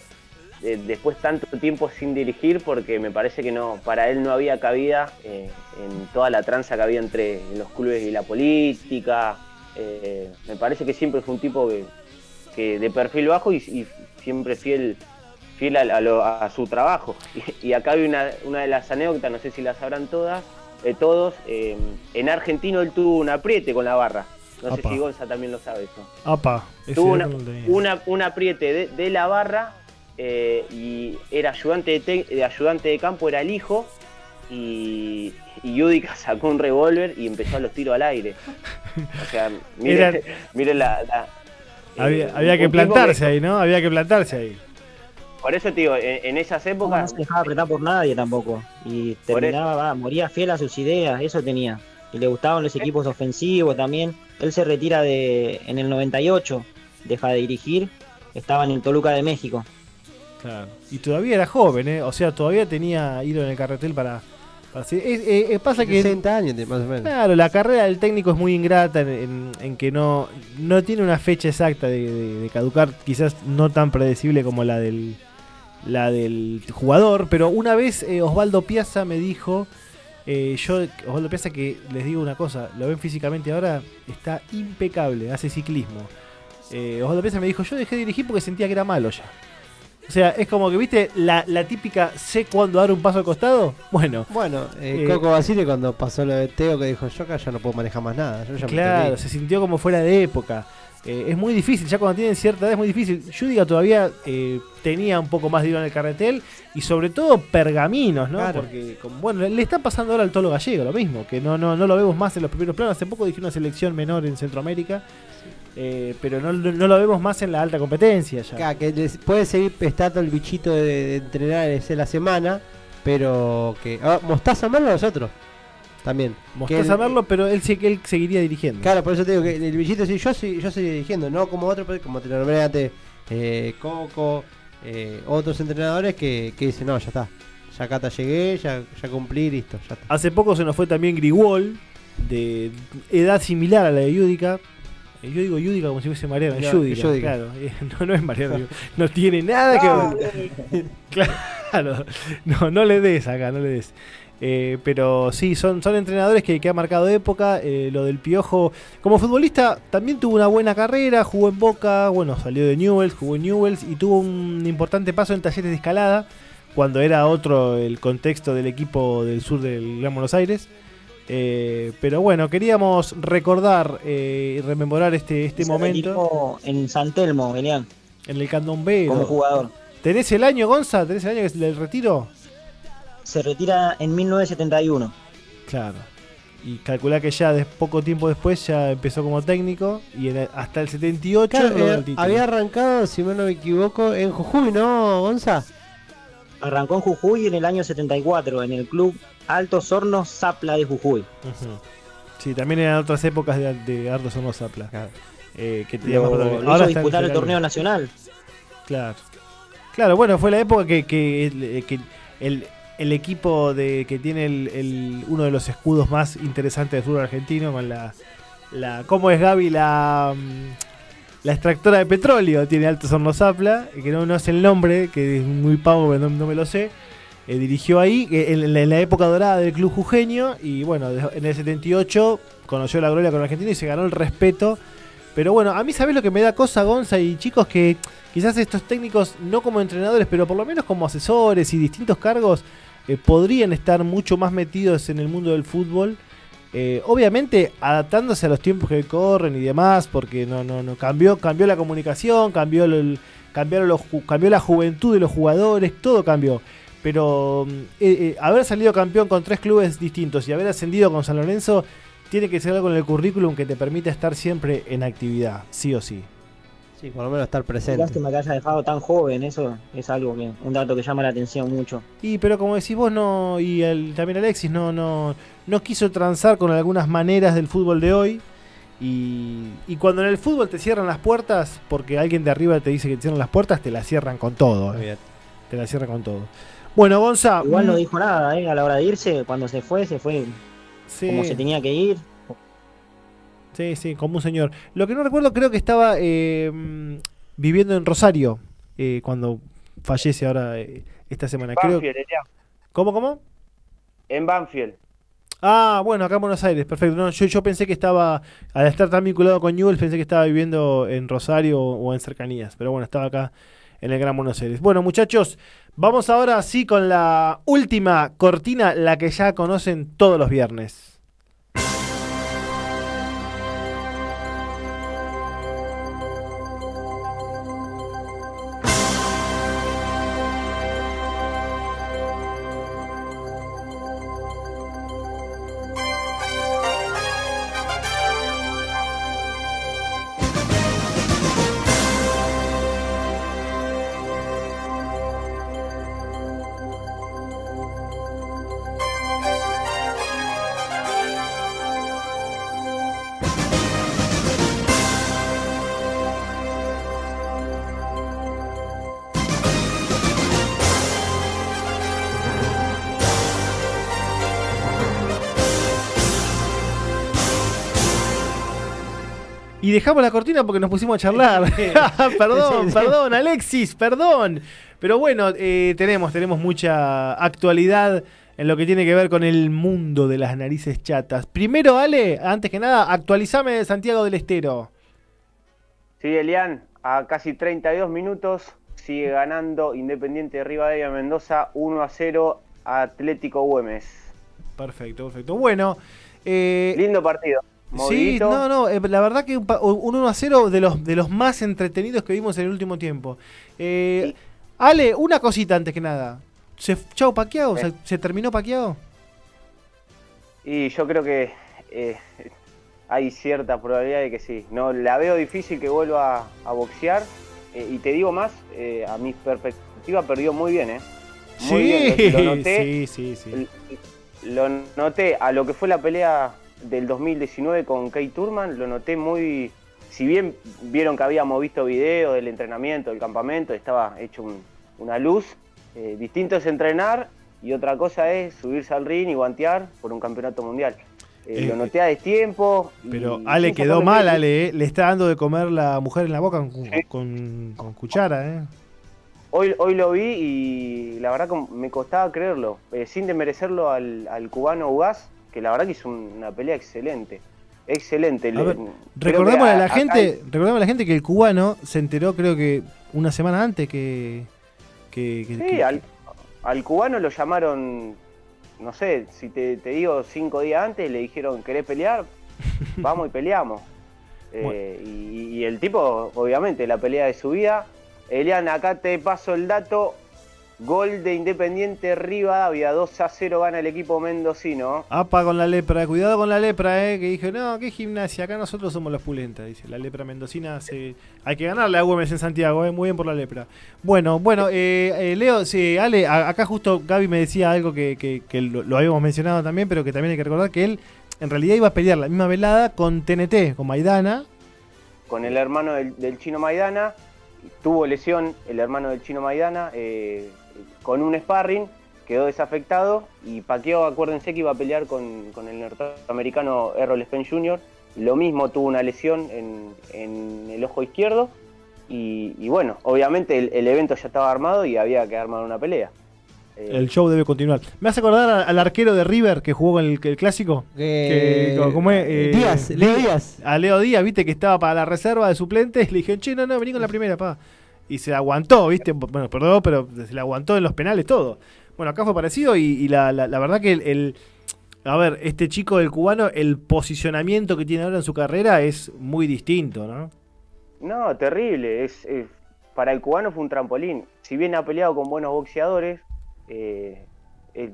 eh, después tanto tiempo sin dirigir, porque me parece que no para él no había cabida eh, en toda la tranza que había entre los clubes y la política. Eh, me parece que siempre fue un tipo que, que de perfil bajo y, y siempre fiel fiel a, a lo- a su trabajo. Y, y acá hay una, una de las anécdotas, no sé si las sabrán todas, eh, todos. en Argentino él tuvo un apriete con la barra. No sé si Gonza también lo sabe eso. Apa, Tuvo una, una- un apriete de, de la barra eh, y era ayudante de, de ayudante de campo, era el hijo. Y, y Yudica sacó un revólver y empezó a los tiros al aire. O sea, miren, miren la, la- Había, eh, había que plantarse ahí, ¿no? Había que plantarse ahí. Por eso te digo, en, en esas No, no épocas se dejaba apretar por nadie tampoco. Y terminaba, va, moría fiel a sus ideas, eso tenía. Y le gustaban los equipos ofensivos también. Él se retira de en el 98, deja de dirigir, estaba en el Toluca de México. Claro. Y todavía era joven, ¿eh? O sea, todavía tenía hilo en el carretel para. para hacer- es- es- es- pasa que. 60 años más o menos. Claro, la carrera del técnico es muy ingrata en, en- en que no, no tiene una fecha exacta de, de- de caducar, quizás no tan predecible como la del, la del jugador, pero una vez eh, Osvaldo Piazza me dijo, eh, yo, Osvaldo Piazza que les digo una cosa, lo ven físicamente ahora, está impecable, hace ciclismo. Eh, Osvaldo Piazza me dijo, yo dejé de dirigir porque sentía que era malo ya. O sea, es como que, viste, la, la típica sé cuándo dar un paso al costado. Bueno, Bueno, eh, Eh, Coco Basile cuando pasó lo de Teo que dijo, yo acá ya no puedo manejar más nada. Yo ya me Claro, que se sintió como fuera de época. Eh, es muy difícil, ya cuando tienen cierta edad es muy difícil. Judiga todavía eh, tenía un poco más de hilo en el carretel y sobre todo pergaminos, ¿no? Claro. Porque, como- bueno, le está pasando ahora al Tolo Gallego lo mismo, que no, no, no lo vemos más en los primeros planos. Hace poco dije una selección menor en Centroamérica, eh, pero no, no lo vemos más en la alta competencia ya. Que puede seguir pestando el bichito de, de entrenar ese la semana, pero que. Ah, Mostaza Merlo nosotros. También. Mostaza él- Merlo, pero él sí que él seguiría dirigiendo. Claro, por eso te digo que el bichito sí, yo sí, yo seguiré dirigiendo, no como otro, pues, como te lo nombré antes, eh, Coco, eh, otros entrenadores que, que dicen, no, ya está. Ya acá te llegué, ya, ya cumplí, listo, ya está. Hace poco se nos fue también Grigol, de edad similar a la de Yudica. Yo digo Yudica como si fuese Mariano, No, Yudica, claro. Eh, No, no es Mariano, no tiene nada que ver. claro, no, no le des acá, no le des. Eh, pero sí, son, son entrenadores que, que han marcado época. eh, lo del Piojo, como futbolista, también tuvo una buena carrera. Jugó en Boca, bueno, salió de Newells, jugó en Newells y tuvo un importante paso en talleres de escalada. Cuando era otro el contexto del equipo del sur del Gran Buenos Aires. Eh, pero bueno, queríamos recordar eh, y rememorar este, este momento en San Telmo, Elian, en el candombero. como jugador. ¿Tenés el año, Gonza? ¿Tenés el año que es del retiro? Se retira en 1971. Claro. Y calculá que ya de poco tiempo después ya empezó como técnico y en el- hasta el 78 Claro, eh, el había arrancado, si no me equivoco, en Jujuy, ¿no, Gonza? Arrancó en Jujuy en el año 74 en el club Altos Hornos Zapla de Jujuy. Sí, también eran otras épocas de, de Ardo Somos Zapla. Eh, que Lo, lo hizo en disputar el torneo nacional. Claro. Claro, bueno, fue la época que, que, el, que el- el equipo de que tiene el, el- uno de los escudos más interesantes del fútbol argentino con la, la ¿cómo es Gaby? La, mm, la extractora de petróleo tiene Altos Hornos Zapla, que no, no es el nombre, que es muy pavo, no, no me lo sé. Eh, dirigió ahí eh, en, la- época dorada del club jujeño y bueno, en el 78 conoció la gloria con Argentina y se ganó el respeto. Pero bueno, a mí sabes lo que me da cosa Gonza y chicos que quizás estos técnicos no como entrenadores, pero por lo menos como asesores y distintos cargos eh, podrían estar mucho más metidos en el mundo del fútbol Eh, obviamente adaptándose a los tiempos que corren y demás, porque no, no, no cambió, cambió la comunicación, cambió el, cambiaron los, cambió la juventud de los jugadores, todo cambió. Pero mm, eh, eh, haber salido campeón con tres clubes distintos y haber ascendido con San Lorenzo tiene que ser algo en el currículum que te permita estar siempre en actividad, sí o sí. Sí, por lo menos estar presente. Lástima que haya dejado tan joven, eso es algo que, un dato que llama la atención mucho. Y pero como decís vos no y el, también Alexis no no no quiso transar con algunas maneras del fútbol de hoy y, y cuando en el fútbol te cierran las puertas porque alguien de arriba te dice que te cierran las puertas te las cierran con todo. eh. Te las cierran con todo. Bueno, Gonza, Igual no mm, dijo nada, ¿eh? A la hora de irse, cuando se fue, se fue Sí. como se tenía que ir. Sí, sí, como un señor. Lo que no recuerdo, creo que estaba eh, viviendo en Rosario eh, cuando fallece ahora eh, esta semana. Creo. Banfield. ¿Cómo, cómo? En Banfield. Ah, bueno, acá en Buenos Aires, perfecto. No, yo, yo pensé que estaba, al estar tan vinculado con Newell's, pensé que estaba viviendo en Rosario o, o en cercanías. Pero bueno, estaba acá en el Gran Buenos Aires. Bueno, muchachos, vamos ahora sí con la última cortina, la que ya conocen todos los viernes. Y dejamos la cortina porque nos pusimos a charlar. perdón, perdón, Alexis, perdón. Pero bueno, eh, tenemos, tenemos mucha actualidad en lo que tiene que ver con el mundo de las narices chatas. Primero, Ale, antes que nada, actualizame de Santiago del Estero. Sí, Elian, a casi 32 minutos sigue ganando Independiente de Rivadavia Mendoza 1 a 0 a Atlético Güemes. Perfecto, perfecto. Bueno, eh, Lindo partido. Sí, no, no, eh, la verdad que un, un 1 a 0 de los, de los más entretenidos que vimos en el último tiempo. Eh, Ale, una cosita antes que nada. ¿Se, chau, paqueado? Eh. ¿Se, se terminó paqueado? Y yo creo que hay cierta probabilidad de que sí. No, la veo difícil que vuelva a boxear. y te digo más, a mi perspectiva perdió muy bien, ¿eh? Muy Sí, bien, lo, lo noté. sí, sí, sí. Lo noté a lo que fue la pelea del 2019 con Kate Turman, lo noté muy. Si bien vieron que habíamos visto videos del entrenamiento, del campamento, estaba hecho un- una luz. eh, distinto es entrenar y otra cosa es subirse al ring y guantear por un campeonato mundial. Eh, Eh, lo noté a destiempo. Pero Ale quedó mal, mérito. Ale. eh. Le está dando de comer la mujer en la boca con, con- con cuchara, ¿eh? Hoy, hoy lo vi y la verdad que me costaba creerlo, eh, sin desmerecerlo al, al cubano Ugaz, que la verdad que hizo un- una pelea excelente. Excelente. A ver, que a la gente, recordémosle a la gente que el cubano se enteró creo que una semana antes que... que, que- Sí, que- al, al cubano lo llamaron, no sé, si te, te digo cinco días antes, le dijeron, ¿querés pelear? Vamos y peleamos. Eh, y, y el tipo, obviamente, la pelea de su vida. Elian, acá te paso el dato. Gol de Independiente Rivadavia, 2 a 0 gana el equipo mendocino. Apa con la lepra, cuidado con la lepra, eh, que dije, no, qué gimnasia, acá nosotros somos los pulentas, dice, la lepra mendocina, se... hay que ganarle a Güemes en Santiago, eh, muy bien por la lepra. Bueno, bueno, eh, eh, Leo, sí, Ale, a- acá justo Gaby me decía algo que, que- que lo, lo habíamos mencionado también, pero que también hay que recordar que él en realidad iba a pelear la misma velada con TNT, con Maidana, con el hermano del, del chino Maidana. Tuvo lesión el hermano del chino Maidana eh, con un sparring, quedó desafectado y Paqueo, acuérdense que iba a pelear con, con el norteamericano Errol Spence Jr. Lo mismo tuvo una lesión en, en el ojo izquierdo y, y bueno, obviamente el, el evento ya estaba armado y había que armar una pelea. Eh, el show debe continuar. ¿Me hace acordar al arquero de River que jugó el, el clásico? Eh, Que- ¿cómo es? Eh, Díaz, Leo Díaz. A Leo Díaz, viste que estaba para la reserva de suplentes. Le dijeron, che, no, no, vení con la primera, pa. Y se aguantó, viste. Bueno, perdón, pero se la aguantó en los penales todo. Bueno, acá fue parecido y, y la, la- la verdad que el, el- a ver, este chico del cubano, el posicionamiento que tiene ahora en su carrera es muy distinto, ¿no? No, terrible. Es, es- para el cubano fue un trampolín. Si bien ha peleado con buenos boxeadores, eh, es,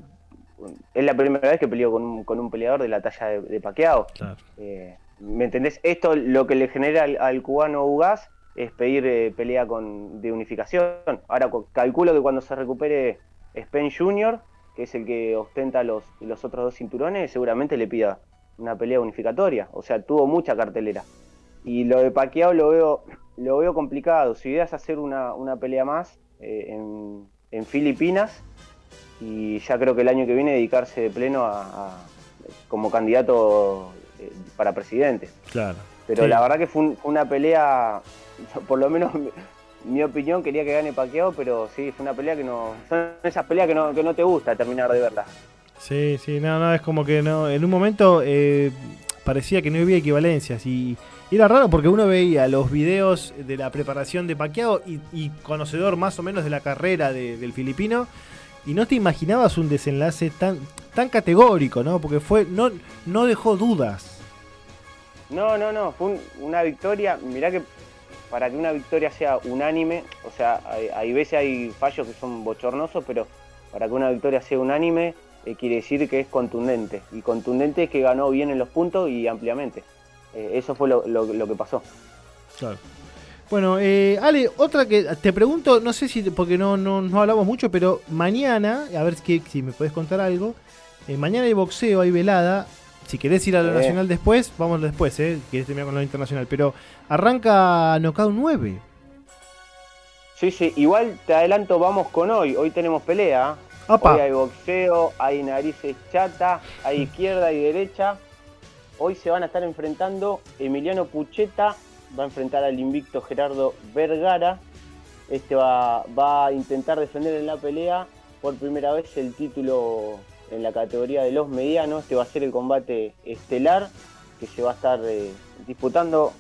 es la primera vez que peleó con un, con un peleador de la talla de, de Pacquiao. Eh, ¿Me entendés? Esto lo que le genera al, al cubano Ugas es pedir eh, pelea con, de unificación. Ahora cu- calculo que cuando se recupere Spen Jr., que es el que ostenta los, los otros dos cinturones, seguramente le pida una pelea unificatoria. O sea, tuvo mucha cartelera. Y lo de Pacquiao lo veo, lo veo complicado. Si ideas hacer una, una pelea más eh, en, en Filipinas y ya creo que el año que viene dedicarse de pleno a, a- como candidato eh, para presidente. Claro. Pero Sí. la verdad que fue, un- una pelea, por lo menos mi, mi opinión quería que gane Pacquiao, pero sí, fue una pelea que no... Son esas peleas que no, que no te gusta terminar de verla. Sí, sí, no, no, es como que no. En un momento eh, parecía que no había equivalencias y, y era raro porque uno veía los videos de la preparación de Pacquiao y, y conocedor más o menos de la carrera de- del filipino y no te imaginabas un desenlace tan tan categórico, ¿no? Porque fue no no dejó dudas. No, no, no, fue un- una victoria, mirá que para que una victoria sea unánime, o sea, hay, veces hay fallos que son bochornosos, pero para que una victoria sea unánime eh, quiere decir que es contundente, y contundente es que ganó bien en los puntos y ampliamente. Eh, eso fue lo, que pasó. Claro. Bueno, eh, Ale, otra que te pregunto, no sé si, porque no, no, no hablamos mucho, pero mañana, a ver que, si me podés contar algo, mañana hay boxeo, hay velada, si querés ir a lo Eh. nacional después, vamos después, eh, querés terminar con lo internacional, pero arranca Knockout 9. Sí, sí, igual te adelanto, vamos con hoy, hoy tenemos pelea. Apa. Hoy hay boxeo, hay narices chata, hay izquierda y derecha. Hoy se van a estar enfrentando Emiliano Pucheta, va a enfrentar al invicto Gerardo Vergara. Este va, va a intentar defender en la pelea por primera vez el título en la categoría de los medianos. Este va a ser el combate estelar que se va a estar eh, disputando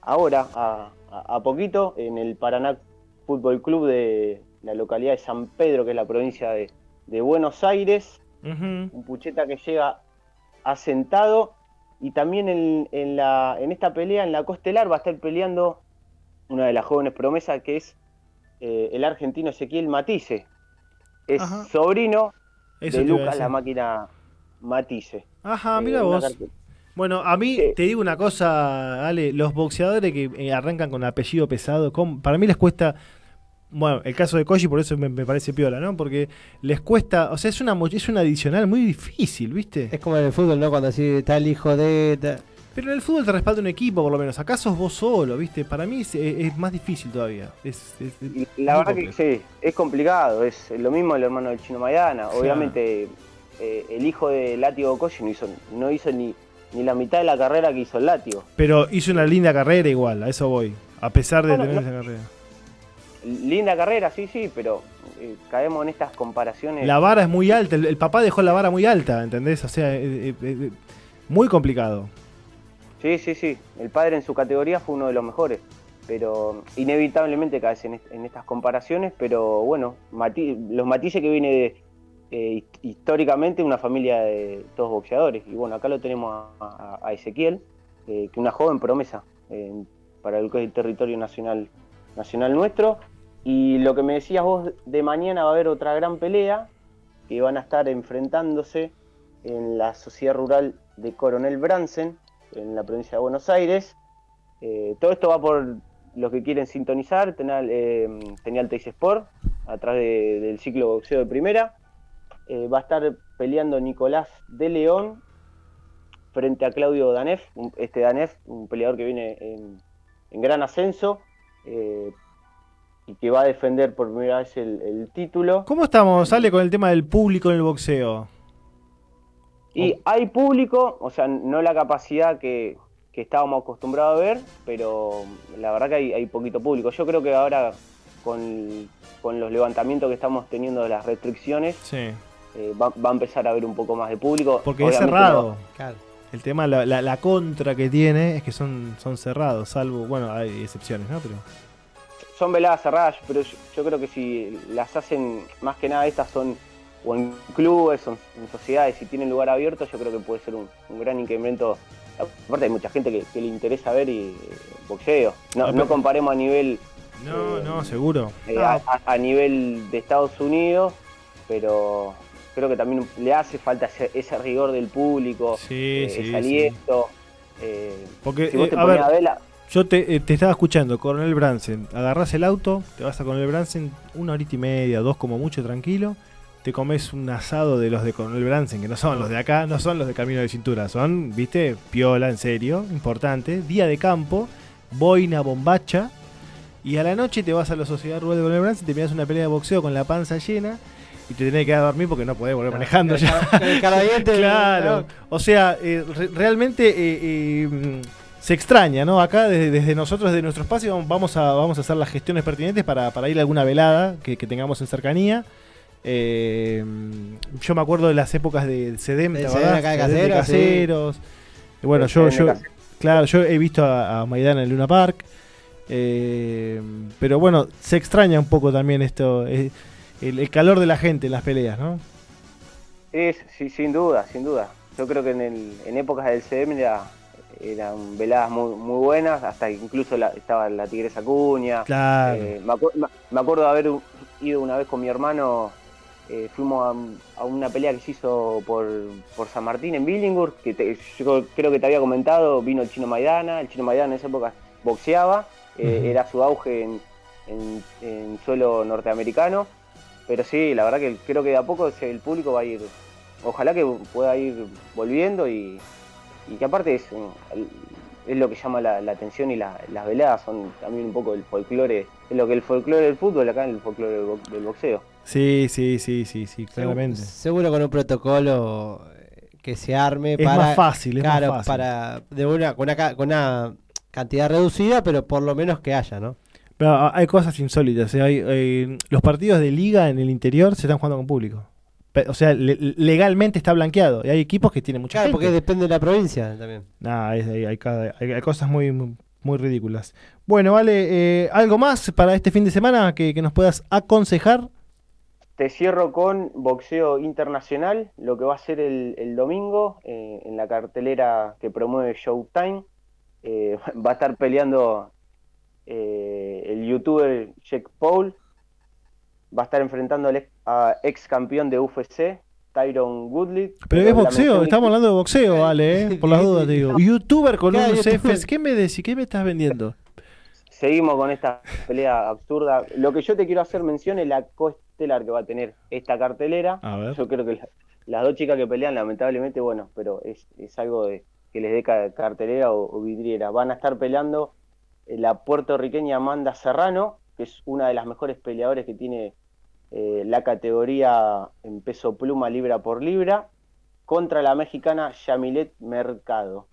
ahora, a, a- poquito, en el Paraná Fútbol Club de la localidad de San Pedro, que es la provincia de, de Buenos Aires. Un Pucheta que llega asentado. Y también en, en la, en esta pelea, en la costelar, va a estar peleando una de las jóvenes promesas, que es eh, el argentino Ezequiel Matisse. Es Ajá. sobrino Eso de Lucas la máquina Matisse. Ajá, Eh, mira vos. Bueno, a mí te digo una cosa, Ale, los boxeadores que eh, arrancan con apellido pesado, ¿cómo? para mí les cuesta, bueno, el caso de Koji por eso me, me parece piola, ¿no? Porque les cuesta, o sea, es una es un adicional muy difícil, ¿viste? Es como en el fútbol, ¿no? Cuando así está el hijo de... Pero en el fútbol te respalda un equipo, por lo menos. Acá sos vos solo, ¿viste? Para mí es, es más difícil todavía. Es, es- es La verdad que sí, es complicado, es lo mismo el hermano del Chino Maidana. Obviamente eh, el hijo de Látigo Koshi no hizo, no hizo ni, ni la mitad de la carrera que hizo el Látigo. Pero hizo una linda carrera igual, a eso voy. A pesar de Bueno, tener no- esa carrera. Linda carrera, sí, sí, pero eh, caemos en estas comparaciones. La vara es muy alta, el, el papá dejó la vara muy alta, ¿entendés? O sea, eh, muy complicado. Sí, sí, sí. El padre en su categoría fue uno de los mejores. Pero inevitablemente caes en, en estas comparaciones. Pero bueno, los matices que viene de, eh, hist- históricamente una familia de todos boxeadores. Y bueno, acá lo tenemos a, a- Ezequiel, eh, que una joven promesa eh, para es el territorio nacional, nacional nuestro. Y lo que me decías vos, de mañana va a haber otra gran pelea que van a estar enfrentándose en la sociedad rural de Coronel Bransen, en la provincia de Buenos Aires. Eh, todo esto va por los que quieren sintonizar, Tenal, eh, Tenial Teis Sport, a través de- del ciclo boxeo de primera. Eh, va a estar peleando Nicolás de León frente a Claudio Danef, un- este Danef, un peleador que viene en, gran ascenso eh, y que va a defender por primera vez el, el título. ¿Cómo estamos, sale con el tema del público en el boxeo? Y hay público, o sea, no la capacidad que, que estábamos acostumbrados a ver, pero la verdad que hay, hay poquito público. Yo creo que ahora con, con los levantamientos que estamos teniendo de las restricciones, Sí. eh, va, va a empezar a haber un poco más de público. Porque es cerrado. no- El tema, la, la- la contra que tiene es que son, son cerrados, salvo, bueno, hay excepciones, ¿no? Pero son veladas cerradas, pero yo, yo creo que si las hacen, más que nada estas son o en clubes o en sociedades, si tienen lugar abierto, yo creo que puede ser un, un gran incremento. Aparte hay mucha gente que, que le interesa ver y, eh, boxeo. No, Ah, no comparemos a nivel No, no, seguro. eh, a, a- a nivel de Estados Unidos, pero creo que también le hace falta ese, ese rigor del público, Sí, eh, sí, ese sí. aliento. eh, Porque, si vos eh, te a pones ver, a ver la- yo te, eh, te estaba escuchando, Coronel Bransen. Agarrás el auto, te vas a Coronel Bransen una horita y media, dos como mucho, tranquilo. Te comes un asado de los de Coronel Bransen, que no son los de acá, no son los de Camino de Cintura, son, viste, piola, en serio, importante. Día de campo, boina, bombacha. Y a la noche te vas a la Sociedad Rural de Coronel Bransen, te miras una pelea de boxeo con la panza llena. Y te tenés que quedar a dormir porque no podés volver manejando el ya. el claro. O sea, eh, re- realmente eh, eh, mm, se extraña, ¿no? Acá desde, desde nosotros, desde nuestro espacio, vamos a, vamos a hacer las gestiones pertinentes para, para ir a alguna velada que, que tengamos en cercanía. Eh, yo me acuerdo de las épocas del CEDEM, Del ¿te CEDEM acordás? acá de de Caseros, sí. Caseros. Bueno, yo, de claro, yo he visto a, a Maidana en Luna Park. eh, pero bueno, se extraña un poco también esto, eh, el, el calor de la gente en las peleas, ¿no? Es, sí, sin duda, sin duda. Yo creo que en, el- en épocas del CM era, eran veladas muy, muy buenas, hasta que incluso la- estaba la Tigresa Cuña. Claro. Eh, me, acu- me- me acuerdo de haber ido una vez con mi hermano, eh, fuimos a, a una pelea que se hizo por, por San Martín en Billingur, que te- yo creo que te había comentado, vino el Chino Maidana, el Chino Maidana en esa época boxeaba, eh, era su auge en, en- en suelo norteamericano, pero sí, la verdad que creo que de a poco el público va a ir, ojalá que pueda ir volviendo y, y que aparte es, es lo que llama la, la atención y la- las veladas son también un poco el folclore, es lo que el folclore del fútbol acá en el folclore del, bo- del boxeo. Sí, sí, sí, sí, sí, claramente. Seguro con un protocolo eh, que se arme Es para. más fácil, es más claro, fácil. para. De una, con, una, con una cantidad reducida, pero por lo menos que haya, ¿no? Pero hay cosas insólitas. ¿eh? Hay, eh, los partidos de liga en el interior se están jugando con público. O sea, le- legalmente está blanqueado. Y hay equipos que tienen mucha Claro, gente. porque depende de la provincia también. Nah, es- hay, hay cada- hay- hay cosas muy, muy, muy ridículas. Bueno, vale. eh, ¿Algo más para este fin de semana que, que nos puedas aconsejar? Te cierro con boxeo internacional, lo que va a ser el, el domingo eh, en la cartelera que promueve Showtime. Eh, va a estar peleando eh, el youtuber Jack Paul. Va a estar enfrentando al ex, a ex campeón de UFC, Tyron Woodley. Pero es boxeo, estamos hablando de boxeo, vale, eh, por las dudas te digo. Youtuber con Claro, unos. Fs, ¿qué me decís? ¿Qué me estás vendiendo? Seguimos con esta pelea absurda. Lo que yo te quiero hacer mención es la coestelar que va a tener esta cartelera. A ver. Yo creo que la- las dos chicas que pelean, lamentablemente, bueno, pero es, es algo de, que les dé ca- cartelera o, o vidriera. Van a estar peleando eh, la puertorriqueña Amanda Serrano, que es una de las mejores peleadoras que tiene eh, la categoría en peso pluma libra por libra, contra la mexicana Yamilet Mercado.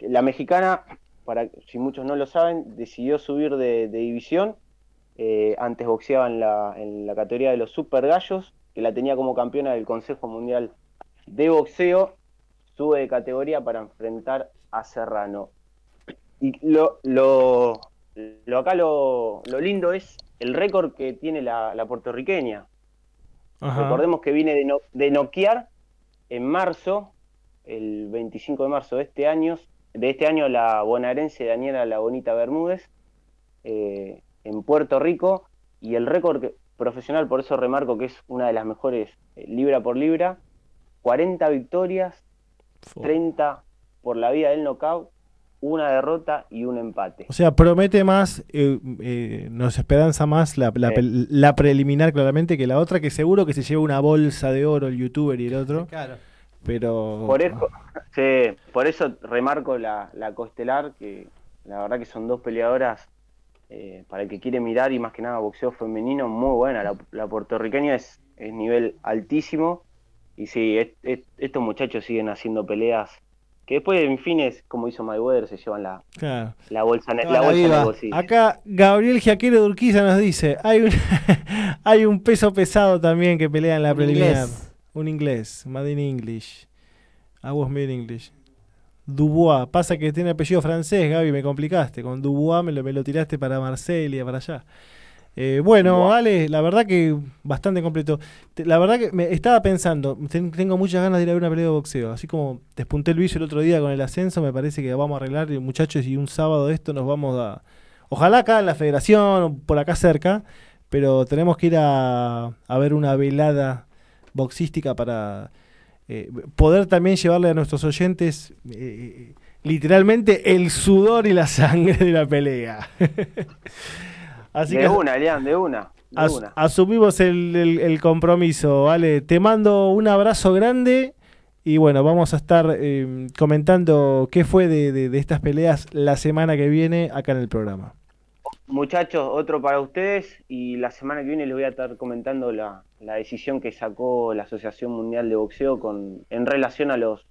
La mexicana, para si muchos no lo saben, decidió subir de, división. Eh, antes boxeaba en la, en la categoría de los super gallos, que la tenía como campeona del Consejo Mundial de Boxeo. Sube de categoría para enfrentar a Serrano. Y lo, lo acá lo, lo lindo es el récord que tiene la, la puertorriqueña. Ajá. Recordemos que viene de, no- de noquear en marzo, el 25 de marzo de este año, de este año la bonaerense Daniela La Bonita Bermúdez eh, en Puerto Rico y el récord que- profesional, por eso remarco que es una de las mejores eh, libra por libra, 40 victorias, 30 por la vía del knockout, una derrota y un empate. O sea, promete más, eh, eh, nos esperanza más la, la, Sí. la preliminar claramente que la otra, que seguro que se lleva una bolsa de oro el youtuber y el otro. Claro. Pero... Por eso, sí, por eso remarco la, la costelar, que la verdad que son dos peleadoras eh, para el que quiere mirar y más que nada boxeo femenino muy buena. La, la puertorriqueña es, es nivel altísimo y sí, es- es- estos muchachos siguen haciendo peleas que después en fines, como hizo Mayweather, se llevan la, Claro. la bolsa, la la bolsa en el vida. bolsillo. Acá Gabriel Jaquero de Urquiza nos dice, hay un, hay un peso pesado también que pelea en la Un preliminar. inglés. Un inglés, made in English. I was made in English. Dubois, pasa que tiene apellido francés, Gaby, me complicaste. Con Dubois me lo, me lo tiraste para Marsella, para allá. Eh, bueno, Ale, la verdad que bastante completo. Te- La verdad que me estaba pensando, ten- tengo muchas ganas de ir a ver una pelea de boxeo. Así como despunté el vicio el otro día con el ascenso, me parece que vamos a arreglar, eh, muchachos, y un sábado de esto nos vamos a. Ojalá acá en la federación, o por acá cerca, pero tenemos que ir a, a ver una velada boxística para eh, poder también llevarle a nuestros oyentes eh, literalmente el sudor y la sangre de la pelea. Así de que una, Elian, de una. De as- una. asumimos el, el- el compromiso, ¿vale? Te mando un abrazo grande y bueno, vamos a estar eh, comentando qué fue de, de- de estas peleas la semana que viene acá en el programa. Muchachos, otro para ustedes y la semana que viene les voy a estar comentando la, la decisión que sacó la Asociación Mundial de Boxeo con en relación a los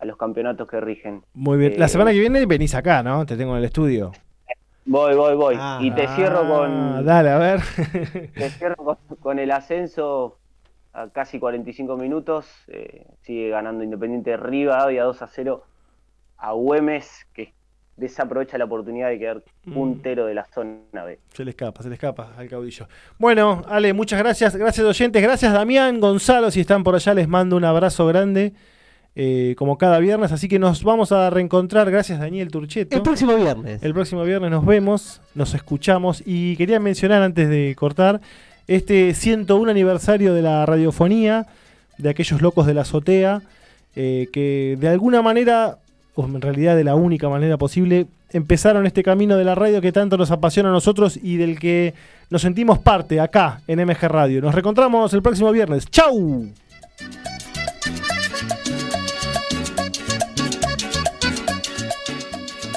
a los campeonatos que rigen. Muy bien. Eh, La semana que viene venís acá, ¿no? Te tengo en el estudio. Voy, voy, voy. y te cierro Ah, con Dale, a ver. te cierro con, con el ascenso a casi 45 minutos. eh, sigue ganando Independiente Rivadavia 2 a 0 a Güemes, que desaprovecha la oportunidad de quedar Mm. puntero de la zona B. Se le escapa, se le escapa al caudillo. Bueno, Ale, muchas gracias. Gracias, oyentes. Gracias, Damián, Gonzalo. Si están por allá, les mando un abrazo grande. Eh, como cada viernes, así que nos vamos a reencontrar. Gracias, Daniel Turcheto. El próximo viernes. El próximo viernes nos vemos, nos escuchamos. Y quería mencionar antes de cortar este 101 aniversario de la radiofonía, de aquellos locos de la azotea, eh, que de alguna manera, o en realidad de la única manera posible, empezaron este camino de la radio que tanto nos apasiona a nosotros y del que nos sentimos parte acá en MG Radio. Nos reencontramos el próximo viernes. ¡Chau!